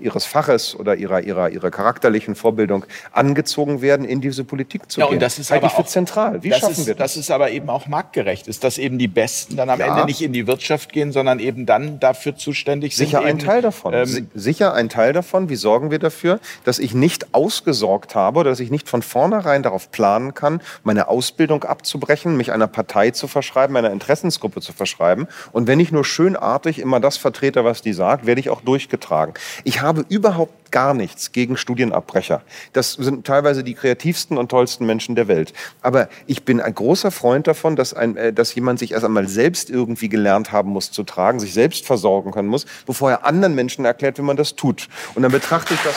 ihres Faches oder ihrer, ihrer, ihrer charakterlichen Vorbildung angezogen werden, in diese Politik zu ja, gehen. Und das ist Halte aber für zentral. Wie schaffen ist, wir das? Das ist aber eben auch marktgerecht. Ist, dass eben die Besten dann am ja. Ende nicht in die Wirtschaft gehen, sondern eben dann dafür zuständig sind. Sicher ein Teil davon. Ähm, Sicher ein Teil davon. Wie sorgen wir dafür, dass ich nicht ausgesorgt habe oder dass ich nicht von vornherein darauf planen kann, meine Ausbildung abzubrechen, mich einer Partei zu verschreiben, einer Interessensgruppe zu verschreiben. Und wenn ich nur schönartig immer das vertrete, was die sagt, werde ich auch durchgetragen. Ich habe überhaupt gar nichts gegen Studienabbrecher. Das sind teilweise die kreativsten und tollsten Menschen der Welt. Aber ich bin ein großer Freund davon, dass, ein, äh, dass jemand sich erst einmal selbst irgendwie gelernt haben muss zu tragen, sich selbst versorgen können muss, bevor er anderen Menschen erklärt, wie man das tut. Und dann betrachte ich das,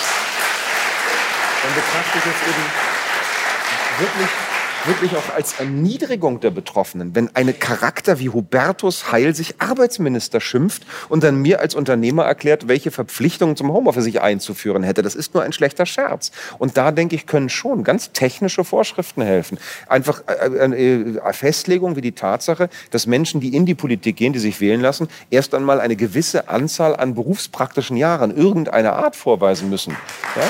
dann betrachte ich es eben wirklich wirklich auch als Erniedrigung der Betroffenen, wenn eine Charakter wie Hubertus Heil sich Arbeitsminister schimpft und dann mir als Unternehmer erklärt, welche Verpflichtungen zum Homeoffice ich einzuführen hätte. Das ist nur ein schlechter Scherz. Und da denke ich, können schon ganz technische Vorschriften helfen. Einfach eine äh, äh, äh, Festlegung wie die Tatsache, dass Menschen, die in die Politik gehen, die sich wählen lassen, erst einmal eine gewisse Anzahl an berufspraktischen Jahren irgendeiner Art vorweisen müssen. Ja?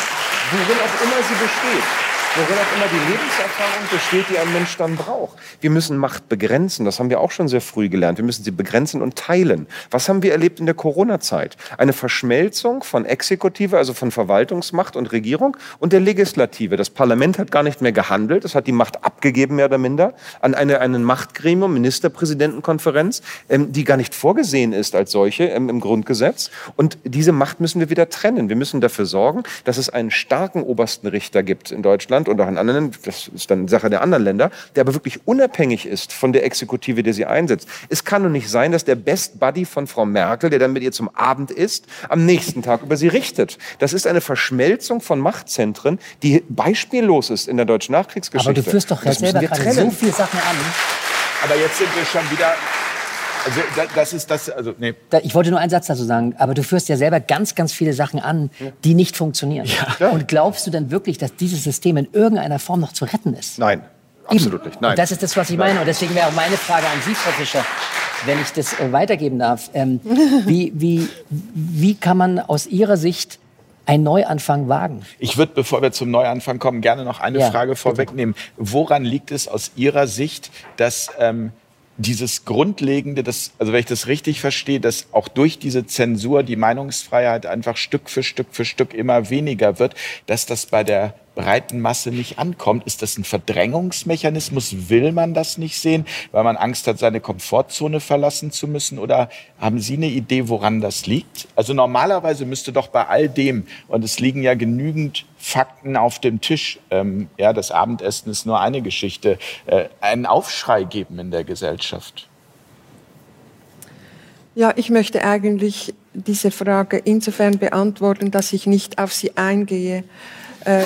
Worin auch immer sie besteht worin auch immer die Lebenserfahrung besteht, die ein Mensch dann braucht. Wir müssen Macht begrenzen, das haben wir auch schon sehr früh gelernt. Wir müssen sie begrenzen und teilen. Was haben wir erlebt in der Corona-Zeit? Eine Verschmelzung von Exekutive, also von Verwaltungsmacht und Regierung und der Legislative. Das Parlament hat gar nicht mehr gehandelt, es hat die Macht abgegeben, mehr oder minder, an eine, einen Machtgremium, Ministerpräsidentenkonferenz, ähm, die gar nicht vorgesehen ist als solche ähm, im Grundgesetz. Und diese Macht müssen wir wieder trennen. Wir müssen dafür sorgen, dass es einen starken obersten Richter gibt in Deutschland, Deutschland und auch in anderen, das ist dann Sache der anderen Länder, der aber wirklich unabhängig ist von der Exekutive, der sie einsetzt. Es kann doch nicht sein, dass der Best Buddy von Frau Merkel, der dann mit ihr zum Abend isst, am nächsten Tag über sie richtet. Das ist eine Verschmelzung von Machtzentren, die beispiellos ist in der deutschen Nachkriegsgeschichte. Aber du führst doch selber gerade so viele Sachen an. Aber jetzt sind wir schon wieder also das ist das, also nee. Ich wollte nur einen Satz dazu sagen, aber du führst ja selber ganz, ganz viele Sachen an, die nicht funktionieren. Ja. Und glaubst du denn wirklich, dass dieses System in irgendeiner Form noch zu retten ist? Nein. absolut nicht. Nein. Und das ist das, was ich meine. Und deswegen wäre auch meine Frage an Sie, Frau Fischer, wenn ich das äh, weitergeben darf. Ähm, wie, wie, wie kann man aus Ihrer Sicht einen Neuanfang wagen? Ich würde, bevor wir zum Neuanfang kommen, gerne noch eine Ja, Frage vorwegnehmen. Woran liegt es aus Ihrer Sicht, dass ähm, dieses Grundlegende, das, also wenn ich das richtig verstehe, dass auch durch diese Zensur die Meinungsfreiheit einfach Stück für Stück für Stück immer weniger wird, dass das bei der breiten Masse nicht ankommt? Ist das ein Verdrängungsmechanismus? Will man das nicht sehen, weil man Angst hat, seine Komfortzone verlassen zu müssen? Oder haben Sie eine Idee, woran das liegt? Also normalerweise müsste doch bei all dem, und es liegen ja genügend Fakten auf dem Tisch, ähm, ja, das Abendessen ist nur eine Geschichte, äh, einen Aufschrei geben in der Gesellschaft. Ja, ich möchte eigentlich diese Frage insofern beantworten, dass ich nicht auf sie eingehe. Äh,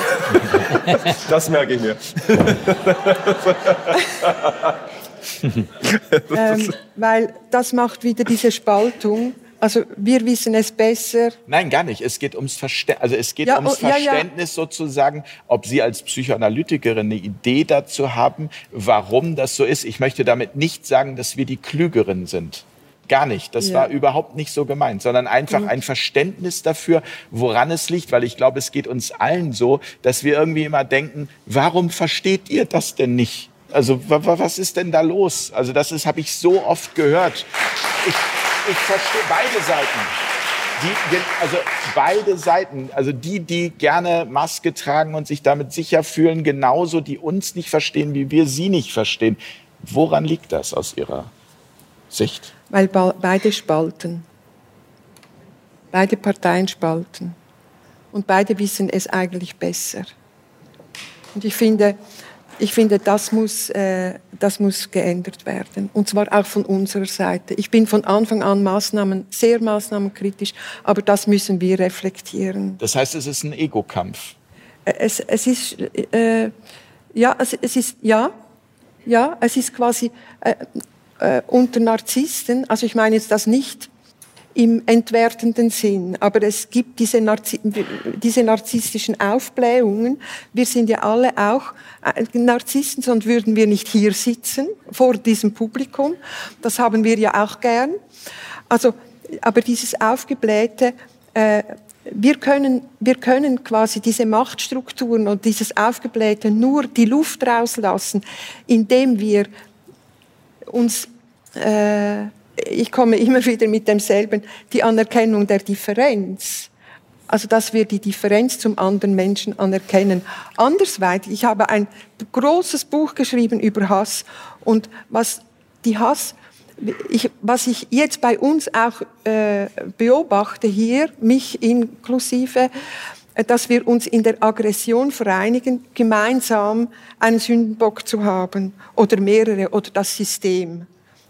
Das merke ich mir. ähm, weil das macht wieder diese Spaltung. Also wir wissen es besser. Nein, gar nicht. Es geht ums, Verste also es geht Ja, ums oh, ja, ja. Verständnis sozusagen, ob Sie als Psychoanalytikerin eine Idee dazu haben, warum das so ist. Ich möchte damit nicht sagen, dass wir die Klügeren sind. Gar nicht. Das Ja. war überhaupt nicht so gemeint, sondern einfach ein Verständnis dafür, woran es liegt. Weil ich glaube, es geht uns allen so, dass wir irgendwie immer denken, warum versteht ihr das denn nicht? Also wa- wa- was ist denn da los? Also das ist, habe ich so oft gehört. Ich, ich verstehe beide Seiten. Die, also beide Seiten, also die, die gerne Maske tragen und sich damit sicher fühlen, genauso die uns nicht verstehen, wie wir sie nicht verstehen. Woran liegt das aus Ihrer Sicht? Weil beide spalten. Beide Parteien spalten. Und beide wissen es eigentlich besser. Und ich finde, ich finde das, muss, äh, das muss geändert werden. Und zwar auch von unserer Seite. Ich bin von Anfang an Maßnahmen, sehr maßnahmenkritisch, aber das müssen wir reflektieren. Das heißt, es ist ein Ego-Kampf. Äh, Es, es ist, äh, ja, es, es ist, ja, ja, es ist quasi äh, äh, unter Narzissten, also ich meine jetzt das nicht im entwertenden Sinn, aber es gibt diese, Narzi diese narzisstischen Aufblähungen. Wir sind ja alle auch äh, Narzissten, sonst würden wir nicht hier sitzen vor diesem Publikum. Das haben wir ja auch gern. Also, aber dieses aufgeblähte, äh, wir können, wir können quasi diese Machtstrukturen und dieses Aufgeblähte nur die Luft rauslassen, indem wir uns, äh, ich komme immer wieder mit demselben, die Anerkennung der Differenz. Also, dass wir die Differenz zum anderen Menschen anerkennen. Andersweitig, ich habe ein großes Buch geschrieben über Hass und was die Hass, ich, was ich jetzt bei uns auch äh, beobachte hier, mich inklusive, dass wir uns in der Aggression vereinigen, gemeinsam einen Sündenbock zu haben oder mehrere oder das System.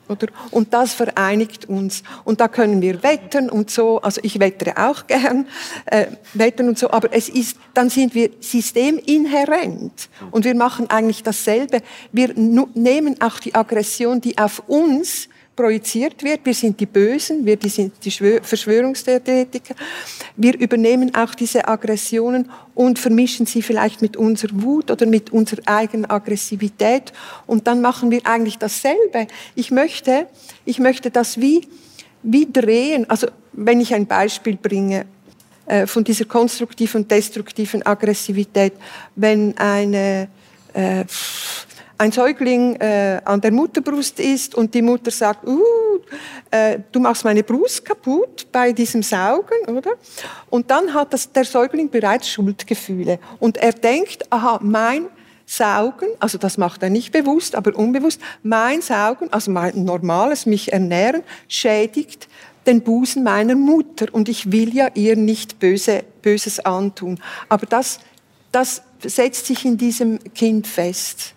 Oder? Und das vereinigt uns. Und da können wir wetten und so. Also ich wettere auch gern, äh, wetten und so. Aber es ist, dann sind wir systeminhärent. Und wir machen eigentlich dasselbe. Wir nehmen auch die Aggression, die auf uns projiziert wird. Wir sind die Bösen, wir die sind die Schwö- Verschwörungstheoretiker. Wir übernehmen auch diese Aggressionen und vermischen sie vielleicht mit unserer Wut oder mit unserer eigenen Aggressivität. Und dann machen wir eigentlich dasselbe. Ich möchte, ich möchte das wie, wie drehen. Also wenn ich ein Beispiel bringe, äh, von dieser konstruktiven und destruktiven Aggressivität, wenn eine, äh, ein Säugling äh, an der Mutterbrust ist und die Mutter sagt, uh, äh, du machst meine Brust kaputt bei diesem Saugen, oder? Und dann hat das, der Säugling bereits Schuldgefühle und er denkt, aha, mein Saugen, also das macht er nicht bewusst, aber unbewusst, mein Saugen, also mein normales mich ernähren, schädigt den Busen meiner Mutter und ich will ja ihr nicht Böse, Böses antun. Aber das, das setzt sich in diesem Kind fest.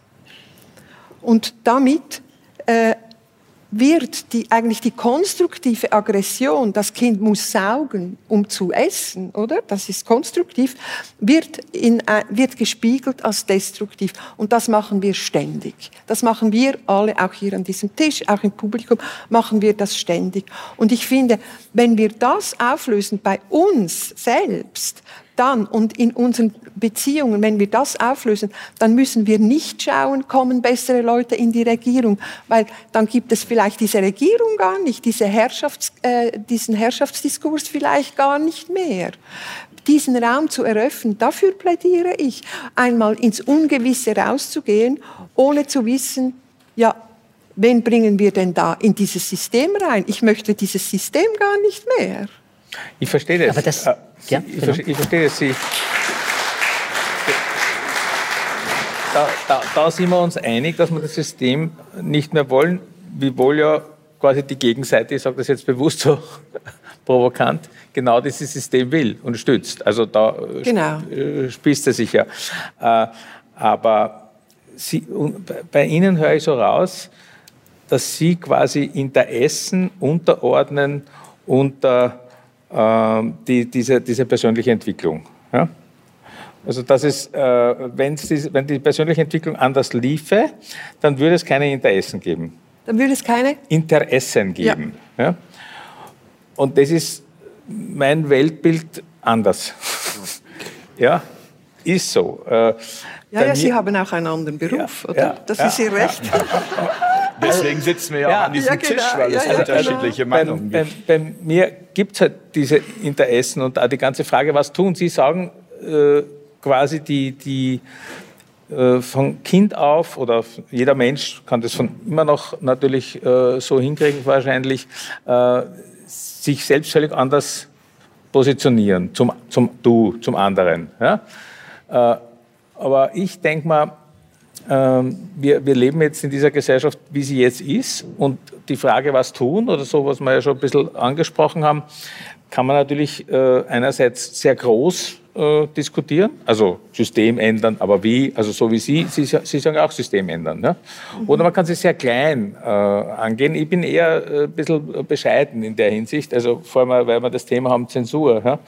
Und damit äh, wird die, eigentlich die konstruktive Aggression, das Kind muss saugen, um zu essen, oder? Das ist konstruktiv, wird, in, äh, wird gespiegelt als destruktiv. Und das machen wir ständig. Das machen wir alle, auch hier an diesem Tisch, auch im Publikum, machen wir das ständig. Und ich finde, wenn wir das auflösen bei uns selbst, dann und in unseren Beziehungen, wenn wir das auflösen, dann müssen wir nicht schauen, kommen bessere Leute in die Regierung, weil dann gibt es vielleicht diese Regierung gar nicht, diese Herrschafts-, äh, diesen Herrschaftsdiskurs vielleicht gar nicht mehr diesen Raum zu eröffnen, dafür plädiere ich, einmal ins Ungewisse rauszugehen, ohne zu wissen, ja, wen bringen wir denn da in dieses System rein? Ich möchte dieses System gar nicht mehr. Ich verstehe das. Aber das- Äh, ja, ich, genau. verstehe, ich verstehe das. Sie, da, da, da sind wir uns einig, dass wir das System nicht mehr wollen, wiewohl ja quasi die Gegenseite, ich sage das jetzt bewusst so provokant, genau dieses System will und stützt. Also da äh, Genau. äh, spießt er sich ja. Äh, aber Sie, bei- Ihnen höre ich so raus, dass Sie quasi Interessen unterordnen unter die, diese, diese persönliche Entwicklung. Ja? Also das ist, äh, die, wenn die persönliche Entwicklung anders liefe, dann würde es keine Interessen geben. Dann würde es keine Interessen geben. Ja. Und das ist mein Weltbild anders. ja, ist so. Äh, Ja, ja, Sie haben auch einen anderen Beruf, Ja, oder? ja, das ja, ist Ihr Recht. Deswegen sitzen wir ja, Ja. auch an diesem Ja, genau. Tisch, weil es ja, unterschiedliche bei, Meinungen bei, gibt. bei mir gibt es halt diese Interessen und auch die ganze Frage, was tun Sie, sagen äh, quasi die, die äh, von Kind auf oder jeder Mensch kann das von immer noch natürlich äh, so hinkriegen wahrscheinlich, äh, sich selbst völlig anders positionieren zum, zum Du, zum anderen. Ja? Äh, aber ich denke mal, wir, wir leben jetzt in dieser Gesellschaft, wie sie jetzt ist. Und die Frage, was tun oder so, was wir ja schon ein bisschen angesprochen haben, kann man natürlich äh, einerseits sehr groß äh, diskutieren, also System ändern, aber wie, also so wie Sie, Sie, Sie sagen auch System ändern. Ja? Oder man kann sich sehr klein äh, angehen. Ich bin eher äh, ein bisschen bescheiden in der Hinsicht, also vor allem, weil wir das Thema haben, Zensur. Ja?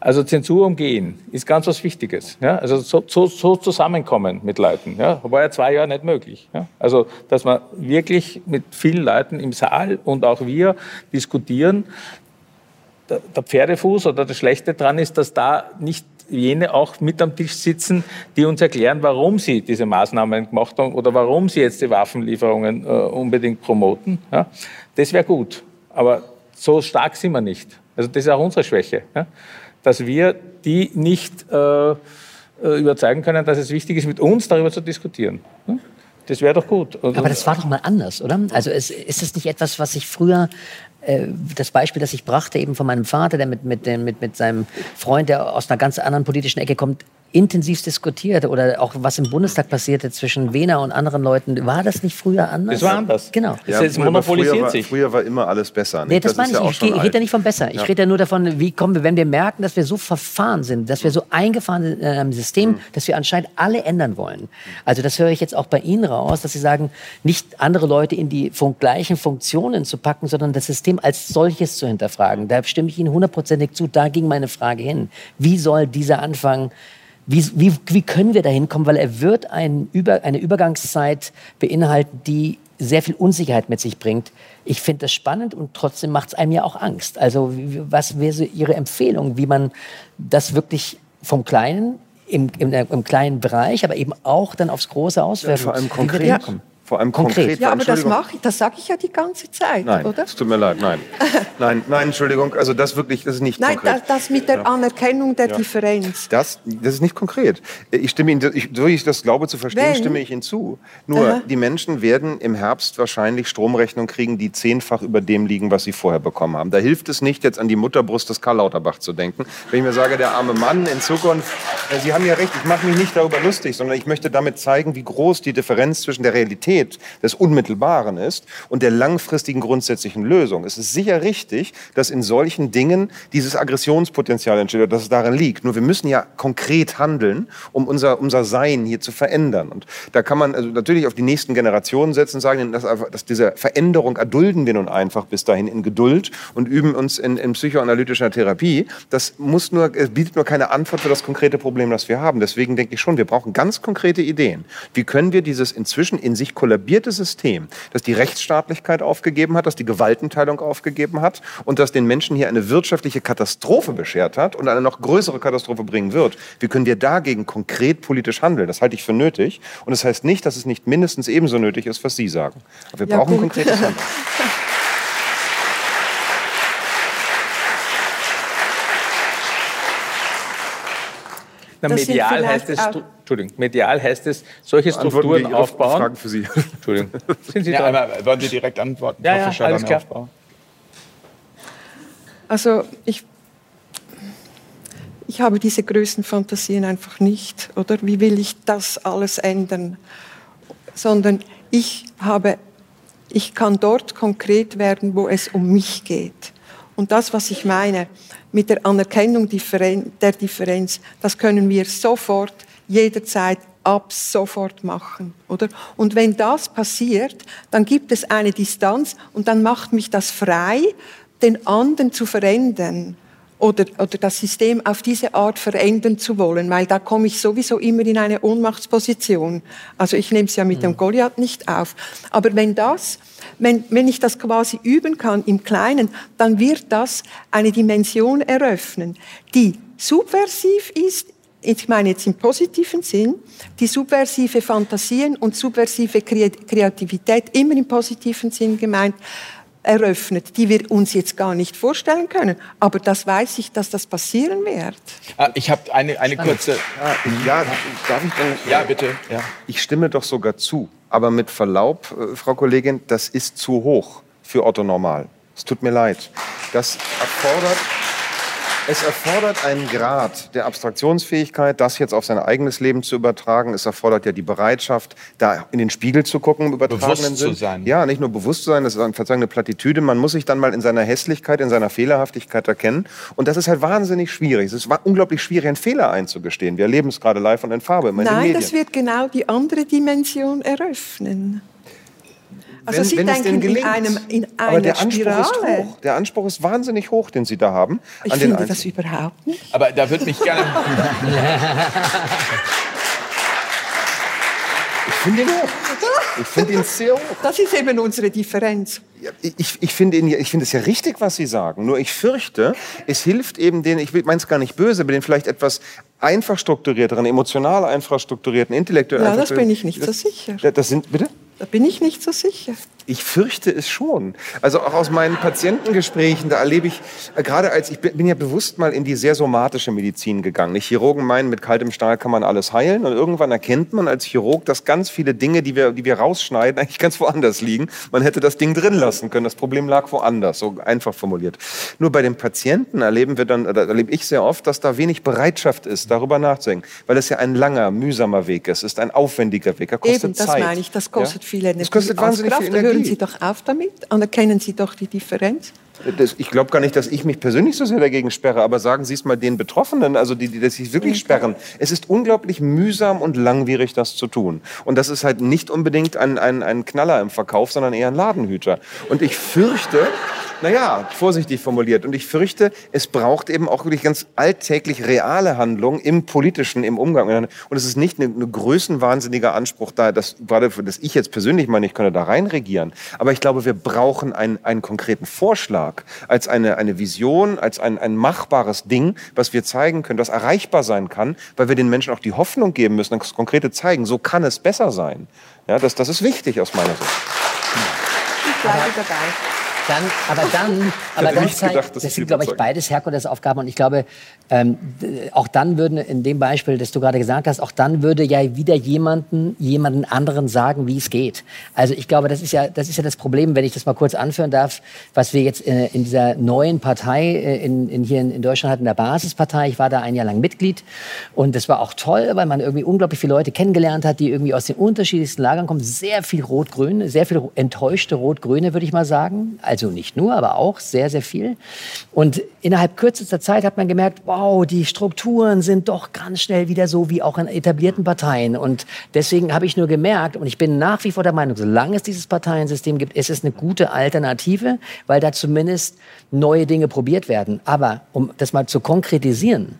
Also Zensur umgehen ist ganz was Wichtiges. Ja? Also so, so, so zusammenkommen mit Leuten. Ja? War ja zwei Jahre nicht möglich. Ja? Also dass man wirklich mit vielen Leuten im Saal und auch wir diskutieren. Der, der Pferdefuß oder das Schlechte dran ist, dass da nicht jene auch mit am Tisch sitzen, die uns erklären, warum sie diese Maßnahmen gemacht haben oder warum sie jetzt die Waffenlieferungen äh, unbedingt promoten. Ja? Das wäre gut. Aber so stark sind wir nicht. Also das ist auch unsere Schwäche. Ja? Dass wir die nicht äh, äh, überzeugen können, dass es wichtig ist, mit uns darüber zu diskutieren. Hm? Das wäre doch gut. Also, Aber das war doch mal anders, oder? Also es, ist es nicht etwas, was ich früher, äh, das Beispiel, das ich brachte, eben von meinem Vater, der mit, mit, mit, mit seinem Freund, der aus einer ganz anderen politischen Ecke kommt, intensiv diskutiert oder auch was im Bundestag passierte zwischen Wehner und anderen Leuten, war das nicht früher anders? Das war anders. Genau. Das ist- aber monopolisiert früher war, sich. Früher war immer alles besser. Nee, nicht? das, meine ist ich. ja auch ich rede ja nicht von besser. Ich Ja. rede ja nur davon, wie kommen wir, wenn wir merken, dass wir so verfahren sind, dass wir so eingefahren sind in einem System, Mhm. dass wir anscheinend alle ändern wollen. Also das höre ich jetzt auch bei Ihnen raus, dass Sie sagen, nicht andere Leute in die fun gleichen Funktionen zu packen, sondern das System als solches zu hinterfragen. Da stimme ich Ihnen hundertprozentig zu. Da ging meine Frage hin. Wie soll dieser Anfang wie, wie, wie können wir da hinkommen? Weil er wird ein Über, eine Übergangszeit beinhalten, die sehr viel Unsicherheit mit sich bringt. Ich finde das spannend und trotzdem macht es einem ja auch Angst. Also was wäre so Ihre Empfehlung, wie man das wirklich vom Kleinen, im, im, im kleinen Bereich, aber eben auch dann aufs Große auswerfen? Vor allem wie wir konkret. hinkommen? Vor allem Konkret. konkret. Ja, aber das mache ich, das sage ich ja die ganze Zeit, Nein, oder? es tut mir leid, nein. Nein, nein, Entschuldigung, also das wirklich, das ist nicht Nein, konkret. das, das mit der Anerkennung der Ja. Differenz. Das, das ist nicht konkret. Ich stimme Ihnen, ich, so wie ich das glaube zu verstehen, Wenn? stimme ich Ihnen zu. Nur, Aha. die Menschen werden im Herbst wahrscheinlich Stromrechnung kriegen, die zehnfach über dem liegen, was sie vorher bekommen haben. Da hilft es nicht, jetzt an die Mutterbrust des Karl Lauterbach zu denken. Wenn ich mir sage, der arme Mann in Zukunft, äh, Sie haben ja recht, ich mache mich nicht darüber lustig, sondern ich möchte damit zeigen, wie groß die Differenz zwischen der Realität des Unmittelbaren ist und der langfristigen grundsätzlichen Lösung. Es ist sicher richtig, dass in solchen Dingen dieses Aggressionspotenzial entsteht, dass es darin liegt. Nur wir müssen ja konkret handeln, um unser, unser Sein hier zu verändern. Und da kann man also natürlich auf die nächsten Generationen setzen und sagen, dass, dass diese Veränderung erdulden wir nun einfach bis dahin in Geduld und üben uns in, in psychoanalytischer Therapie. Das muss nur, bietet nur keine Antwort für das konkrete Problem, das wir haben. Deswegen denke ich schon, wir brauchen ganz konkrete Ideen. Wie können wir dieses inzwischen in sich kollektiv kollabierte System, das die Rechtsstaatlichkeit aufgegeben hat, das die Gewaltenteilung aufgegeben hat und das den Menschen hier eine wirtschaftliche Katastrophe beschert hat und eine noch größere Katastrophe bringen wird. Wie können wir dagegen konkret politisch handeln? Das halte ich für nötig. Und das heißt nicht, dass es nicht mindestens ebenso nötig ist, was Sie sagen. Aber wir Ja, brauchen gut. konkretes Handeln. Na, medial heißt es, Entschuldigung, medial heißt es, solche Strukturen wir aufbauen. Fragen für Sie. Entschuldigung. Sind Sie Ja, einmal, wollen Sie direkt antworten? Ja, ja, alles klar. Aufbau. Also ich, ich habe diese größten Fantasien einfach nicht, oder? Wie will ich das alles ändern? Sondern ich habe, ich kann dort konkret werden, wo es um mich geht. Und das, was ich meine mit der Anerkennung der Differenz, das können wir sofort, jederzeit, ab sofort machen, oder? Und wenn das passiert, dann gibt es eine Distanz und dann macht mich das frei, den anderen zu verändern oder, oder das System auf diese Art verändern zu wollen, weil da komme ich sowieso immer in eine Ohnmachtsposition. Also ich nehme es ja mit dem Goliath nicht auf. Aber wenn das, wenn, wenn ich das quasi üben kann im Kleinen, dann wird das eine Dimension eröffnen, die subversiv ist, ich meine jetzt im positiven Sinn, die subversive Fantasien und subversive Kre- Kreativität, immer im positiven Sinn gemeint, eröffnet, die wir uns jetzt gar nicht vorstellen können. Aber das weiß ich, dass das passieren wird. Ah, ich habe eine, eine kurze. Ja, darf ich dann? Ja, bitte. Ja. Ich stimme doch sogar zu. Aber mit Verlaub, äh, Frau Kollegin, das ist zu hoch für Otto Normal. Es tut mir leid. Das erfordert, es erfordert einen Grad der Abstraktionsfähigkeit, das jetzt auf sein eigenes Leben zu übertragen. Es erfordert ja die Bereitschaft, da in den Spiegel zu gucken im übertragenen Bewusst zu Sinn. sein. Ja, nicht nur bewusst zu sein, das ist eine verzeihen, eine Plattitüde. Man muss sich dann mal in seiner Hässlichkeit, in seiner Fehlerhaftigkeit erkennen. Und das ist halt wahnsinnig schwierig. Es ist unglaublich schwierig, einen Fehler einzugestehen. Wir erleben es gerade live und in Farbe immer in den Nein, Medien. das wird genau die andere Dimension eröffnen. Also wenn, Sie wenn es denken denn gelingt. in, einem, in einer Aber der Anspruch Spirale. ist hoch. Der Anspruch ist wahnsinnig hoch, den Sie da haben. Ich an den finde das Einzelnen. überhaupt nicht. Aber da würde mich gerne. Ich finde ihn hoch. Ich finde ihn sehr hoch. Das ist eben unsere Differenz. Ich, ich finde ihn ja- ich finde es ja richtig, was Sie sagen. Nur ich fürchte, es hilft eben den, ich meine es gar nicht böse, aber den vielleicht etwas einfach strukturierteren, emotional einfach strukturierten, intellektuell Ja, das bin ich nicht so das- sicher. Das sind, bitte? Da bin ich nicht so sicher. Ich fürchte es schon. Also auch aus meinen Patientengesprächen, da erlebe ich, äh, gerade als ich bin, ja bewusst mal in die sehr somatische Medizin gegangen. Die Chirurgen meinen, mit kaltem Stahl kann man alles heilen. Und irgendwann erkennt man als Chirurg, dass ganz viele Dinge, die wir, die wir rausschneiden, eigentlich ganz woanders liegen. Man hätte das Ding drin lassen können. Das Problem lag woanders, so einfach formuliert. Nur bei den Patienten erleben wir dann, erlebe ich sehr oft, dass da wenig Bereitschaft ist, darüber nachzudenken. Weil es ja ein langer, mühsamer Weg ist. Es ist ein aufwendiger Weg. Er kostet Eben, das Zeit. meine ich. Das kostet Ja? viel Energie. Das kostet wahnsinnig viel Energie. Hören Sie doch auf damit. Anerkennen Sie doch die Differenz. Das, ich glaube gar nicht, dass ich mich persönlich so sehr dagegen sperre, aber sagen Sie es mal den Betroffenen, also die, die das sich wirklich sperren. Es ist unglaublich mühsam und langwierig, das zu tun. Und das ist halt nicht unbedingt ein, ein, ein Knaller im Verkauf, sondern eher ein Ladenhüter. Und ich fürchte, naja, vorsichtig formuliert, und ich fürchte, es braucht eben auch wirklich ganz alltäglich reale Handlungen im Politischen, im Umgang. Und es ist nicht ein eine größenwahnsinniger Anspruch da, dass, gerade dass ich jetzt persönlich meine, ich könne da rein regieren. Aber ich glaube, wir brauchen einen, einen konkreten Vorschlag als eine, eine Vision, als ein, ein machbares Ding, was wir zeigen können, das erreichbar sein kann, weil wir den Menschen auch die Hoffnung geben müssen, das Konkrete zeigen, so kann es besser sein. Ja, das, das ist wichtig aus meiner Sicht. Ich bleibe dabei. Dann, aber dann, aber dann zeigt, gedacht, das sind, glaube ich, beides Herkulesaufgaben. Und ich glaube, ähm, auch dann würden, in dem Beispiel, das du gerade gesagt hast, auch dann würde ja wieder jemanden, jemanden anderen sagen, wie es geht. Also ich glaube, das ist ja, das ist ja das Problem, wenn ich das mal kurz anführen darf, was wir jetzt äh, in dieser neuen Partei äh, in, in, hier in, in Deutschland hatten, der Basispartei. Ich war da ein Jahr lang Mitglied. Und das war auch toll, weil man irgendwie unglaublich viele Leute kennengelernt hat, die irgendwie aus den unterschiedlichsten Lagern kommen. Sehr viel Rot-Grün, sehr viel enttäuschte Rot-Grüne, würde ich mal sagen. Also nicht nur, aber auch sehr, sehr viel. Und innerhalb kürzester Zeit hat man gemerkt, wow, die Strukturen sind doch ganz schnell wieder so wie auch in etablierten Parteien. Und deswegen habe ich nur gemerkt, und ich bin nach wie vor der Meinung, solange es dieses Parteiensystem gibt, ist es eine gute Alternative, weil da zumindest neue Dinge probiert werden. Aber um das mal zu konkretisieren,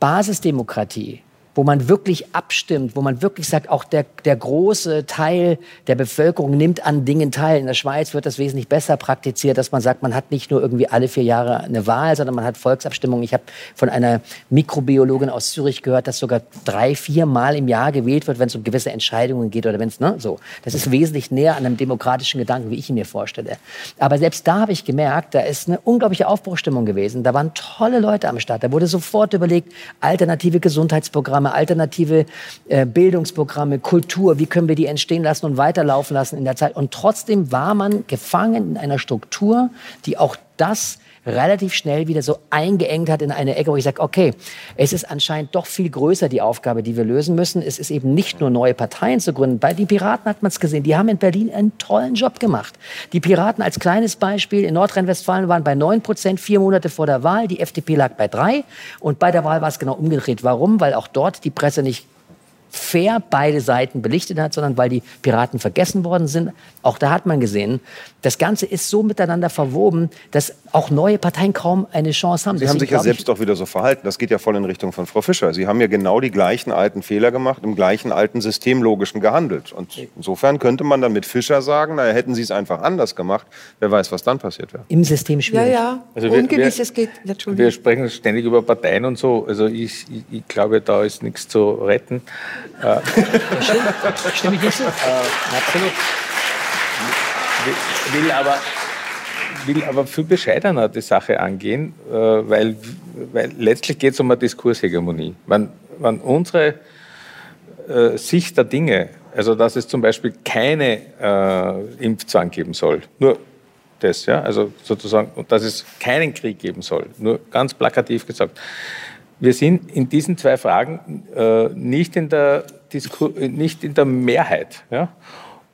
Basisdemokratie wo man wirklich abstimmt, wo man wirklich sagt, auch der, der große Teil der Bevölkerung nimmt an Dingen teil. In der Schweiz wird das wesentlich besser praktiziert, dass man sagt, man hat nicht nur irgendwie alle vier Jahre eine Wahl, sondern man hat Volksabstimmungen. Ich habe von einer Mikrobiologin aus Zürich gehört, dass sogar drei, vier Mal im Jahr gewählt wird, wenn es um gewisse Entscheidungen geht oder wenn es, ne, so. Das ist wesentlich näher an einem demokratischen Gedanken, wie ich ihn mir vorstelle. Aber selbst da habe ich gemerkt, da ist eine unglaubliche Aufbruchstimmung gewesen. Da waren tolle Leute am Start. Da wurde sofort überlegt, alternative Gesundheitsprogramme, Programme, alternative äh, Bildungsprogramme, Kultur, wie können wir die entstehen lassen und weiterlaufen lassen in der Zeit. Und trotzdem war man gefangen in einer Struktur, die auch das relativ schnell wieder so eingeengt hat in eine Ecke, wo ich sage, okay, es ist anscheinend doch viel größer die Aufgabe, die wir lösen müssen. Es ist eben nicht nur neue Parteien zu gründen. Bei den Piraten hat man es gesehen, die haben in Berlin einen tollen Job gemacht. Die Piraten als kleines Beispiel in Nordrhein-Westfalen waren bei 9 Prozent vier Monate vor der Wahl, die FDP lag bei drei und bei der Wahl war es genau umgedreht. Warum? Weil auch dort die Presse nicht fair beide Seiten belichtet hat, sondern weil die Piraten vergessen worden sind. Auch da hat man gesehen, das Ganze ist so miteinander verwoben, dass auch neue Parteien kaum eine Chance haben. Sie Deswegen haben sich ja selbst doch wieder so verhalten. Das geht ja voll in Richtung von Frau Fischer. Sie haben ja genau die gleichen alten Fehler gemacht, im gleichen alten systemlogischen gehandelt. Und insofern könnte man dann mit Fischer sagen, naja, hätten Sie es einfach anders gemacht, wer weiß, was dann passiert wäre. Im System schwierig. Ja, ja, also wir, ungewisses geht. Wir sprechen ständig über Parteien und so. Also ich, ich, ich glaube, da ist nichts zu retten. Stimmt, stimme ich nicht so. Äh, absolut. Will aber, will aber viel bescheidener die Sache angehen, äh, weil, weil letztlich geht es um eine Diskurshegemonie. Wenn, wenn unsere äh, Sicht der Dinge, also dass es zum Beispiel keine äh, Impfzwang geben soll, nur das, ja, also sozusagen, dass es keinen Krieg geben soll, nur ganz plakativ gesagt. Wir sind in diesen zwei Fragen äh, nicht, in der nicht in der Mehrheit. Ja?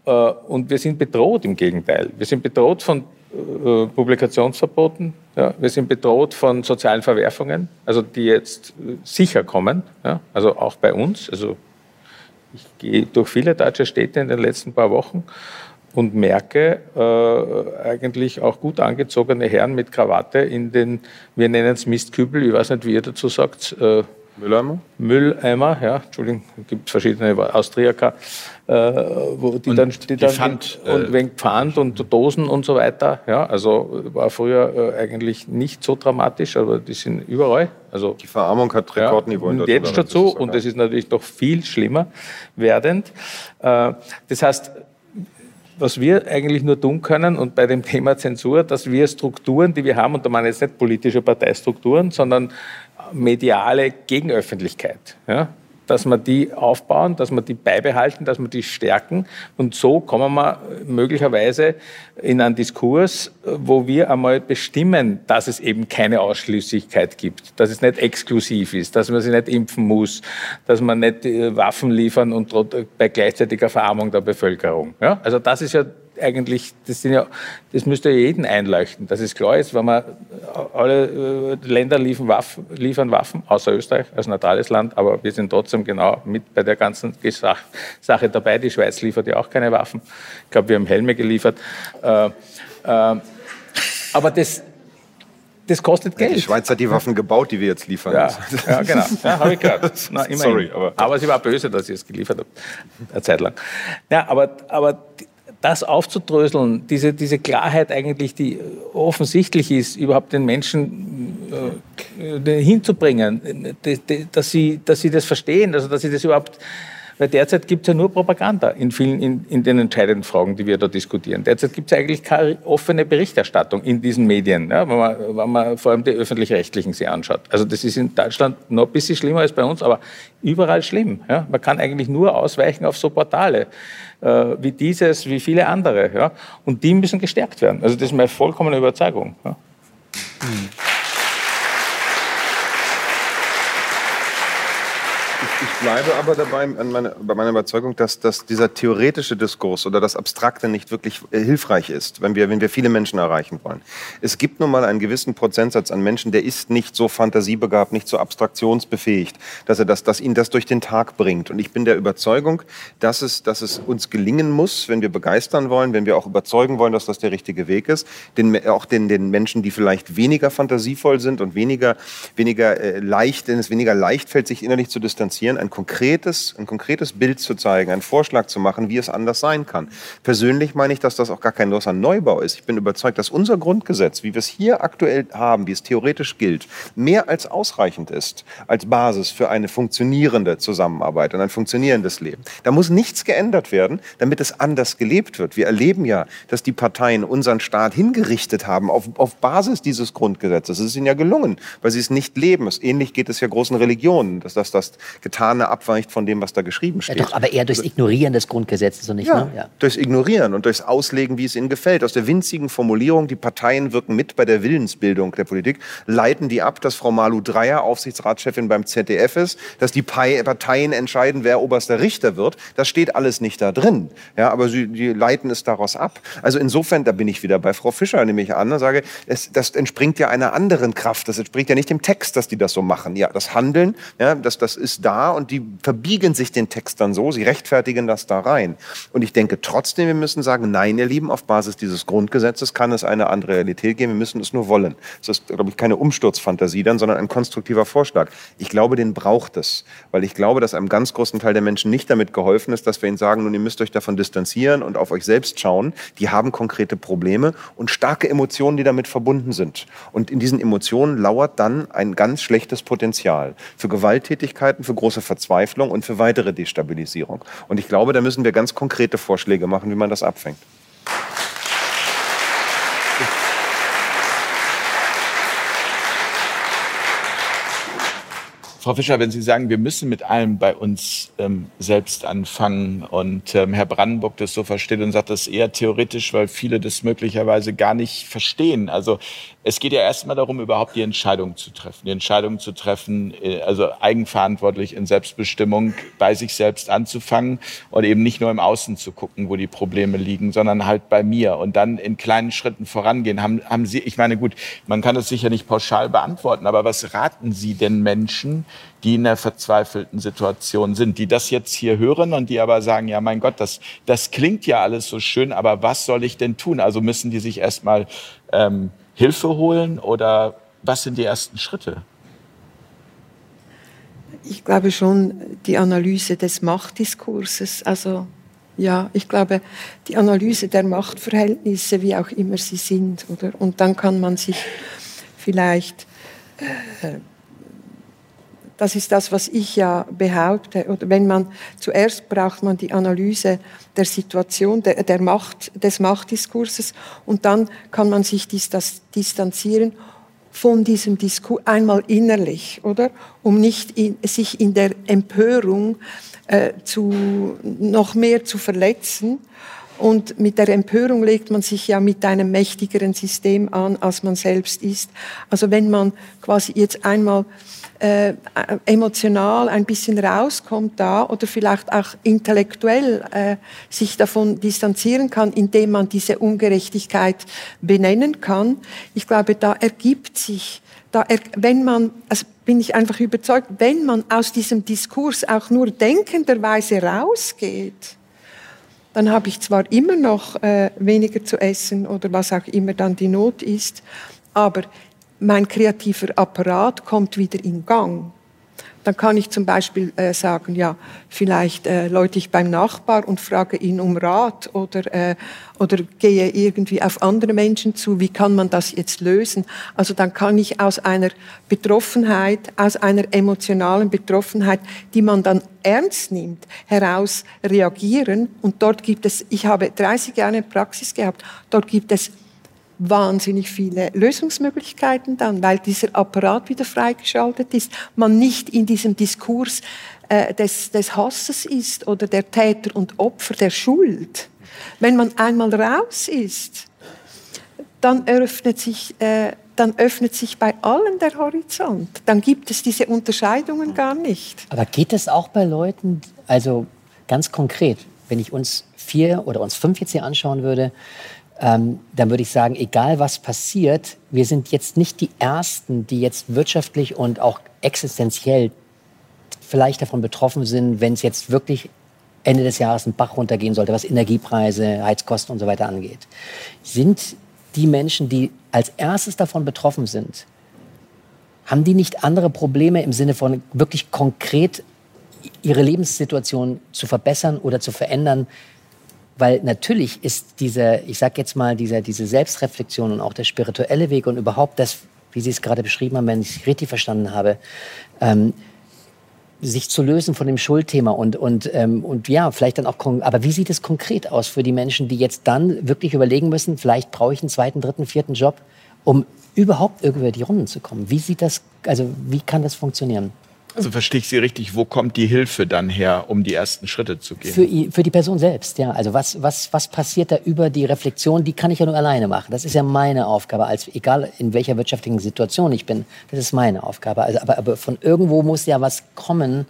Äh, und wir sind bedroht im Gegenteil. Wir sind bedroht von äh, Publikationsverboten, ja? wir sind bedroht von sozialen Verwerfungen, also die jetzt äh, sicher kommen, ja? also auch bei uns. Also ich gehe durch viele deutsche Städte in den letzten paar Wochen und merke äh, eigentlich auch gut angezogene Herren mit Krawatte in den, wir nennen es Mistkübel, ich weiß nicht, wie ihr dazu sagt. Äh, Mülleimer? Mülleimer, ja, Entschuldigung, es gibt verschiedene Austriaker, äh, wo die und dann, die, die dann Pfand, und äh, wegen Pfand und Dosen und so weiter. Ja, also war früher äh, eigentlich nicht so dramatisch, aber die sind überall. Also, die Verarmung hat Rekordniveau ja, und jetzt dazu, und das ist natürlich doch viel schlimmer werdend. Äh, das heißt, was wir eigentlich nur tun können und bei dem Thema Zensur, dass wir Strukturen, die wir haben, und da meine ich jetzt nicht politische Parteistrukturen, sondern mediale Gegenöffentlichkeit, ja, dass wir die aufbauen, dass wir die beibehalten, dass wir die stärken. Und so kommen wir möglicherweise in einen Diskurs, wo wir einmal bestimmen, dass es eben keine Ausschließlichkeit gibt, dass es nicht exklusiv ist, dass man sich nicht impfen muss, dass man nicht äh, Waffen liefern und bei gleichzeitiger Verarmung der Bevölkerung. Ja? Also das ist ja eigentlich, das, sind ja, das müsste ja jeden einleuchten, dass es klar ist, wenn man alle äh, Länder liefern Waffen, liefern Waffen, außer Österreich als neutrales Land, aber wir sind trotzdem genau mit bei der ganzen Sache dabei. Die Schweiz liefert ja auch keine Waffen. Ich glaube, wir haben Helme geliefert. Äh, äh, aber das, das kostet Geld. Die Schweiz hat die Waffen gebaut, die wir jetzt liefern. Ja, ja genau. Ja, habe ich gehört. Na, Sorry, aber, aber sie war böse, dass sie es geliefert hat, eine Zeit lang. Ja, aber, aber das aufzudröseln, diese, diese Klarheit eigentlich, die offensichtlich ist, überhaupt den Menschen äh, hinzubringen, dass sie, dass sie das verstehen, also dass sie das überhaupt weil derzeit gibt es ja nur Propaganda in vielen, in, in, den entscheidenden Fragen, die wir da diskutieren. Derzeit gibt es eigentlich keine offene Berichterstattung in diesen Medien, ja, wenn, man, wenn man vor allem die öffentlich-rechtlichen sich anschaut. Also das ist in Deutschland noch ein bisschen schlimmer als bei uns, aber überall schlimm. Ja. Man kann eigentlich nur ausweichen auf so Portale äh, wie dieses, wie viele andere. Ja. Und die müssen gestärkt werden. Also das ist meine vollkommene Überzeugung. Ja. Mhm. Bleibe aber dabei meine, bei meiner Überzeugung, dass, dass dieser theoretische Diskurs oder das Abstrakte nicht wirklich äh, hilfreich ist, wenn wir, wenn wir viele Menschen erreichen wollen. Es gibt nun mal einen gewissen Prozentsatz an Menschen, der ist nicht so fantasiebegabt, nicht so abstraktionsbefähigt, dass, er das, dass ihn das durch den Tag bringt. Und ich bin der Überzeugung, dass es, dass es uns gelingen muss, wenn wir begeistern wollen, wenn wir auch überzeugen wollen, dass das der richtige Weg ist, den, auch den, den Menschen, die vielleicht weniger fantasievoll sind und weniger, weniger äh, leicht, denen es weniger leicht fällt, sich innerlich zu distanzieren, ein konkretes, ein konkretes Bild zu zeigen, einen Vorschlag zu machen, wie es anders sein kann. Persönlich meine ich, dass das auch gar kein großer Neubau ist. Ich bin überzeugt, dass unser Grundgesetz, wie wir es hier aktuell haben, wie es theoretisch gilt, mehr als ausreichend ist als Basis für eine funktionierende Zusammenarbeit und ein funktionierendes Leben. Da muss nichts geändert werden, damit es anders gelebt wird. Wir erleben ja, dass die Parteien unseren Staat hingerichtet haben auf, auf Basis dieses Grundgesetzes. Es ist ihnen ja gelungen, weil sie es nicht leben. Ähnlich geht es ja großen Religionen, dass das, das Getane abweicht von dem, was da geschrieben steht. Ja, doch, aber eher durchs also Ignorieren des Grundgesetzes und nicht, ja, ne? Ja. Durchs Ignorieren und durchs Auslegen, wie es ihnen gefällt. Aus der winzigen Formulierung, die Parteien wirken mit bei der Willensbildung der Politik, leiten die ab, dass Frau Malu Dreyer Aufsichtsratschefin beim ZDF ist, dass die Parteien entscheiden, wer oberster Richter wird. Das steht alles nicht da drin. Ja, aber sie die leiten es daraus ab. Also insofern, da bin ich wieder bei Frau Fischer, nehme ich an und sage, es, das entspringt ja einer anderen Kraft. Das entspringt ja nicht dem Text, dass die das so machen. Ja, das Handeln, ja, das, das ist da und die verbiegen sich den Text dann so, sie rechtfertigen das da rein. Und ich denke trotzdem, wir müssen sagen, nein, ihr Lieben, auf Basis dieses Grundgesetzes kann es eine andere Realität geben. Wir müssen es nur wollen. Das ist, glaube ich, keine Umsturzfantasie dann, sondern ein konstruktiver Vorschlag. Ich glaube, den braucht es, weil ich glaube, dass einem ganz großen Teil der Menschen nicht damit geholfen ist, dass wir ihnen sagen, nun, ihr müsst euch davon distanzieren und auf euch selbst schauen. Die haben konkrete Probleme und starke Emotionen, die damit verbunden sind. Und in diesen Emotionen lauert dann ein ganz schlechtes Potenzial für Gewalttätigkeiten, für große Verzweiflung und für weitere Destabilisierung. Und ich glaube, da müssen wir ganz konkrete Vorschläge machen, wie man das abfängt. Frau Fischer, wenn Sie sagen, wir müssen mit allem bei uns ähm, selbst anfangen und ähm, Herr Brandenburg das so versteht und sagt das eher theoretisch, weil viele das möglicherweise gar nicht verstehen. Also es geht ja erstmal darum, überhaupt die Entscheidung zu treffen. Die Entscheidung zu treffen, äh, also eigenverantwortlich in Selbstbestimmung bei sich selbst anzufangen und eben nicht nur im Außen zu gucken, wo die Probleme liegen, sondern halt bei mir und dann in kleinen Schritten vorangehen. Haben, haben Sie, ich meine, gut, man kann es sicher nicht pauschal beantworten, aber was raten Sie den Menschen, die in einer verzweifelten Situation sind, die das jetzt hier hören und die aber sagen, ja, mein Gott, das, das klingt ja alles so schön, aber was soll ich denn tun? Also müssen die sich erstmal ähm, Hilfe holen oder was sind die ersten Schritte? Ich glaube schon die Analyse des Machtdiskurses. Also ja, ich glaube die Analyse der Machtverhältnisse, wie auch immer sie sind, oder? Und dann kann man sich vielleicht äh, das ist das, was ich ja behaupte. Oder wenn man zuerst braucht man die Analyse der Situation, der, der Macht, des Machtdiskurses und dann kann man sich distanzieren von diesem Diskurs einmal innerlich, oder? Um nicht in, sich in der Empörung äh, zu, noch mehr zu verletzen. Und mit der Empörung legt man sich ja mit einem mächtigeren System an, als man selbst ist. Also wenn man quasi jetzt einmal äh, emotional ein bisschen rauskommt da oder vielleicht auch intellektuell äh, sich davon distanzieren kann, indem man diese Ungerechtigkeit benennen kann. Ich glaube, da ergibt sich, da er, wenn man, also bin ich einfach überzeugt, wenn man aus diesem Diskurs auch nur denkenderweise rausgeht, dann habe ich zwar immer noch äh, weniger zu essen oder was auch immer dann die Not ist, aber mein kreativer Apparat kommt wieder in Gang. Dann kann ich zum Beispiel äh, sagen, ja, vielleicht äh, läute ich beim Nachbar und frage ihn um Rat oder, äh, oder gehe irgendwie auf andere Menschen zu, wie kann man das jetzt lösen? Also dann kann ich aus einer Betroffenheit, aus einer emotionalen Betroffenheit, die man dann ernst nimmt, heraus reagieren. Und dort gibt es, ich habe 30 Jahre Praxis gehabt, dort gibt es wahnsinnig viele Lösungsmöglichkeiten dann, weil dieser Apparat wieder freigeschaltet ist, man nicht in diesem Diskurs äh, des, des Hasses ist oder der Täter und Opfer der Schuld. Wenn man einmal raus ist, dann eröffnet sich äh, dann öffnet sich bei allen der Horizont. Dann gibt es diese Unterscheidungen gar nicht. Aber geht es auch bei Leuten, also ganz konkret, wenn ich uns vier oder uns fünf jetzt hier anschauen würde, ähm, dann würde ich sagen, egal was passiert, wir sind jetzt nicht die Ersten, die jetzt wirtschaftlich und auch existenziell vielleicht davon betroffen sind, wenn es jetzt wirklich Ende des Jahres ein Bach runtergehen sollte, was Energiepreise, Heizkosten und so weiter angeht. Sind die Menschen, die als erstes davon betroffen sind, haben die nicht andere Probleme im Sinne von wirklich konkret ihre Lebenssituation zu verbessern oder zu verändern? Weil natürlich ist diese, ich sag jetzt mal, diese, diese Selbstreflexion und auch der spirituelle Weg und überhaupt das, wie Sie es gerade beschrieben haben, wenn ich es richtig verstanden habe, ähm, sich zu lösen von dem Schuldthema und, und, ähm, und ja, vielleicht dann auch, aber wie sieht es konkret aus für die Menschen, die jetzt dann wirklich überlegen müssen, vielleicht brauche ich einen zweiten, dritten, vierten Job, um überhaupt irgendwie die Runden zu kommen? Wie sieht das, also wie kann das funktionieren? Also verstehe ich Sie richtig, wo kommt die Hilfe dann her, um die ersten Schritte zu gehen? Für, für die Person selbst, ja. Also was, was, was passiert da über die Reflexion, die kann ich ja nur alleine machen. Das ist ja meine Aufgabe, als egal in welcher wirtschaftlichen Situation ich bin, das ist meine Aufgabe. Also, aber, aber von irgendwo muss ja was kommen,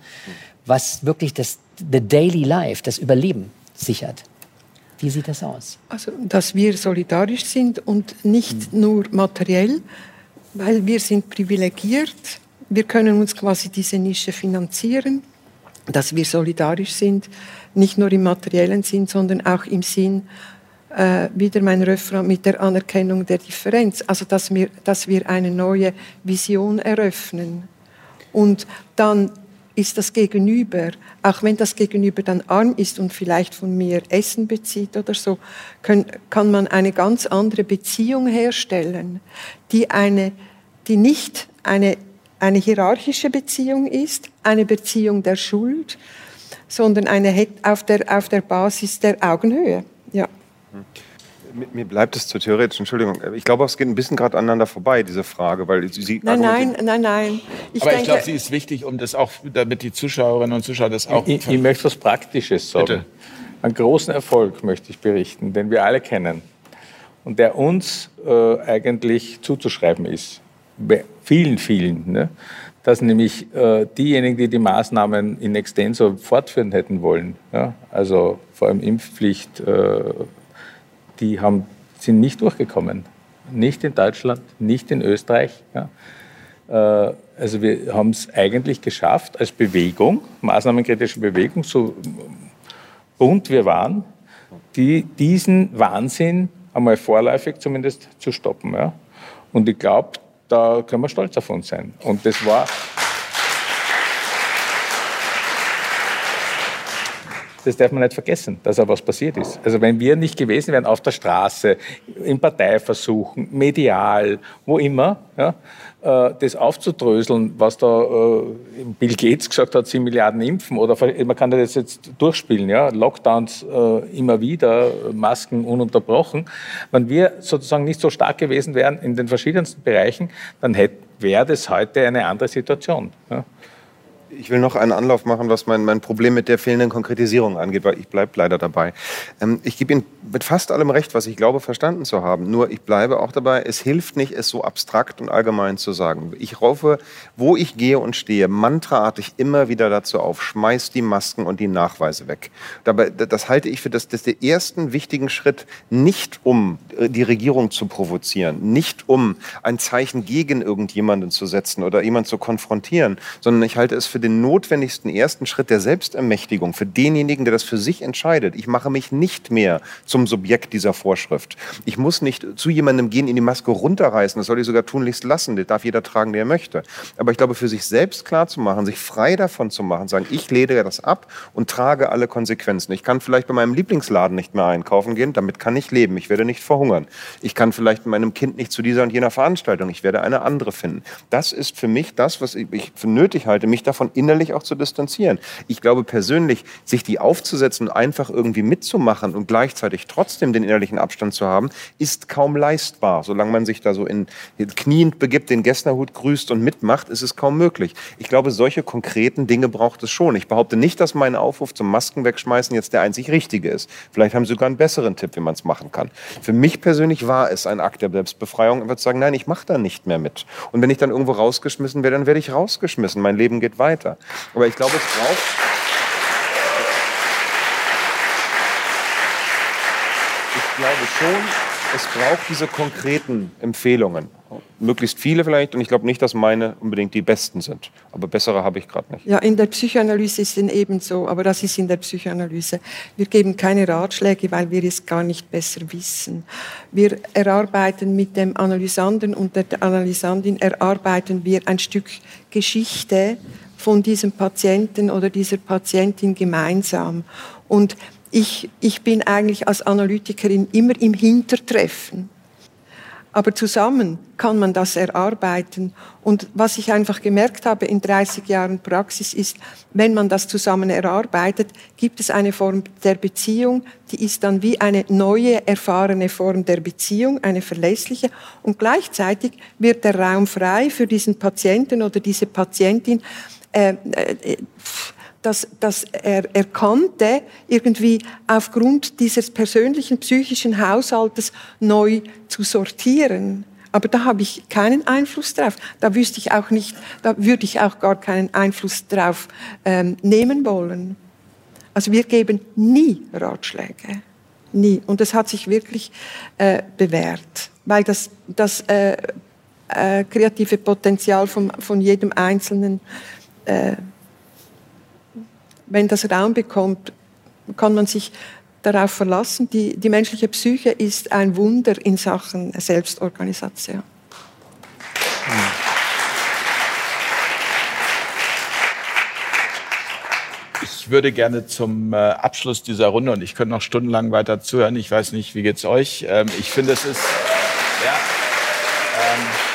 was wirklich das the daily life, das Überleben sichert. Wie sieht das aus? Also, dass wir solidarisch sind und nicht hm. nur materiell, weil wir sind privilegiert wir können uns quasi diese Nische finanzieren, dass wir solidarisch sind, nicht nur im materiellen Sinn, sondern auch im Sinn, äh, wieder mein Refrain mit der Anerkennung der Differenz, also dass wir, dass wir eine neue Vision eröffnen. Und dann ist das Gegenüber, auch wenn das Gegenüber dann arm ist und vielleicht von mir Essen bezieht oder so, können, kann man eine ganz andere Beziehung herstellen, die, eine, die nicht eine eine hierarchische Beziehung ist, eine Beziehung der Schuld, sondern eine auf der, auf der Basis der Augenhöhe. Ja. Mir bleibt es zu theoretisch, Entschuldigung. Ich glaube, es geht ein bisschen gerade aneinander vorbei, diese Frage. Weil Sie nein, nein, nein, nein. Ich Aber denke, ich glaube, sie ist wichtig, um das auch, damit die Zuschauerinnen und Zuschauer das auch. Ich, ich möchte was Praktisches sagen. Bitte. Einen großen Erfolg möchte ich berichten, den wir alle kennen und der uns äh, eigentlich zuzuschreiben ist vielen, vielen, ne? dass nämlich äh, diejenigen, die die Maßnahmen in extenso fortführen hätten wollen, ja? also vor allem Impfpflicht, äh, die haben, sind nicht durchgekommen. Nicht in Deutschland, nicht in Österreich. Ja? Äh, also wir haben es eigentlich geschafft, als Bewegung, maßnahmenkritische Bewegung, so bunt wir waren, die, diesen Wahnsinn einmal vorläufig zumindest zu stoppen. Ja? Und ich glaube, da können wir stolz auf uns sein. Und das war. das darf man nicht vergessen, dass da was passiert ist. Also wenn wir nicht gewesen wären auf der Straße, im Parteiversuchen, medial, wo immer, ja, das aufzudröseln, was da äh, Bill Gates gesagt hat, 7 Milliarden impfen, oder man kann das jetzt durchspielen, ja, Lockdowns äh, immer wieder, Masken ununterbrochen. Wenn wir sozusagen nicht so stark gewesen wären in den verschiedensten Bereichen, dann wäre das heute eine andere Situation. Ja. Ich will noch einen Anlauf machen, was mein, mein Problem mit der fehlenden Konkretisierung angeht, weil ich bleibe leider dabei. Ähm, ich gebe Ihnen mit fast allem recht, was ich glaube, verstanden zu haben. Nur ich bleibe auch dabei, es hilft nicht, es so abstrakt und allgemein zu sagen. Ich rufe, wo ich gehe und stehe, mantraartig immer wieder dazu auf, schmeiß die Masken und die Nachweise weg. Dabei, das halte ich für das, das den ersten wichtigen Schritt, nicht um die Regierung zu provozieren, nicht um ein Zeichen gegen irgendjemanden zu setzen oder jemanden zu konfrontieren, sondern ich halte es für den notwendigsten ersten Schritt der Selbstermächtigung, für denjenigen, der das für sich entscheidet. Ich mache mich nicht mehr zum Subjekt dieser Vorschrift. Ich muss nicht zu jemandem gehen, in die Maske runterreißen. Das soll ich sogar tunlichst lassen. Das darf jeder tragen, der er möchte. Aber ich glaube, für sich selbst klar zu machen, sich frei davon zu machen, sagen, ich lehne das ab und trage alle Konsequenzen. Ich kann vielleicht bei meinem Lieblingsladen nicht mehr einkaufen gehen. Damit kann ich leben. Ich werde nicht verhungern. Ich kann vielleicht mit meinem Kind nicht zu dieser und jener Veranstaltung. Ich werde eine andere finden. Das ist für mich das, was ich für nötig halte, mich davon innerlich auch zu distanzieren. Ich glaube persönlich, sich die aufzusetzen und einfach irgendwie mitzumachen und gleichzeitig trotzdem den innerlichen Abstand zu haben, ist kaum leistbar. Solange man sich da so in kniend begibt, den Gessnerhut grüßt und mitmacht, ist es kaum möglich. Ich glaube, solche konkreten Dinge braucht es schon. Ich behaupte nicht, dass mein Aufruf zum Masken wegschmeißen jetzt der einzig richtige ist. Vielleicht haben Sie sogar einen besseren Tipp, wie man es machen kann. Für mich persönlich war es ein Akt der Selbstbefreiung. Ich würde sagen, nein, ich mache da nicht mehr mit. Und wenn ich dann irgendwo rausgeschmissen werde, dann werde ich rausgeschmissen. Mein Leben geht weiter. Aber ich glaube, es braucht. Ich glaube schon, es braucht diese konkreten Empfehlungen. Möglichst viele vielleicht. Und ich glaube nicht, dass meine unbedingt die besten sind. Aber bessere habe ich gerade nicht. Ja, in der Psychoanalyse ist es eben so, aber das ist in der Psychoanalyse. Wir geben keine Ratschläge, weil wir es gar nicht besser wissen. Wir erarbeiten mit dem Analysanten und der Analysantin erarbeiten wir ein Stück Geschichte von diesem Patienten oder dieser Patientin gemeinsam. Und ich, ich bin eigentlich als Analytikerin immer im Hintertreffen. Aber zusammen kann man das erarbeiten. Und was ich einfach gemerkt habe in 30 Jahren Praxis ist, wenn man das zusammen erarbeitet, gibt es eine Form der Beziehung, die ist dann wie eine neue, erfahrene Form der Beziehung, eine verlässliche. Und gleichzeitig wird der Raum frei für diesen Patienten oder diese Patientin, äh, äh, dass, dass er erkannte, irgendwie aufgrund dieses persönlichen psychischen Haushaltes neu zu sortieren. Aber da habe ich keinen Einfluss drauf. Da wüsste ich auch nicht, da würde ich auch gar keinen Einfluss drauf ähm, nehmen wollen. Also wir geben nie Ratschläge. Nie. Und das hat sich wirklich äh, bewährt. Weil das, das äh, äh, kreative Potenzial von, von jedem Einzelnen äh, wenn das Raum bekommt, kann man sich darauf verlassen. Die, die menschliche Psyche ist ein Wunder in Sachen Selbstorganisation. Ich würde gerne zum äh, Abschluss dieser Runde, und ich könnte noch stundenlang weiter zuhören, ich weiß nicht, wie geht es euch? Ähm, ich finde, es ist... Ja, ähm,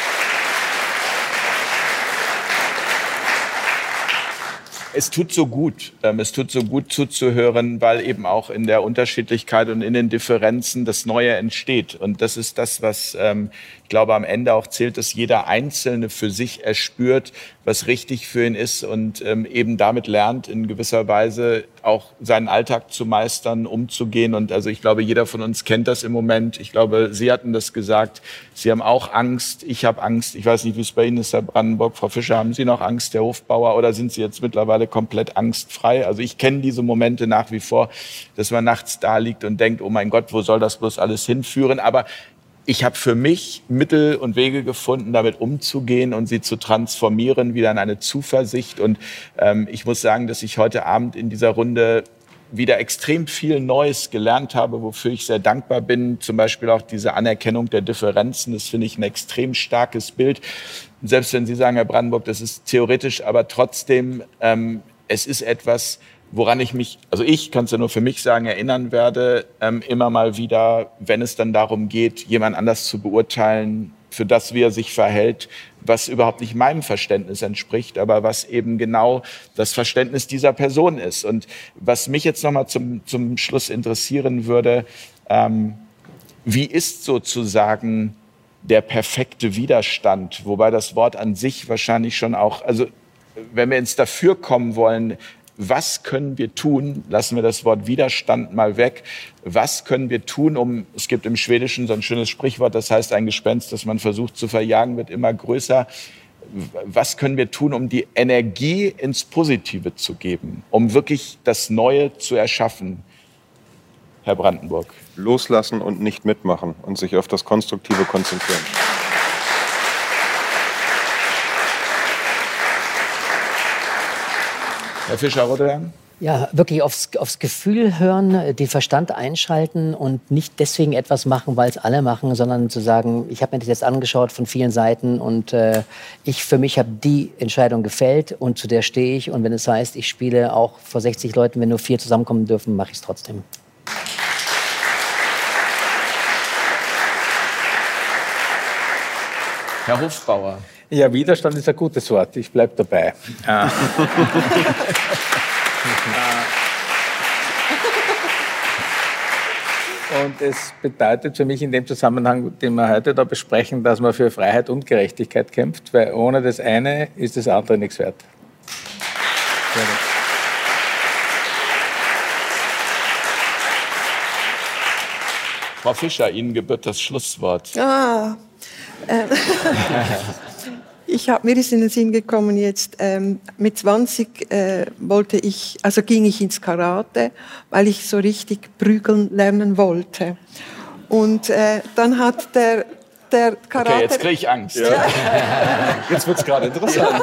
es tut so gut. Ähm, es tut so gut zuzuhören, weil eben auch in der Unterschiedlichkeit und in den Differenzen das Neue entsteht. Und das ist das, was ähm, ich glaube am Ende auch zählt, dass jeder Einzelne für sich erspürt, was richtig für ihn ist und ähm, eben damit lernt, in gewisser Weise auch seinen Alltag zu meistern, umzugehen. Und also ich glaube, jeder von uns kennt das im Moment. Ich glaube, Sie hatten das gesagt. Sie haben auch Angst. Ich habe Angst. Ich weiß nicht, wie es bei Ihnen ist, Herr Brandenburg. Frau Fischer, haben Sie noch Angst, der Hofbauer, oder sind Sie jetzt mittlerweile komplett angstfrei? Also ich kenne diese Momente nach wie vor, dass man nachts da liegt und denkt, oh mein Gott, wo soll das bloß alles hinführen? Aber ich habe für mich Mittel und Wege gefunden, damit umzugehen und sie zu transformieren, wieder in eine Zuversicht. Und ähm, ich muss sagen, dass ich heute Abend in dieser Runde wieder extrem viel Neues gelernt habe, wofür ich sehr dankbar bin. Zum Beispiel auch diese Anerkennung der Differenzen. Das finde ich ein extrem starkes Bild. Selbst wenn Sie sagen, Herr Brandenburg, das ist theoretisch, aber trotzdem, ähm, es ist etwas, woran ich mich, also ich kann es ja nur für mich sagen, erinnern werde, ähm, immer mal wieder, wenn es dann darum geht, jemand anders zu beurteilen, für das, wie er sich verhält, was überhaupt nicht meinem Verständnis entspricht, aber was eben genau das Verständnis dieser Person ist. Und was mich jetzt nochmal zum, zum Schluss interessieren würde, ähm, wie ist sozusagen der perfekte Widerstand, wobei das Wort an sich wahrscheinlich schon auch, also wenn wir ins Dafür kommen wollen, was können wir tun, lassen wir das Wort Widerstand mal weg, was können wir tun, um, es gibt im Schwedischen so ein schönes Sprichwort, das heißt, ein Gespenst, das man versucht zu verjagen, wird immer größer. Was können wir tun, um die Energie ins Positive zu geben, um wirklich das Neue zu erschaffen? Herr Brandenburg. Loslassen und nicht mitmachen und sich auf das Konstruktive konzentrieren. Herr Fischer-Rotterdam? Ja, wirklich aufs, aufs Gefühl hören, den Verstand einschalten und nicht deswegen etwas machen, weil es alle machen, sondern zu sagen, ich habe mir das jetzt angeschaut von vielen Seiten und äh, ich für mich habe die Entscheidung gefällt und zu der stehe ich. Und wenn es heißt, ich spiele auch vor 60 Leuten, wenn nur vier zusammenkommen dürfen, mache ich es trotzdem. Herr Hofbauer. Ja, Widerstand ist ein gutes Wort. Ich bleibe dabei. Ah. Und es bedeutet für mich in dem Zusammenhang, den wir heute da besprechen, dass man für Freiheit und Gerechtigkeit kämpft, weil ohne das eine ist das andere nichts wert. Frau Fischer, Ihnen gebührt das Schlusswort. Ah, äh, ich habe mir ist in den Sinn gekommen jetzt ähm, mit 20 äh, wollte ich also ging ich ins Karate weil ich so richtig prügeln lernen wollte und äh, dann hat der der Karate Okay, jetzt kriege ich Angst. Jetzt wird es gerade interessant.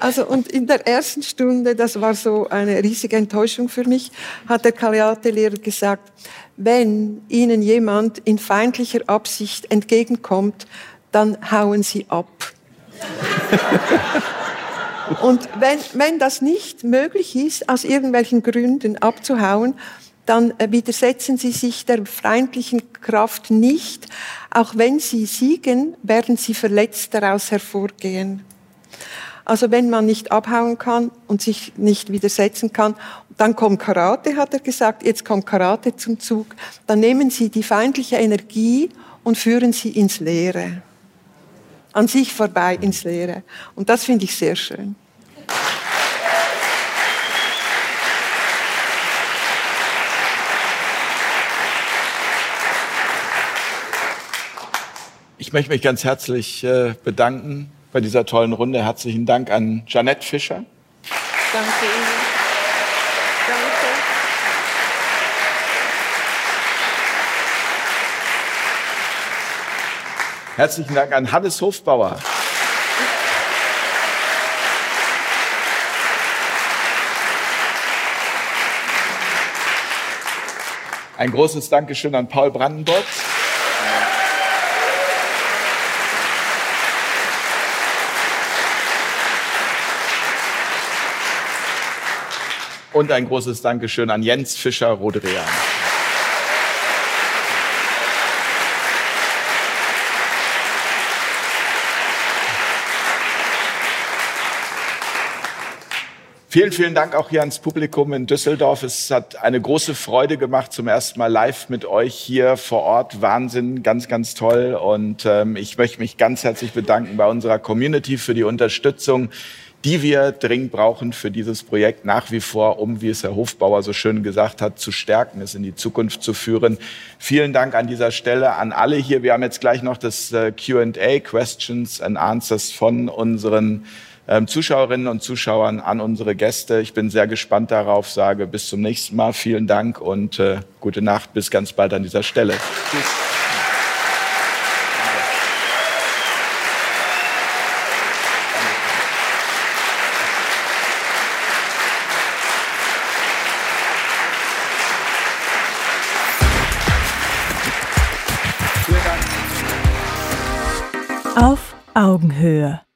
Also und in der ersten Stunde, das war so eine riesige Enttäuschung für mich, hat der Karate-Lehrer gesagt, wenn Ihnen jemand in feindlicher Absicht entgegenkommt, dann hauen Sie ab. Und wenn, wenn das nicht möglich ist, aus irgendwelchen Gründen abzuhauen, dann äh, widersetzen Sie sich der feindlichen Kraft nicht. Auch wenn Sie siegen, werden Sie verletzt daraus hervorgehen. Also wenn man nicht abhauen kann und sich nicht widersetzen kann, dann kommt Karate, hat er gesagt, jetzt kommt Karate zum Zug, dann nehmen Sie die feindliche Energie und führen sie ins Leere. An sich vorbei ins Leere. Und das finde ich sehr schön. Ich möchte mich ganz herzlich äh, bedanken bei dieser tollen Runde. Herzlichen Dank an Janette Fischer. Danke Ihnen. Danke. Herzlichen Dank an Hannes Hofbauer. Ein großes Dankeschön an Paul Brandenburg. Und ein großes Dankeschön an Jens Fischer-Rodrian. Vielen, vielen Dank auch hier ans Publikum in Düsseldorf. Es hat eine große Freude gemacht, zum ersten Mal live mit euch hier vor Ort. Wahnsinn, ganz, ganz toll. Und ähm, ich möchte mich ganz herzlich bedanken bei unserer Community für die Unterstützung, die wir dringend brauchen für dieses Projekt nach wie vor, um, wie es Herr Hofbauer so schön gesagt hat, zu stärken, es in die Zukunft zu führen. Vielen Dank an dieser Stelle an alle hier. Wir haben jetzt gleich noch das äh, Q&A, Questions and Answers von unseren Zuschauerinnen und Zuschauern, an unsere Gäste. Ich bin sehr gespannt darauf, sage bis zum nächsten Mal. Vielen Dank und äh, gute Nacht. Bis ganz bald an dieser Stelle. Tschüss. Auf Augenhöhe.